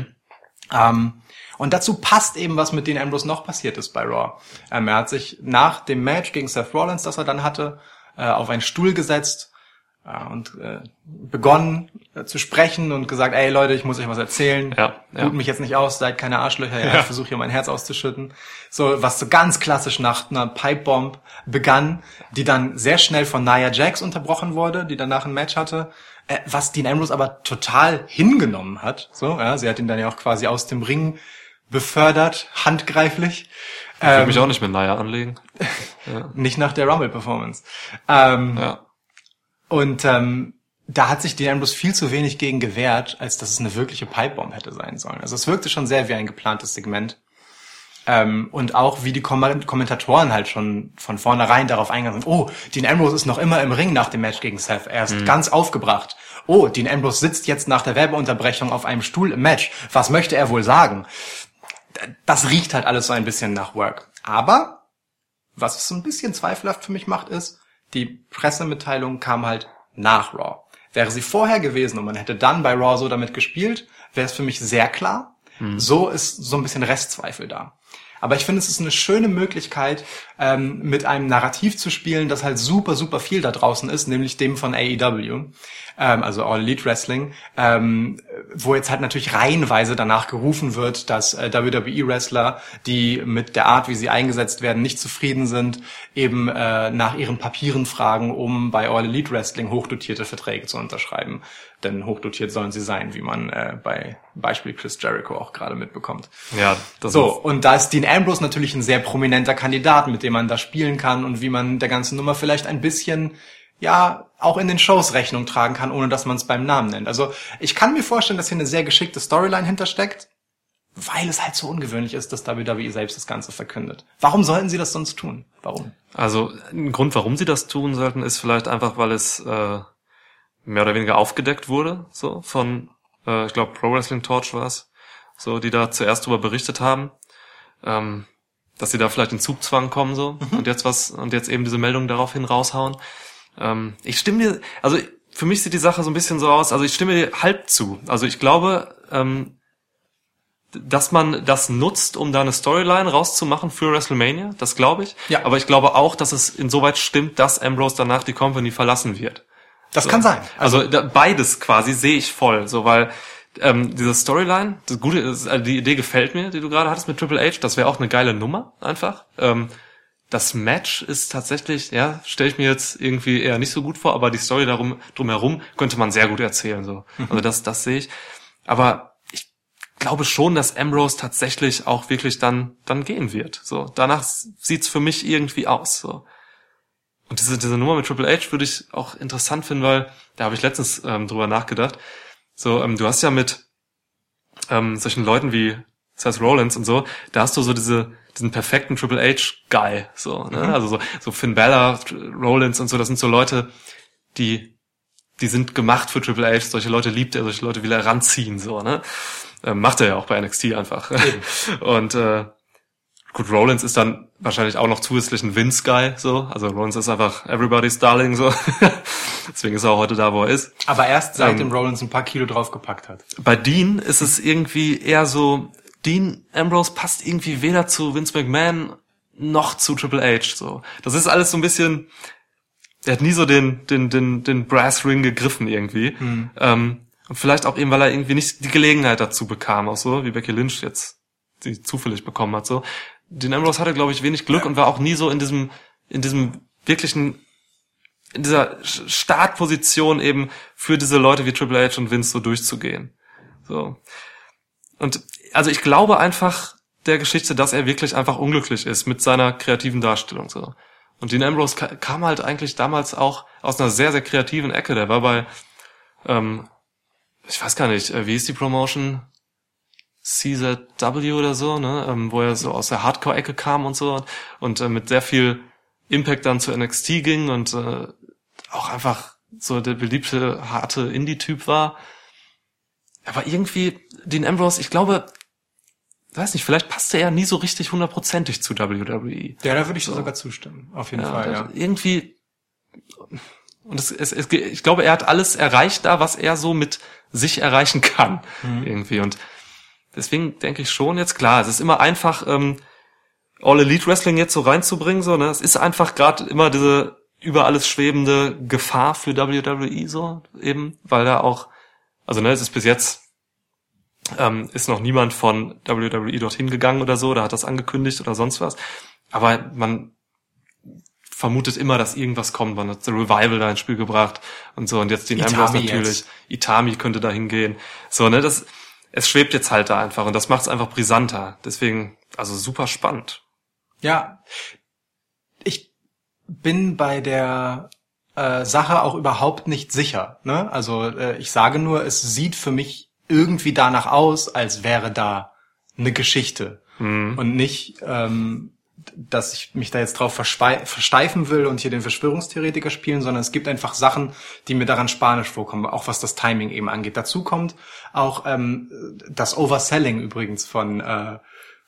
S4: Ähm, und dazu passt eben, was mit Dean Ambrose noch passiert ist bei Raw. Ähm, er hat sich nach dem Match gegen Seth Rollins, das er dann hatte, äh, auf einen Stuhl gesetzt äh, und äh, begonnen äh, zu sprechen und gesagt, ey Leute, ich muss euch was erzählen.
S3: Ja, ja.
S4: Tut mich jetzt nicht aus, seid keine Arschlöcher, ja, ich versuche hier mein Herz auszuschütten. So, was so ganz klassisch nach einer Pipebomb begann, die dann sehr schnell von Nia Jax unterbrochen wurde, die danach ein Match hatte. Äh, was Dean Ambrose aber total hingenommen hat. So, ja, sie hat ihn dann ja auch quasi aus dem Ring befördert, handgreiflich.
S3: Ich würde
S4: Ähm,
S3: mich auch nicht mit Naya anlegen.
S4: nicht nach der Rumble-Performance. Ähm,
S3: Ja.
S4: Und ähm, da hat sich Dean Ambrose viel zu wenig gegen gewehrt, als dass es eine wirkliche Pipebomb hätte sein sollen. Also es wirkte schon sehr wie ein geplantes Segment. Ähm, und auch wie die Kom Kommentatoren halt schon von vornherein darauf eingegangen sind, oh, Dean Ambrose ist noch immer im Ring nach dem Match gegen Seth. Er ist ganz aufgebracht. Oh, Dean Ambrose sitzt jetzt nach der Werbeunterbrechung auf einem Stuhl im Match. Was möchte er wohl sagen? Das riecht halt alles so ein bisschen nach Work. Aber was es so ein bisschen zweifelhaft für mich macht, ist, die Pressemitteilung kam halt nach Raw. Wäre sie vorher gewesen und man hätte dann bei Raw so damit gespielt, wäre es für mich sehr klar. So ist so ein bisschen Restzweifel da. Aber ich finde, es ist eine schöne Möglichkeit, ähm, mit einem Narrativ zu spielen, das halt super, super viel da draußen ist, nämlich dem von AEW, ähm, also All Elite Wrestling, ähm, wo jetzt halt natürlich reihenweise danach gerufen wird, dass äh, WWE-Wrestler, die mit der Art, wie sie eingesetzt werden, nicht zufrieden sind, eben äh, nach ihren Papieren fragen, um bei All Elite Wrestling hochdotierte Verträge zu unterschreiben. Denn hochdotiert sollen sie sein, wie man äh, bei Beispiel Chris Jericho auch gerade mitbekommt.
S3: Ja, das
S4: So, und da ist Dean Ambrose natürlich ein sehr prominenter Kandidat, mit dem man da spielen kann und wie man der ganzen Nummer vielleicht ein bisschen, ja, auch in den Shows Rechnung tragen kann, ohne dass man es beim Namen nennt. Also ich kann mir vorstellen, dass hier eine sehr geschickte Storyline hintersteckt, weil es halt so ungewöhnlich ist, dass WWE selbst das Ganze verkündet. Warum sollten sie das sonst tun? Warum?
S3: Also ein Grund, warum sie das tun sollten, ist vielleicht einfach, weil es äh, mehr oder weniger aufgedeckt wurde, so von, äh, ich glaube, Pro Wrestling Torch war es, so die da zuerst drüber berichtet haben, ähm, dass sie da vielleicht in Zugzwang kommen so und jetzt was und jetzt eben diese Meldung daraufhin raushauen. Ähm, ich stimme dir, also für mich sieht die Sache so ein bisschen so aus, also ich stimme dir halb zu. Also ich glaube, ähm, dass man das nutzt, um da eine Storyline rauszumachen für WrestleMania, das glaube ich.
S4: Ja.
S3: Aber ich glaube auch, dass es insoweit stimmt, dass Ambrose danach die Company verlassen wird.
S4: Das kann sein.
S3: Also, da, beides quasi sehe ich voll, so weil ähm, diese Storyline, das Gute ist, also die Idee gefällt mir, die du gerade hattest mit Triple H. Das wäre auch eine geile Nummer einfach. Ähm, das Match ist tatsächlich, ja, stelle ich mir jetzt irgendwie eher nicht so gut vor, aber die Story darum drumherum könnte man sehr gut erzählen. So, also das, das sehe ich. Aber ich glaube schon, dass Ambrose tatsächlich auch wirklich dann dann gehen wird. So, danach sieht's für mich irgendwie aus. So. Und diese, diese Nummer mit Triple H würde ich auch interessant finden, weil da habe ich letztens ähm, drüber nachgedacht. So, ähm, du hast ja mit ähm, solchen Leuten wie Seth Rollins und so, da hast du so diese diesen perfekten Triple H Guy, so, ne? Also so, so Finn Bella, Rollins und so, das sind so Leute, die die sind gemacht für Triple H. Solche Leute liebt er, solche Leute will er ranziehen, so, ne? Ähm, macht er ja auch bei NXT einfach. und äh, gut, Rollins ist dann wahrscheinlich auch noch zusätzlich ein Vince Guy, so. Also Rollins ist einfach everybody's darling, so. Deswegen ist er auch heute da, wo er ist.
S4: Aber erst seit
S3: Ähm,
S4: Rollins ein paar Kilo draufgepackt hat.
S3: Bei Dean ist es irgendwie eher so, Dean Ambrose passt irgendwie weder zu Vince McMahon noch zu Triple H, so. Das ist alles so ein bisschen, er hat nie so den, den, den, den Brass Ring gegriffen irgendwie. Ähm, und vielleicht auch eben, weil er irgendwie nicht die Gelegenheit dazu bekam, auch so, wie Becky Lynch jetzt sie zufällig bekommen hat, so. Dean Ambrose hatte, glaube ich, wenig Glück und war auch nie so in diesem, in diesem wirklichen in dieser Startposition eben für diese Leute wie Triple H und Vince so durchzugehen. So. Und also ich glaube einfach der Geschichte, dass er wirklich einfach unglücklich ist mit seiner kreativen Darstellung. So. Und Dean Ambrose ka- kam halt eigentlich damals auch aus einer sehr, sehr kreativen Ecke. Der war bei, ähm, ich weiß gar nicht, äh, wie ist die Promotion? CZW oder so, ne, ähm, wo er so aus der Hardcore-Ecke kam und so und äh, mit sehr viel Impact dann zu NXT ging und äh, auch einfach so der beliebte harte Indie-Typ war. Aber irgendwie Dean Ambrose, ich glaube, weiß nicht, vielleicht passte er nie so richtig hundertprozentig zu WWE.
S4: Ja, da würde ich sogar zustimmen. Auf jeden
S3: Ja,
S4: Fall, ja.
S3: Irgendwie und es, es, es, ich glaube, er hat alles erreicht da, was er so mit sich erreichen kann
S4: Mhm.
S3: irgendwie und deswegen denke ich schon jetzt klar, es ist immer einfach ähm, All Elite Wrestling jetzt so reinzubringen so, ne? Es ist einfach gerade immer diese über alles schwebende Gefahr für WWE so eben, weil da auch also ne, es ist bis jetzt ähm, ist noch niemand von WWE dorthin gegangen oder so, da hat das angekündigt oder sonst was. Aber man vermutet immer, dass irgendwas kommt. Man hat The Revival da ins Spiel gebracht und so. Und jetzt den Ambrose natürlich.
S4: jetzt.
S3: Itami könnte da hingehen. So, ne, das, es schwebt jetzt halt da einfach und das macht es einfach brisanter. Deswegen, also super spannend.
S4: Ja, ich bin bei der äh, Sache auch überhaupt nicht sicher. Ne? Also äh, ich sage nur, es sieht für mich irgendwie danach aus, als wäre da eine Geschichte und nicht, ähm, dass ich mich da jetzt drauf versteifen will und hier den Verschwörungstheoretiker spielen, sondern es gibt einfach Sachen, die mir daran spanisch vorkommen, auch was das Timing eben angeht. Dazu kommt auch ähm, das Overselling übrigens von äh,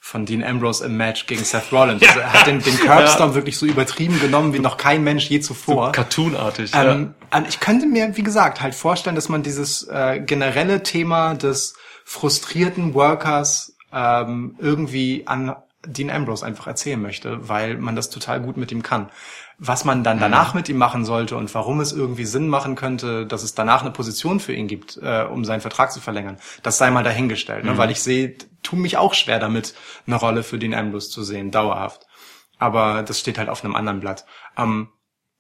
S4: von Dean Ambrose im Match gegen Seth Rollins. Also er hat den, den Curbstorm wirklich so übertrieben genommen wie noch kein Mensch je zuvor.
S3: Cartoonartig.
S4: Ähm, ähm, ich könnte mir, wie gesagt, halt vorstellen, dass man dieses äh, generelle Thema des frustrierten Workers ähm, irgendwie an Dean Ambrose einfach erzählen möchte, weil man das total gut mit ihm kann. Was man dann danach mit ihm machen sollte und warum es irgendwie Sinn machen könnte, dass es danach eine Position für ihn gibt, äh, um seinen Vertrag zu verlängern, das sei mal dahingestellt. Ne? Weil ich sehe, tu mich auch schwer damit, eine Rolle für Dean Ambrose zu sehen, dauerhaft. Aber das steht halt auf einem anderen Blatt. Ähm,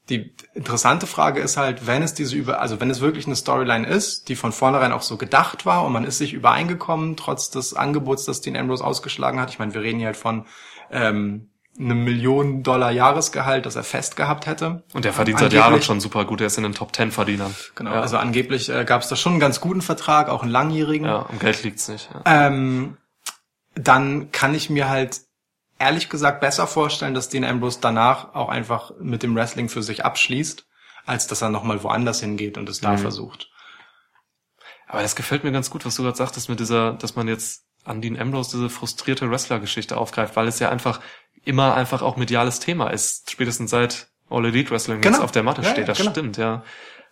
S4: die interessante Frage ist halt, wenn es diese über, also wenn es wirklich eine Storyline ist, die von vornherein auch so gedacht war und man ist sich übereingekommen, trotz des Angebots, das Dean Ambrose ausgeschlagen hat. Ich meine, wir reden hier halt von ähm, einem Millionen Dollar Jahresgehalt, das er fest gehabt hätte.
S3: und der verdient seit Jahren schon super gut. Er ist in den Top Ten Verdienern.
S4: Genau,
S3: Ja.
S4: also angeblich äh, gab es da schon einen ganz guten Vertrag, auch einen langjährigen.
S3: ja, am Geld liegt's nicht. Ja.
S4: Ähm, dann kann ich mir halt ehrlich gesagt besser vorstellen, dass Dean Ambrose danach auch einfach mit dem Wrestling für sich abschließt, als dass er nochmal woanders hingeht und es da
S3: Mhm.
S4: versucht.
S3: Aber das gefällt mir ganz gut, was du gerade sagtest mit dieser, dass man jetzt an Dean Ambrose diese frustrierte Wrestler-Geschichte aufgreift, weil es ja einfach immer einfach auch mediales Thema ist, spätestens seit All Elite Wrestling jetzt
S4: Genau.
S3: auf der Matte
S4: Ja,
S3: steht.
S4: ja,
S3: Das
S4: genau.
S3: stimmt, ja.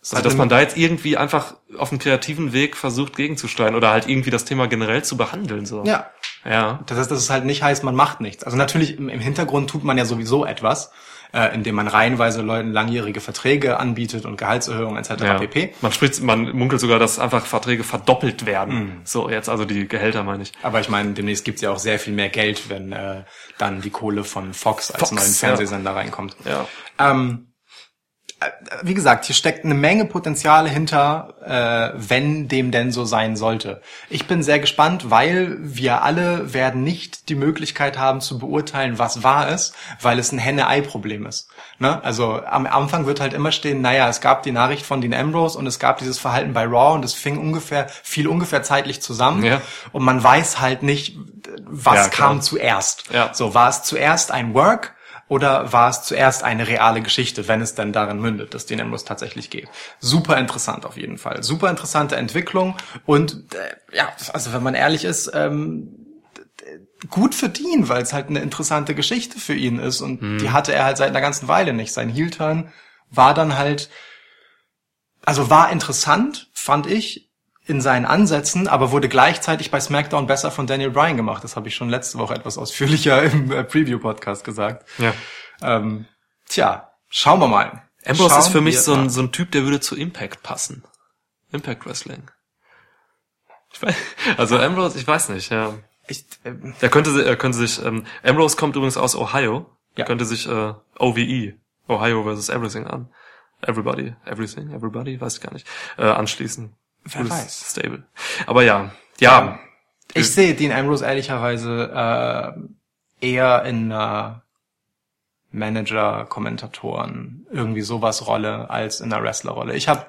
S4: Seit
S3: Also, dass man da jetzt irgendwie einfach auf einem kreativen Weg versucht gegenzusteuern oder halt irgendwie das Thema generell zu behandeln, so.
S4: Ja,
S3: Ja.
S4: das heißt, dass es halt nicht heißt, man macht nichts. Also natürlich im, im Hintergrund tut man ja sowieso etwas. äh, indem man reihenweise Leuten langjährige Verträge anbietet und Gehaltserhöhungen etc.
S3: Ja.
S4: pp.
S3: Man spricht, man munkelt sogar, dass einfach Verträge verdoppelt werden.
S4: Mhm.
S3: So, jetzt also die Gehälter meine ich.
S4: Aber ich meine, demnächst gibt's ja auch sehr viel mehr Geld, wenn äh, dann die Kohle von Fox als
S3: Fox,
S4: neuen
S3: ja.
S4: Fernsehsender reinkommt.
S3: Ja.
S4: Ähm, äh, wie gesagt, hier steckt eine Menge Potenziale hinter, äh, wenn dem denn so sein sollte. Ich bin sehr gespannt, weil wir alle werden nicht die Möglichkeit haben zu beurteilen, was wahr ist, weil es ein Henne-Ei-Problem ist. Ne? Also am Anfang wird halt immer stehen, naja, es gab die Nachricht von Dean Ambrose und es gab dieses Verhalten bei Raw und es fing ungefähr, fiel ungefähr zeitlich zusammen
S3: Ja.
S4: und man weiß halt nicht, was
S3: Ja,
S4: kam zuerst.
S3: Ja.
S4: So, war es zuerst ein Work oder war es zuerst eine reale Geschichte, wenn es denn darin mündet, dass den Ambrose tatsächlich geht? Super interessant auf jeden Fall. Super interessante Entwicklung und äh, ja, also wenn man ehrlich ist, ähm, gut für Dean, weil es halt eine interessante Geschichte für ihn ist und die hatte er halt seit einer ganzen Weile nicht. Sein Heel-Turn war dann halt, also war interessant, fand ich, in seinen Ansätzen, aber wurde gleichzeitig bei SmackDown besser von Daniel Bryan gemacht. Das habe ich schon letzte Woche etwas ausführlicher im äh, Preview-Podcast gesagt.
S3: Ja.
S4: Ähm, tja, schauen wir mal.
S3: Ambrose
S4: Schauen
S3: ist für mich so ein, so ein Typ, der würde zu Impact passen. Impact Wrestling. Ich weiß, also Ambrose, ich weiß nicht, ja.
S4: Ich, ähm,
S3: Er könnte, er könnte sich, ähm, Ambrose kommt übrigens aus Ohio.
S4: Ja.
S3: Er könnte sich äh, OVE, Ohio versus Everything an. Everybody, Everything, Everybody, weiß ich gar nicht, äh, anschließen.
S4: Wer weiß.
S3: Stable. Aber ja, ja,
S4: ich sehe Dean Ambrose ehrlicherweise äh, eher in einer Manager, Kommentatoren, irgendwie sowas Rolle als in einer Wrestler-Rolle. Ich habe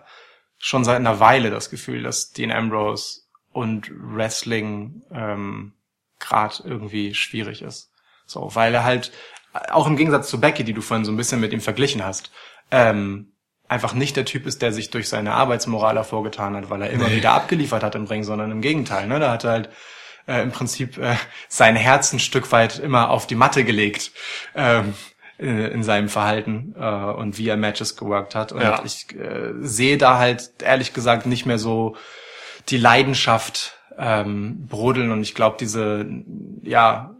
S4: schon seit einer Weile das Gefühl, dass Dean Ambrose und Wrestling ähm, gerade irgendwie schwierig ist. So, weil er halt auch im Gegensatz zu Becky, die du vorhin so ein bisschen mit ihm verglichen hast, ähm, einfach nicht der Typ ist, der sich durch seine Arbeitsmoral hervorgetan hat, weil er immer wieder abgeliefert hat im Ring, sondern im Gegenteil. Ne? Da hat er halt äh, im Prinzip äh, sein Herz ein Stück weit immer auf die Matte gelegt ähm, in, in seinem Verhalten äh, und wie er Matches geworkt hat. Und
S3: Ja.
S4: ich äh, sehe da halt ehrlich gesagt nicht mehr so die Leidenschaft ähm, brodeln und ich glaube, diese, ja,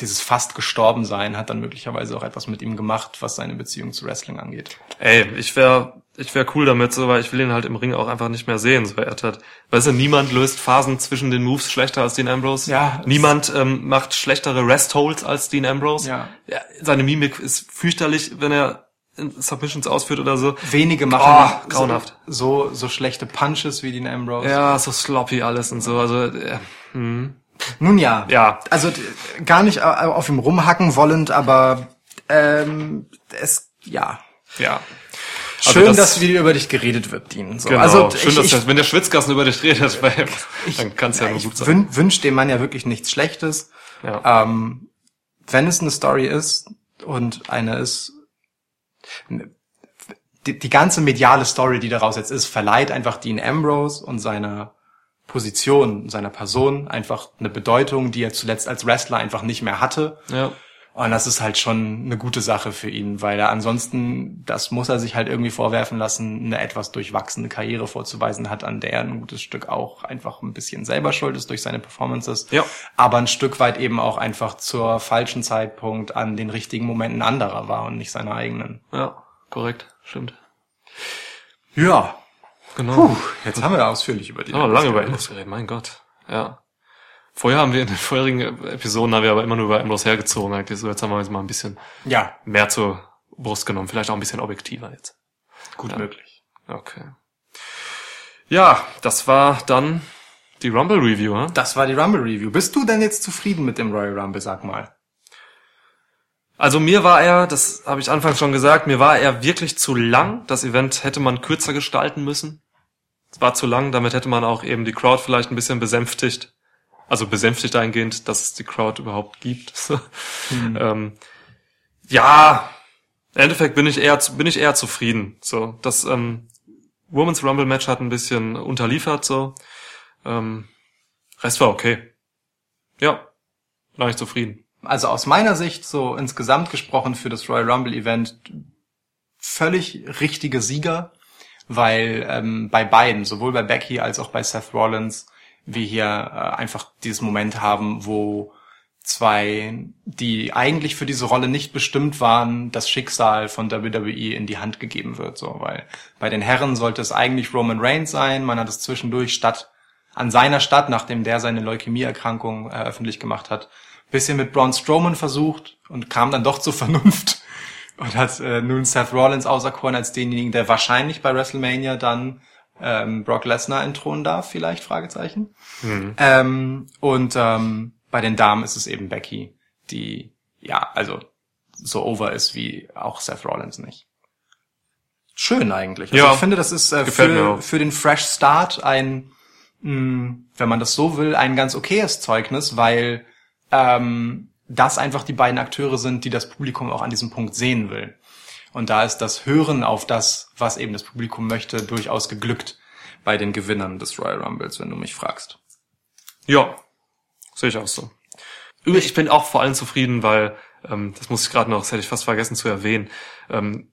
S4: dieses fast gestorben sein hat dann möglicherweise auch etwas mit ihm gemacht, was seine Beziehung zu Wrestling angeht.
S3: ey, ich wäre ich wär cool damit, so, weil ich will ihn halt im Ring auch einfach nicht mehr sehen, so er hat. Weißt du, niemand löst Phasen zwischen den Moves schlechter als Dean Ambrose.
S4: Ja,
S3: Niemand ähm, macht schlechtere Rest-Holds als Dean Ambrose.
S4: Ja.
S3: Seine Mimik ist fürchterlich, wenn er Submissions ausführt oder so.
S4: Wenige machen
S3: Oh, grauenhaft.
S4: so, so, so schlechte Punches wie Dean Ambrose.
S3: Ja, so sloppy alles und so. Also äh, hm.
S4: Nun ja.
S3: Ja.
S4: Also gar nicht au- auf ihm rumhacken wollend, aber ähm, es ja.
S3: ja. Also
S4: Schön,
S3: das-
S4: dass wieder über dich geredet wird, Dean. So,
S3: Genau.
S4: Also
S3: Schön,
S4: ich,
S3: dass
S4: ich,
S3: wenn der Schwitzkasten über dich redet, weil, dann kann es ja, nur
S4: ich
S3: gut sein.
S4: wün, wünsch dem Mann ja wirklich nichts Schlechtes.
S3: Ja.
S4: Ähm, wenn es eine Story ist und eine ist, die, die ganze mediale Story, die daraus jetzt ist, verleiht einfach Dean Ambrose und seiner Position, seiner Person einfach eine Bedeutung, die er zuletzt als Wrestler einfach nicht mehr hatte.
S3: ja.
S4: Und das ist halt schon eine gute Sache für ihn, weil er ansonsten, das muss er sich halt irgendwie vorwerfen lassen, eine etwas durchwachsene Karriere vorzuweisen hat, an der er ein gutes Stück auch einfach ein bisschen selber schuld ist durch seine Performances.
S3: Ja.
S4: Aber ein Stück weit eben auch einfach zur falschen Zeitpunkt an den richtigen Momenten anderer war und nicht seiner eigenen.
S3: Ja, korrekt. Stimmt.
S4: Ja.
S3: Genau.
S4: Puh, jetzt haben wir ausführlich über die.
S3: Oh, lange über Ambrose geredet, mein Gott. Ja. Vorher haben wir in den vorherigen Episoden haben wir aber immer nur über Ambrose hergezogen eigentlich. So, jetzt haben wir uns mal ein bisschen
S4: Ja,
S3: mehr zur Brust genommen. Vielleicht auch ein bisschen objektiver jetzt.
S4: gut
S3: Ja.
S4: möglich.
S3: Okay. Ja, das war dann die Rumble Review, hm?
S4: Das war die Rumble Review. Bist du denn jetzt zufrieden mit dem Royal Rumble, sag mal?
S3: Also mir war er, das habe ich anfangs schon gesagt, mir war er wirklich zu lang. Das Event hätte man kürzer gestalten müssen. Es war zu lang, damit hätte man auch eben die Crowd vielleicht ein bisschen besänftigt. Also besänftigt eingehend, dass es die Crowd überhaupt gibt. ähm, ja, im Endeffekt bin ich eher, bin ich eher zufrieden. So, das ähm, Women's Rumble Match hat ein bisschen unterliefert. So, ähm, Rest war okay. Ja, war ich zufrieden.
S4: Also aus meiner Sicht so insgesamt gesprochen für das Royal Rumble Event völlig richtige Sieger, weil ähm, bei beiden, sowohl bei Becky als auch bei Seth Rollins, wir hier äh, einfach dieses Moment haben, wo zwei, die eigentlich für diese Rolle nicht bestimmt waren, das Schicksal von WWE in die Hand gegeben wird, so, weil bei den Herren sollte es eigentlich Roman Reigns sein, man hat es zwischendurch statt an seiner Stadt, nachdem der seine Leukämieerkrankung äh, öffentlich gemacht hat, bisschen mit Braun Strowman versucht und kam dann doch zur Vernunft und hat äh, nun Seth Rollins auserkoren als denjenigen, der wahrscheinlich bei WrestleMania dann ähm, Brock Lesnar entthronen darf, vielleicht, Fragezeichen. Ähm, und ähm, bei den Damen ist es eben Becky, die, ja, also so over ist wie auch Seth Rollins nicht. Schön eigentlich. Also
S3: Ja,
S4: ich finde, das ist äh, für, für den Fresh Start ein, mh, wenn man das so will, ein ganz okayes Zeugnis, weil ähm, das einfach die beiden Akteure sind, die das Publikum auch an diesem Punkt sehen will. Und da ist das Hören auf das, was eben das Publikum möchte, durchaus geglückt bei den Gewinnern des Royal Rumbles, wenn du mich fragst.
S3: Ja, sehe ich auch so. Übrigens, Ich bin auch vor allem zufrieden, weil, ähm, das muss ich gerade noch, das hätte ich fast vergessen zu erwähnen, ähm,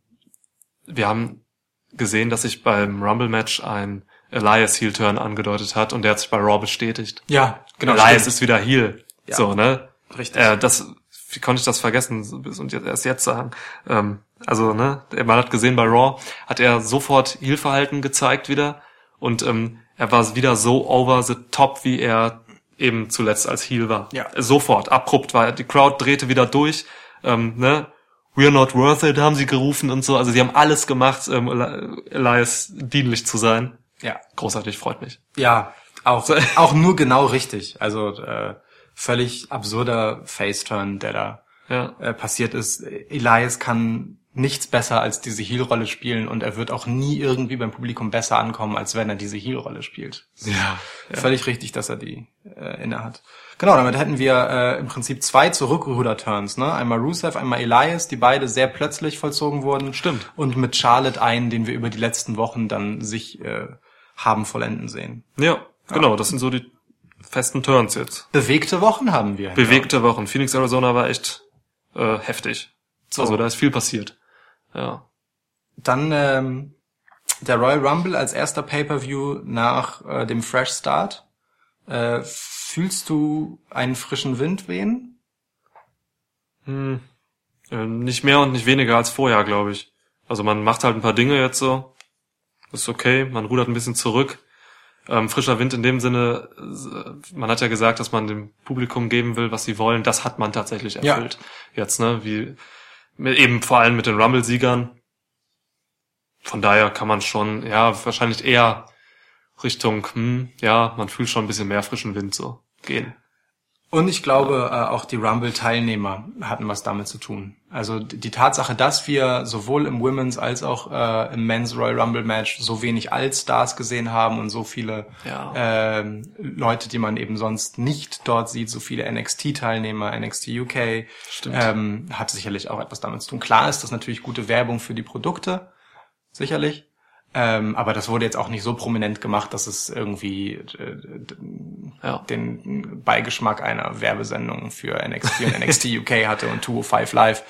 S3: wir haben gesehen, dass sich beim Rumble-Match ein Elias Heel-Turn angedeutet hat und der hat sich bei Raw bestätigt.
S4: Ja, genau.
S3: Elias
S4: stimmt.
S3: ist wieder Heel.
S4: Ja.
S3: So, ne?
S4: Richtig.
S3: Äh, das, wie konnte ich das vergessen und jetzt, erst jetzt sagen? Ähm, also, ne, man hat gesehen bei Raw, hat er sofort Heel-Verhalten gezeigt wieder und ähm, er war wieder so over the top, wie er eben zuletzt als Heel war.
S4: Ja.
S3: Sofort, abrupt war er. Die Crowd drehte wieder durch, ähm, ne? We're not worth it, haben sie gerufen und so. Also sie haben alles gemacht, ähm, Eli- Elias dienlich zu sein.
S4: ja.
S3: Großartig, freut mich.
S4: Ja, auch, auch nur genau richtig. Also äh, völlig absurder Faceturn, der da
S3: Ja.
S4: äh, passiert ist. Elias kann nichts besser als diese Heel-Rolle spielen und er wird auch nie irgendwie beim Publikum besser ankommen, als wenn er diese Heel-Rolle spielt.
S3: Ja.
S4: Völlig richtig, dass er die äh, inne hat. Genau, damit hätten wir äh, im Prinzip zwei Zurückruder-Turns, ne? Einmal Rusev, einmal Elias, die beide sehr plötzlich vollzogen wurden.
S3: Stimmt.
S4: Und mit Charlotte einen, den wir über die letzten Wochen dann sich äh, haben vollenden sehen.
S3: Ja, genau, das sind so die festen Turns jetzt.
S4: Bewegte Wochen haben wir.
S3: Bewegte Wochen. Phoenix, Arizona war echt äh, heftig.
S4: So.
S3: Also da ist viel passiert. Ja.
S4: Dann ähm, der Royal Rumble als erster Pay-per-View nach äh, dem Fresh Start. Äh, fühlst du einen frischen Wind wehen?
S3: Hm. Äh, nicht mehr und nicht weniger als vorher, glaube ich. Also man macht halt ein paar Dinge jetzt so. Ist okay, man rudert ein bisschen zurück. Ähm, frischer Wind in dem Sinne, äh, man hat ja gesagt, dass man dem Publikum geben will, was sie wollen. Das hat man tatsächlich
S4: Ja.
S3: erfüllt. Jetzt, ne? Wie mit, eben vor allem mit den Rumble-Siegern. Von daher kann man schon, ja, wahrscheinlich eher Richtung, hm, ja, man fühlt schon ein bisschen mehr frischen Wind so gehen.
S4: Und ich glaube, äh, auch die Rumble-Teilnehmer hatten was damit zu tun. Also die Tatsache, dass wir sowohl im Women's als auch äh, im Men's Royal Rumble Match so wenig Allstars gesehen haben und so viele
S3: Ja.
S4: ähm, Leute, die man eben sonst nicht dort sieht, so viele NXT-Teilnehmer, NXT UK,
S3: Stimmt.
S4: ähm, hat sicherlich auch etwas damit zu tun. Klar ist das natürlich gute Werbung für die Produkte, sicherlich. Ähm, aber das wurde jetzt auch nicht so prominent gemacht, dass es irgendwie äh,
S3: Ja.
S4: den Beigeschmack einer Werbesendung für NXT und NXT UK hatte und 205 Live,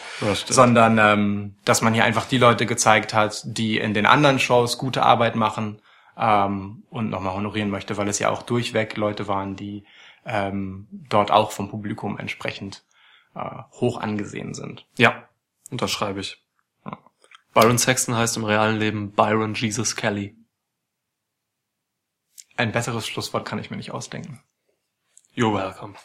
S4: sondern ähm, dass man hier einfach die Leute gezeigt hat, die in den anderen Shows gute Arbeit machen ähm, und nochmal honorieren möchte, weil es ja auch durchweg Leute waren, die ähm, dort auch vom Publikum entsprechend äh, hoch angesehen sind.
S3: Ja, unterschreibe ich. Byron Sexton heißt im realen Leben Byron Jesus Kelly.
S4: Ein besseres Schlusswort kann ich mir nicht ausdenken.
S3: You're welcome.